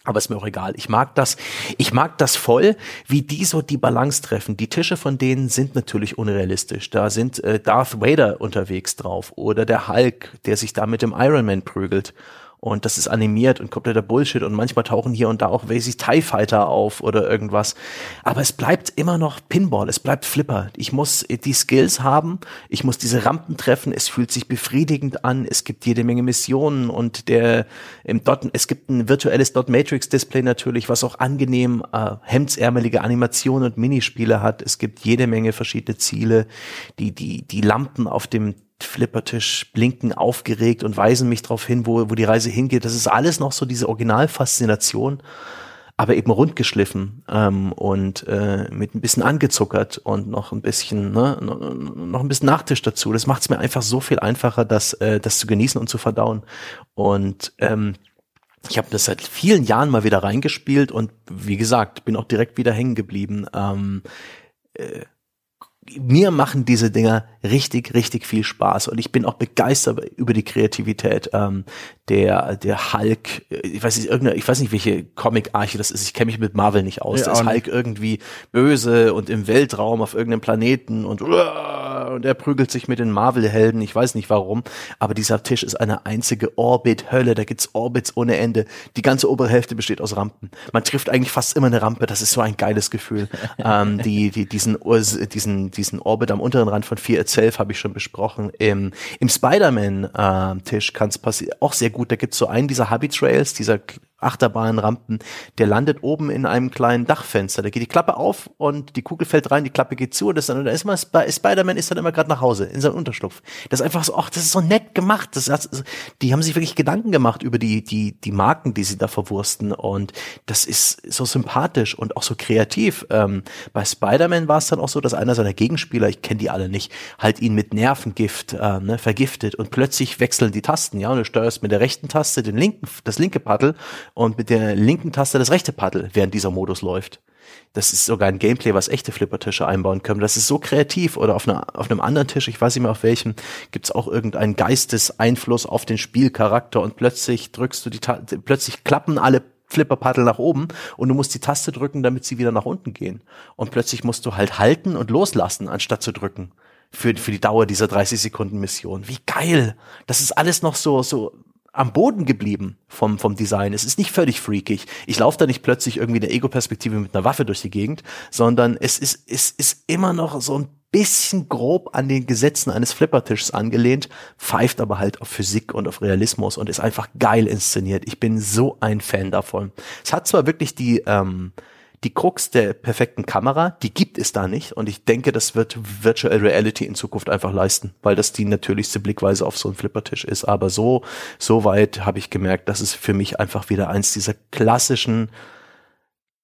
Aber ist mir auch egal. Ich mag das. Ich mag das voll, wie die so die Balance treffen. Die Tische von denen sind natürlich unrealistisch. Da sind äh, Darth Vader unterwegs drauf oder der Hulk, der sich da mit dem Iron Man prügelt. Und das ist animiert und kompletter Bullshit und manchmal tauchen hier und da auch welche TIE Fighter auf oder irgendwas. Aber es bleibt immer noch Pinball, es bleibt Flipper. Ich muss die Skills haben, ich muss diese Rampen treffen, es fühlt sich befriedigend an, es gibt jede Menge Missionen und der im Dot, es gibt ein virtuelles Dot Matrix Display natürlich, was auch angenehm äh, hemdsärmelige Animationen und Minispiele hat. Es gibt jede Menge verschiedene Ziele, die die die Lampen auf dem Flippertisch blinken aufgeregt und weisen mich darauf hin, wo, wo die Reise hingeht. Das ist alles noch so diese Originalfaszination. aber eben rund geschliffen ähm, und äh, mit ein bisschen angezuckert und noch ein bisschen, ne, noch ein bisschen Nachtisch dazu. Das macht es mir einfach so viel einfacher, das, äh, das zu genießen und zu verdauen. Und ähm, ich habe das seit vielen Jahren mal wieder reingespielt und wie gesagt, bin auch direkt wieder hängen geblieben. Ähm, äh, mir machen diese Dinger richtig, richtig viel Spaß und ich bin auch begeistert über die Kreativität. Ähm, der, der Hulk, äh, ich weiß nicht, irgendeine, ich weiß nicht, welche Comic-Arche das ist, ich kenne mich mit Marvel nicht aus. Ja, da ist Hulk irgendwie böse und im Weltraum auf irgendeinem Planeten und, und er prügelt sich mit den Marvel-Helden, ich weiß nicht warum, aber dieser Tisch ist eine einzige Orbit-Hölle, da gibt's Orbits ohne Ende. Die ganze obere Hälfte besteht aus Rampen. Man trifft eigentlich fast immer eine Rampe, das ist so ein geiles Gefühl. [laughs] ähm, die, die, diesen, diesen diesen, Orbit am unteren Rand von Fear Itself habe ich schon besprochen. Im, im Spider-Man-Tisch äh, kann es passieren, auch sehr gut. Da gibt's so einen dieser Hubby-Trails, dieser Achterbahnrampen, der landet oben in einem kleinen Dachfenster. Da geht die Klappe auf und die Kugel fällt rein, die Klappe geht zu und das dann, und da ist mal Spider-Man ist dann immer gerade nach Hause in seinem Unterschlupf. Das ist einfach so, ach, das ist so nett gemacht. Das, das, die haben sich wirklich Gedanken gemacht über die, die, die Marken, die sie da verwursten und das ist so sympathisch und auch so kreativ. Ähm, bei Spider-Man war es dann auch so, dass einer seiner Gegenspieler, ich kenne die alle nicht, halt ihn mit Nervengift äh, ne, vergiftet und plötzlich wechseln die Tasten, ja, und du steuerst mit der rechten Taste den linken, das linke Paddel und mit der linken Taste das rechte Paddel, während dieser Modus läuft. Das ist sogar ein Gameplay, was echte Flippertische einbauen können. Das ist so kreativ. Oder auf, einer, auf einem anderen Tisch, ich weiß nicht mehr auf welchem, gibt es auch irgendeinen Geisteseinfluss auf den Spielcharakter und plötzlich drückst du die, Ta plötzlich klappen alle Flipperpaddel nach oben und du musst die Taste drücken, damit sie wieder nach unten gehen. Und plötzlich musst du halt halten und loslassen, anstatt zu drücken. Für, für die Dauer dieser 30 Sekunden Mission. Wie geil! Das ist alles noch so, so am Boden geblieben vom, vom Design. Es ist nicht völlig freakig. Ich laufe da nicht plötzlich irgendwie in der Ego-Perspektive mit einer Waffe durch die Gegend, sondern es ist, es ist immer noch so ein bisschen grob an den Gesetzen eines Flippertischs angelehnt, pfeift aber halt auf Physik und auf Realismus und ist einfach geil inszeniert. Ich bin so ein Fan davon. Es hat zwar wirklich die, ähm, die Krux der perfekten Kamera, die gibt es da nicht. Und ich denke, das wird Virtual Reality in Zukunft einfach leisten, weil das die natürlichste Blickweise auf so einen Flippertisch ist. Aber so, so weit habe ich gemerkt, dass es für mich einfach wieder eins dieser klassischen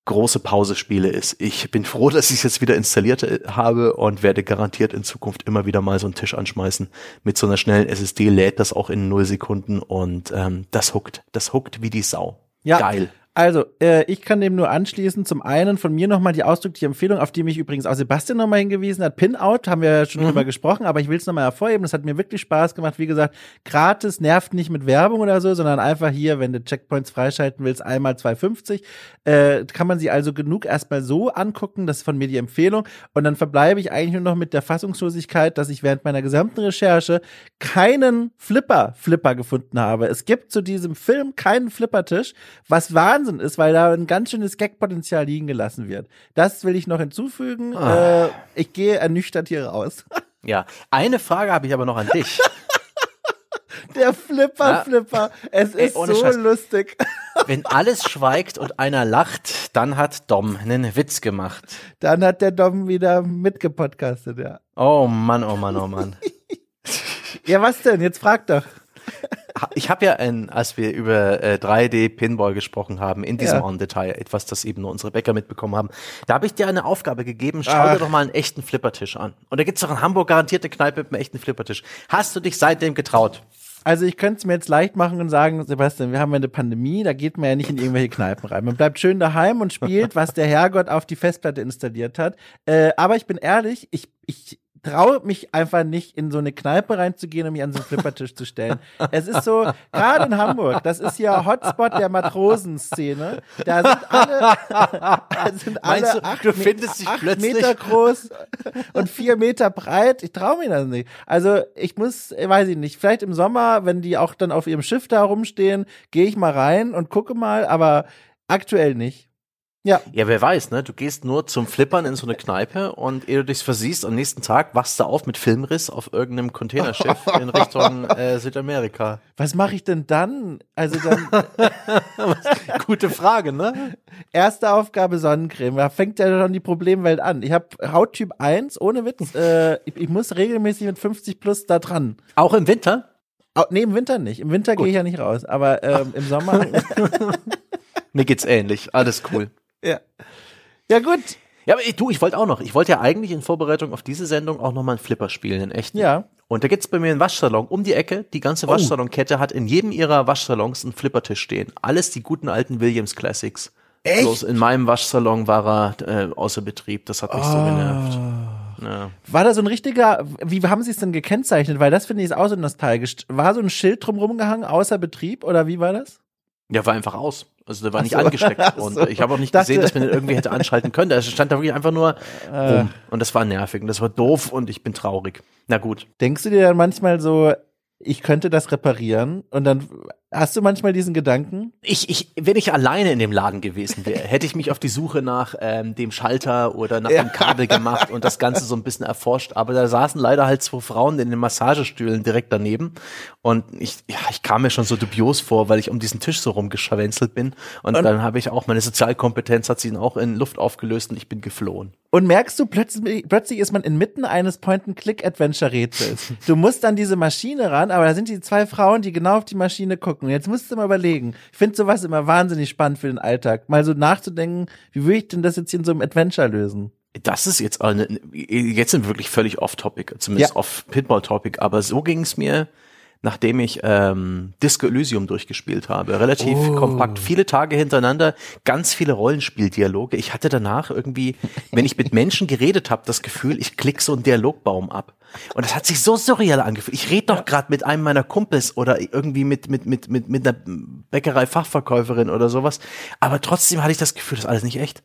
große Pause-Spiele ist. Ich bin froh, [laughs] dass ich es jetzt wieder installiert äh, habe und werde garantiert in Zukunft immer wieder mal so einen Tisch anschmeißen. Mit so einer schnellen SSD lädt das auch in null Sekunden und ähm, das huckt. Das huckt wie die Sau. Ja, Geil. Also, äh, ich kann dem nur anschließen. Zum einen von mir nochmal die ausdrückliche Empfehlung, auf die mich übrigens auch Sebastian nochmal hingewiesen hat. Pin-Out, haben wir ja schon mhm. drüber gesprochen, aber ich will es nochmal hervorheben. Das hat mir wirklich Spaß gemacht. Wie gesagt, gratis, nervt nicht mit Werbung oder so, sondern einfach hier, wenn du Checkpoints freischalten willst, einmal 2,50. Äh, kann man sie also genug erstmal so angucken. Das ist von mir die Empfehlung. Und dann verbleibe ich eigentlich nur noch mit der Fassungslosigkeit, dass ich während meiner gesamten Recherche keinen Flipper-Flipper gefunden habe. Es gibt zu diesem Film keinen Flippertisch, was Wahnsinn Wahnsinn ist, weil da ein ganz schönes Gagpotenzial liegen gelassen wird. Das will ich noch hinzufügen. Ah. Äh, ich gehe ernüchtert hier raus. [laughs] Ja, eine Frage habe ich aber noch an dich. [laughs] Der Flipper, ja. Flipper. Es Ey, ist so Scheiß. lustig. [laughs] Wenn alles schweigt und einer lacht, dann hat Dom einen Witz gemacht. Dann hat der Dom wieder mitgepodcastet, ja. Oh Mann, oh Mann, oh Mann. ja, was denn? Jetzt frag doch ich habe ja, ein, als wir über äh, 3D-Pinball gesprochen haben, in diesem ja. On-Detail, etwas, das eben nur unsere Bäcker mitbekommen haben, da habe ich dir eine Aufgabe gegeben, schau Ach. dir doch mal einen echten Flippertisch an. Und da gibt's doch in Hamburg garantierte Kneipe mit einem echten Flippertisch. Hast du dich seitdem getraut? Also ich könnte es mir jetzt leicht machen und sagen, Sebastian, wir haben ja eine Pandemie, da geht man ja nicht in irgendwelche Kneipen rein. Man bleibt schön daheim und spielt, [laughs] was der Herrgott auf die Festplatte installiert hat. Äh, aber ich bin ehrlich, ich, ich traue mich einfach nicht, in so eine Kneipe reinzugehen und mich an so einen Flippertisch zu stellen. Es ist so, gerade in Hamburg, das ist ja Hotspot der Matrosenszene. Da sind alle, [laughs] da sind alle du, acht, du findest dich acht plötzlich Meter groß und vier Meter breit. Ich traue mir das nicht. Also ich muss, weiß ich nicht, vielleicht im Sommer, wenn die auch dann auf ihrem Schiff da rumstehen, gehe ich mal rein und gucke mal, aber aktuell nicht. Ja. Ja, wer weiß, ne? Du gehst nur zum Flippern in so eine Kneipe und ehe du dich versiehst, am nächsten Tag wachst du auf mit Filmriss auf irgendeinem Containerschiff [laughs] in Richtung äh, Südamerika. Was mache ich denn dann? Also dann. [laughs] Gute Frage, ne? Erste Aufgabe Sonnencreme. Da fängt ja schon die Problemwelt an. Ich habe Hauttyp 1, ohne Witz. [laughs] Äh, ich, ich muss regelmäßig mit 50 plus da dran. Auch im Winter? Oh, nee, im Winter nicht. Im Winter gehe ich ja nicht raus. Aber ähm, im Sommer. Mir geht's ähnlich. Alles cool. Ja. Ja, gut. Ja, aber du, ich wollte auch noch. Ich wollte ja eigentlich in Vorbereitung auf diese Sendung auch nochmal einen Flipper spielen, in echt. Ja. Und da gibt's bei mir einen Waschsalon um die Ecke. Die ganze Oh. Waschsalonkette hat in jedem ihrer Waschsalons einen Flippertisch stehen. Alles die guten alten Williams Classics. Echt? Bloß in meinem Waschsalon war er äh, außer Betrieb. Das hat mich so Ah. genervt. Ja. War da so ein richtiger, wie haben sie es denn gekennzeichnet? Weil das finde ich auch so nostalgisch. War so ein Schild drumherum gehangen, außer Betrieb, oder wie war das? Der war einfach aus. Also der war nicht so. angesteckt. [laughs] Und so. ich habe auch nicht gesehen, dass man den irgendwie hätte anschalten können. Da stand da wirklich einfach nur Äh. rum. Und das war nervig. Und das war doof und ich bin traurig. Na gut. Denkst du dir dann manchmal so, ich könnte das reparieren? Und dann hast du manchmal diesen Gedanken? Ich, ich, wenn ich alleine in dem Laden gewesen wäre, hätte ich mich auf die Suche nach ähm, dem Schalter oder nach Ja. dem Kabel gemacht und das Ganze so ein bisschen erforscht. Aber da saßen leider halt zwei Frauen in den Massagestühlen direkt daneben. Und ich, ja, ich kam mir schon so dubios vor, weil ich um diesen Tisch so rumgeschwänzelt bin. Und, Und- dann habe ich auch meine Sozialkompetenz hat sich dann auch in Luft aufgelöst und ich bin geflohen. Und merkst du, plötzlich, plötzlich ist man inmitten eines Point-and-Click-Adventure-Rätsels. Du musst an diese Maschine ran, aber da sind die zwei Frauen, die genau auf die Maschine gucken. Und jetzt musst du mal überlegen. Ich finde sowas immer wahnsinnig spannend für den Alltag. Mal so nachzudenken, wie würde ich denn das jetzt hier in so einem Adventure lösen? Das ist jetzt eine, jetzt sind wir wirklich völlig off-topic, zumindest Ja. off-Pinball-Topic, aber so ging es mir, nachdem ich ähm, Disco Elysium durchgespielt habe. Relativ Oh. kompakt, viele Tage hintereinander, ganz viele Rollenspieldialoge. Ich hatte danach irgendwie, wenn ich mit Menschen geredet habe, das Gefühl, ich klick so einen Dialogbaum ab. Und das hat sich so surreal angefühlt. Ich rede doch gerade mit einem meiner Kumpels oder irgendwie mit, mit, mit, mit, mit einer Bäckerei-Fachverkäuferin oder sowas. Aber trotzdem hatte ich das Gefühl, das ist alles nicht echt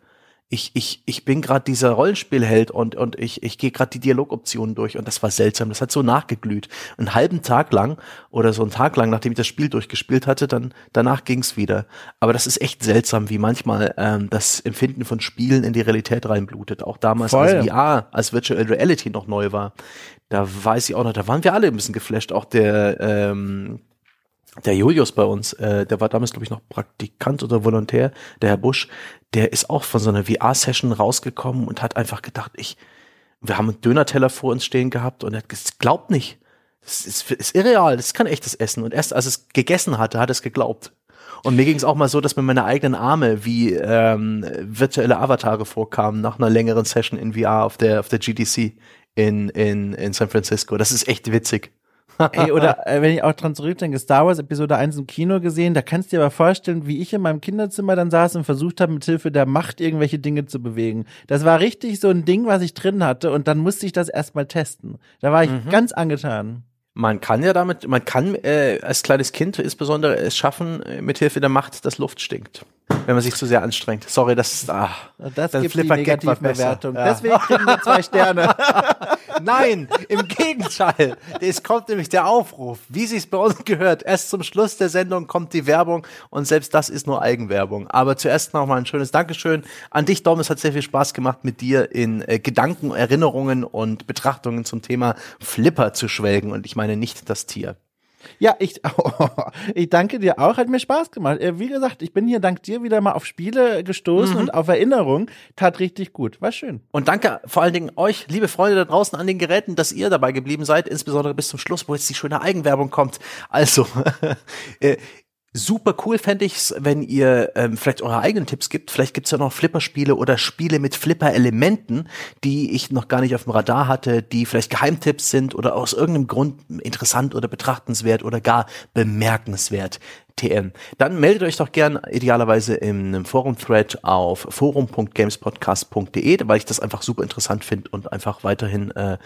ich, ich, ich bin gerade dieser Rollenspielheld und, und ich, ich gehe gerade die Dialogoptionen durch und das war seltsam. Das hat so nachgeglüht. Einen halben Tag lang oder so einen Tag lang, nachdem ich das Spiel durchgespielt hatte, dann danach ging's wieder. Aber das ist echt seltsam, wie manchmal ähm, das Empfinden von Spielen in die Realität reinblutet. Auch damals, Voll. als VR, als Virtual Reality noch neu war. Da weiß ich auch noch, da waren wir alle ein bisschen geflasht. Auch der ähm, der Julius bei uns, äh, der war damals, glaube ich, noch Praktikant oder Volontär, der Herr Busch, der ist auch von so einer VR-Session rausgekommen und hat einfach gedacht, ich, wir haben einen Dönerteller vor uns stehen gehabt und er hat gesagt, glaubt nicht. Das ist, ist irreal, das ist kein echtes Essen. Und erst als es gegessen hatte, hat es geglaubt. Und mir ging es auch mal so, dass mir meine eigenen Arme wie ähm, virtuelle Avatare vorkamen nach einer längeren Session in VR auf der auf der GDC in in in San Francisco. Das ist echt witzig. Ey, oder äh, wenn ich auch dran zurückdenke, Star Wars Episode 1 im Kino gesehen, da kannst du dir aber vorstellen, wie ich in meinem Kinderzimmer dann saß und versucht habe, mit Hilfe der Macht irgendwelche Dinge zu bewegen. Das war richtig so ein Ding, was ich drin hatte und dann musste ich das erstmal testen. Da war ich ganz angetan. Man kann ja damit, man kann äh, als kleines Kind insbesondere es schaffen, äh, mit Hilfe der Macht, dass Luft stinkt. Wenn man sich zu sehr anstrengt. Sorry, das ist, ah, das Dein gibt die war besser. Negativbewertung. Ja. Deswegen kriegen wir zwei Sterne. [laughs] Nein, im Gegenteil. Es kommt nämlich der Aufruf, wie sich's bei uns gehört. Erst zum Schluss der Sendung kommt die Werbung und selbst das ist nur Eigenwerbung. Aber zuerst noch mal ein schönes Dankeschön an dich, Dom. Es hat sehr viel Spaß gemacht, mit dir in äh, Gedanken, Erinnerungen und Betrachtungen zum Thema Flipper zu schwelgen. Und ich meine nicht das Tier. Ja, ich, [laughs] ich danke dir auch, hat mir Spaß gemacht. Äh, Wie gesagt, ich bin hier dank dir wieder mal auf Spiele gestoßen und auf Erinnerung. Tat richtig gut, war schön. Und danke vor allen Dingen euch, liebe Freunde da draußen an den Geräten, dass ihr dabei geblieben seid, insbesondere bis zum Schluss, wo jetzt die schöne Eigenwerbung kommt. Also, [laughs] äh, super cool fände ich's, wenn ihr ähm, vielleicht eure eigenen Tipps gibt. Vielleicht gibt's ja noch Flipperspiele oder Spiele mit Flipper-Elementen, die ich noch gar nicht auf dem Radar hatte, die vielleicht Geheimtipps sind oder aus irgendeinem Grund interessant oder betrachtenswert oder gar bemerkenswert. TM. Dann meldet euch doch gern idealerweise in einem Forum-Thread auf forum.gamespodcast.de, weil ich das einfach super interessant finde und einfach weiterhin äh,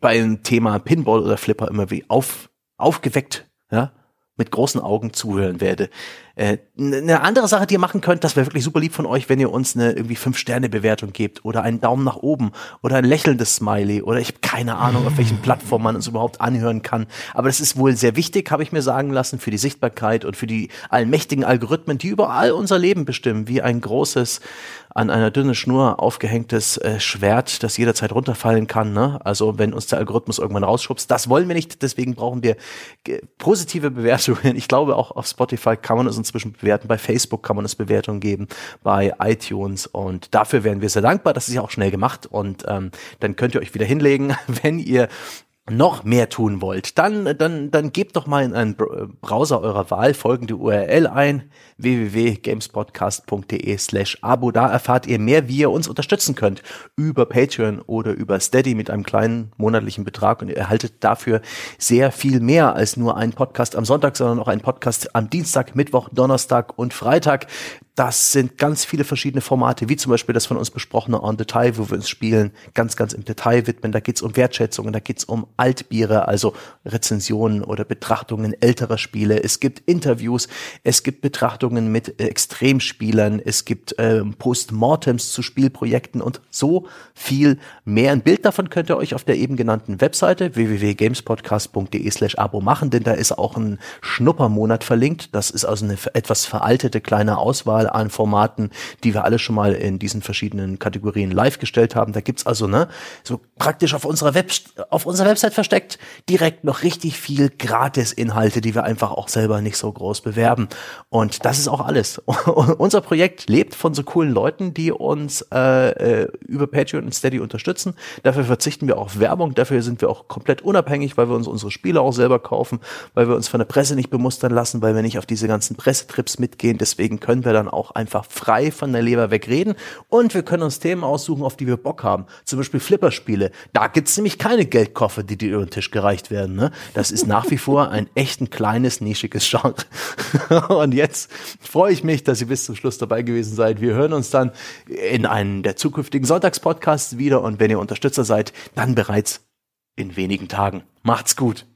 beim Thema Pinball oder Flipper immer wie auf, aufgeweckt, ja, mit großen Augen zuhören werde. Äh, eine andere Sache, die ihr machen könnt, das wäre wirklich super lieb von euch, wenn ihr uns eine irgendwie fünf Sterne Bewertung gebt oder einen Daumen nach oben oder ein lächelndes Smiley oder ich habe keine Ahnung, auf welchen [laughs] Plattformen man uns überhaupt anhören kann. Aber das ist wohl sehr wichtig, habe ich mir sagen lassen, für die Sichtbarkeit und für die allmächtigen Algorithmen, die überall unser Leben bestimmen, wie ein großes an einer dünnen Schnur aufgehängtes äh, Schwert, das jederzeit runterfallen kann. Ne? Also wenn uns der Algorithmus irgendwann rausschubst, das wollen wir nicht. Deswegen brauchen wir ge- positive Bewertungen. Ich glaube auch auf Spotify kann man es inzwischen bewerten. Bei Facebook kann man es Bewertungen geben, bei iTunes und dafür wären wir sehr dankbar. Das ist ja auch schnell gemacht und ähm, dann könnt ihr euch wieder hinlegen, [laughs] wenn ihr noch mehr tun wollt, dann, dann, dann gebt doch mal in einen Browser eurer Wahl folgende URL ein, www.gamespodcast.de slash abo. Da erfahrt ihr mehr, wie ihr uns unterstützen könnt, über Patreon oder über Steady mit einem kleinen monatlichen Betrag und ihr erhaltet dafür sehr viel mehr als nur einen Podcast am Sonntag, sondern auch einen Podcast am Dienstag, Mittwoch, Donnerstag und Freitag. Das sind ganz viele verschiedene Formate, wie zum Beispiel das von uns besprochene On Detail, wo wir uns Spielen ganz, ganz im Detail widmen. Da geht's um Wertschätzungen, da geht's um Altbiere, also Rezensionen oder Betrachtungen älterer Spiele. Es gibt Interviews, es gibt Betrachtungen mit Extremspielern, es gibt ähm, Postmortems zu Spielprojekten und so viel mehr. Ein Bild davon könnt ihr euch auf der eben genannten Webseite www.gamespodcast.de slash abo machen, denn da ist auch ein Schnuppermonat verlinkt. Das ist also eine etwas veraltete kleine Auswahl an Formaten, die wir alle schon mal in diesen verschiedenen Kategorien live gestellt haben. Da gibt's also ne so praktisch auf unserer Web auf unserer Website versteckt direkt noch richtig viel Gratis-Inhalte, die wir einfach auch selber nicht so groß bewerben. Und das ist auch alles. [laughs] Unser Projekt lebt von so coolen Leuten, die uns äh, äh, über Patreon und Steady unterstützen. Dafür verzichten wir auf Werbung. Dafür sind wir auch komplett unabhängig, weil wir uns unsere Spiele auch selber kaufen, weil wir uns von der Presse nicht bemustern lassen, weil wir nicht auf diese ganzen Pressetrips mitgehen. Deswegen können wir dann auch einfach frei von der Leber wegreden und wir können uns Themen aussuchen, auf die wir Bock haben. Zum Beispiel Flipperspiele. Da gibt's nämlich keine Geldkoffer, die dir über den Tisch gereicht werden. Ne? Das ist nach wie vor ein echt ein kleines, nischiges Genre. [laughs] und jetzt freue ich mich, dass ihr bis zum Schluss dabei gewesen seid. Wir hören uns dann in einem der zukünftigen Sonntagspodcasts wieder und wenn ihr Unterstützer seid, dann bereits in wenigen Tagen. Macht's gut.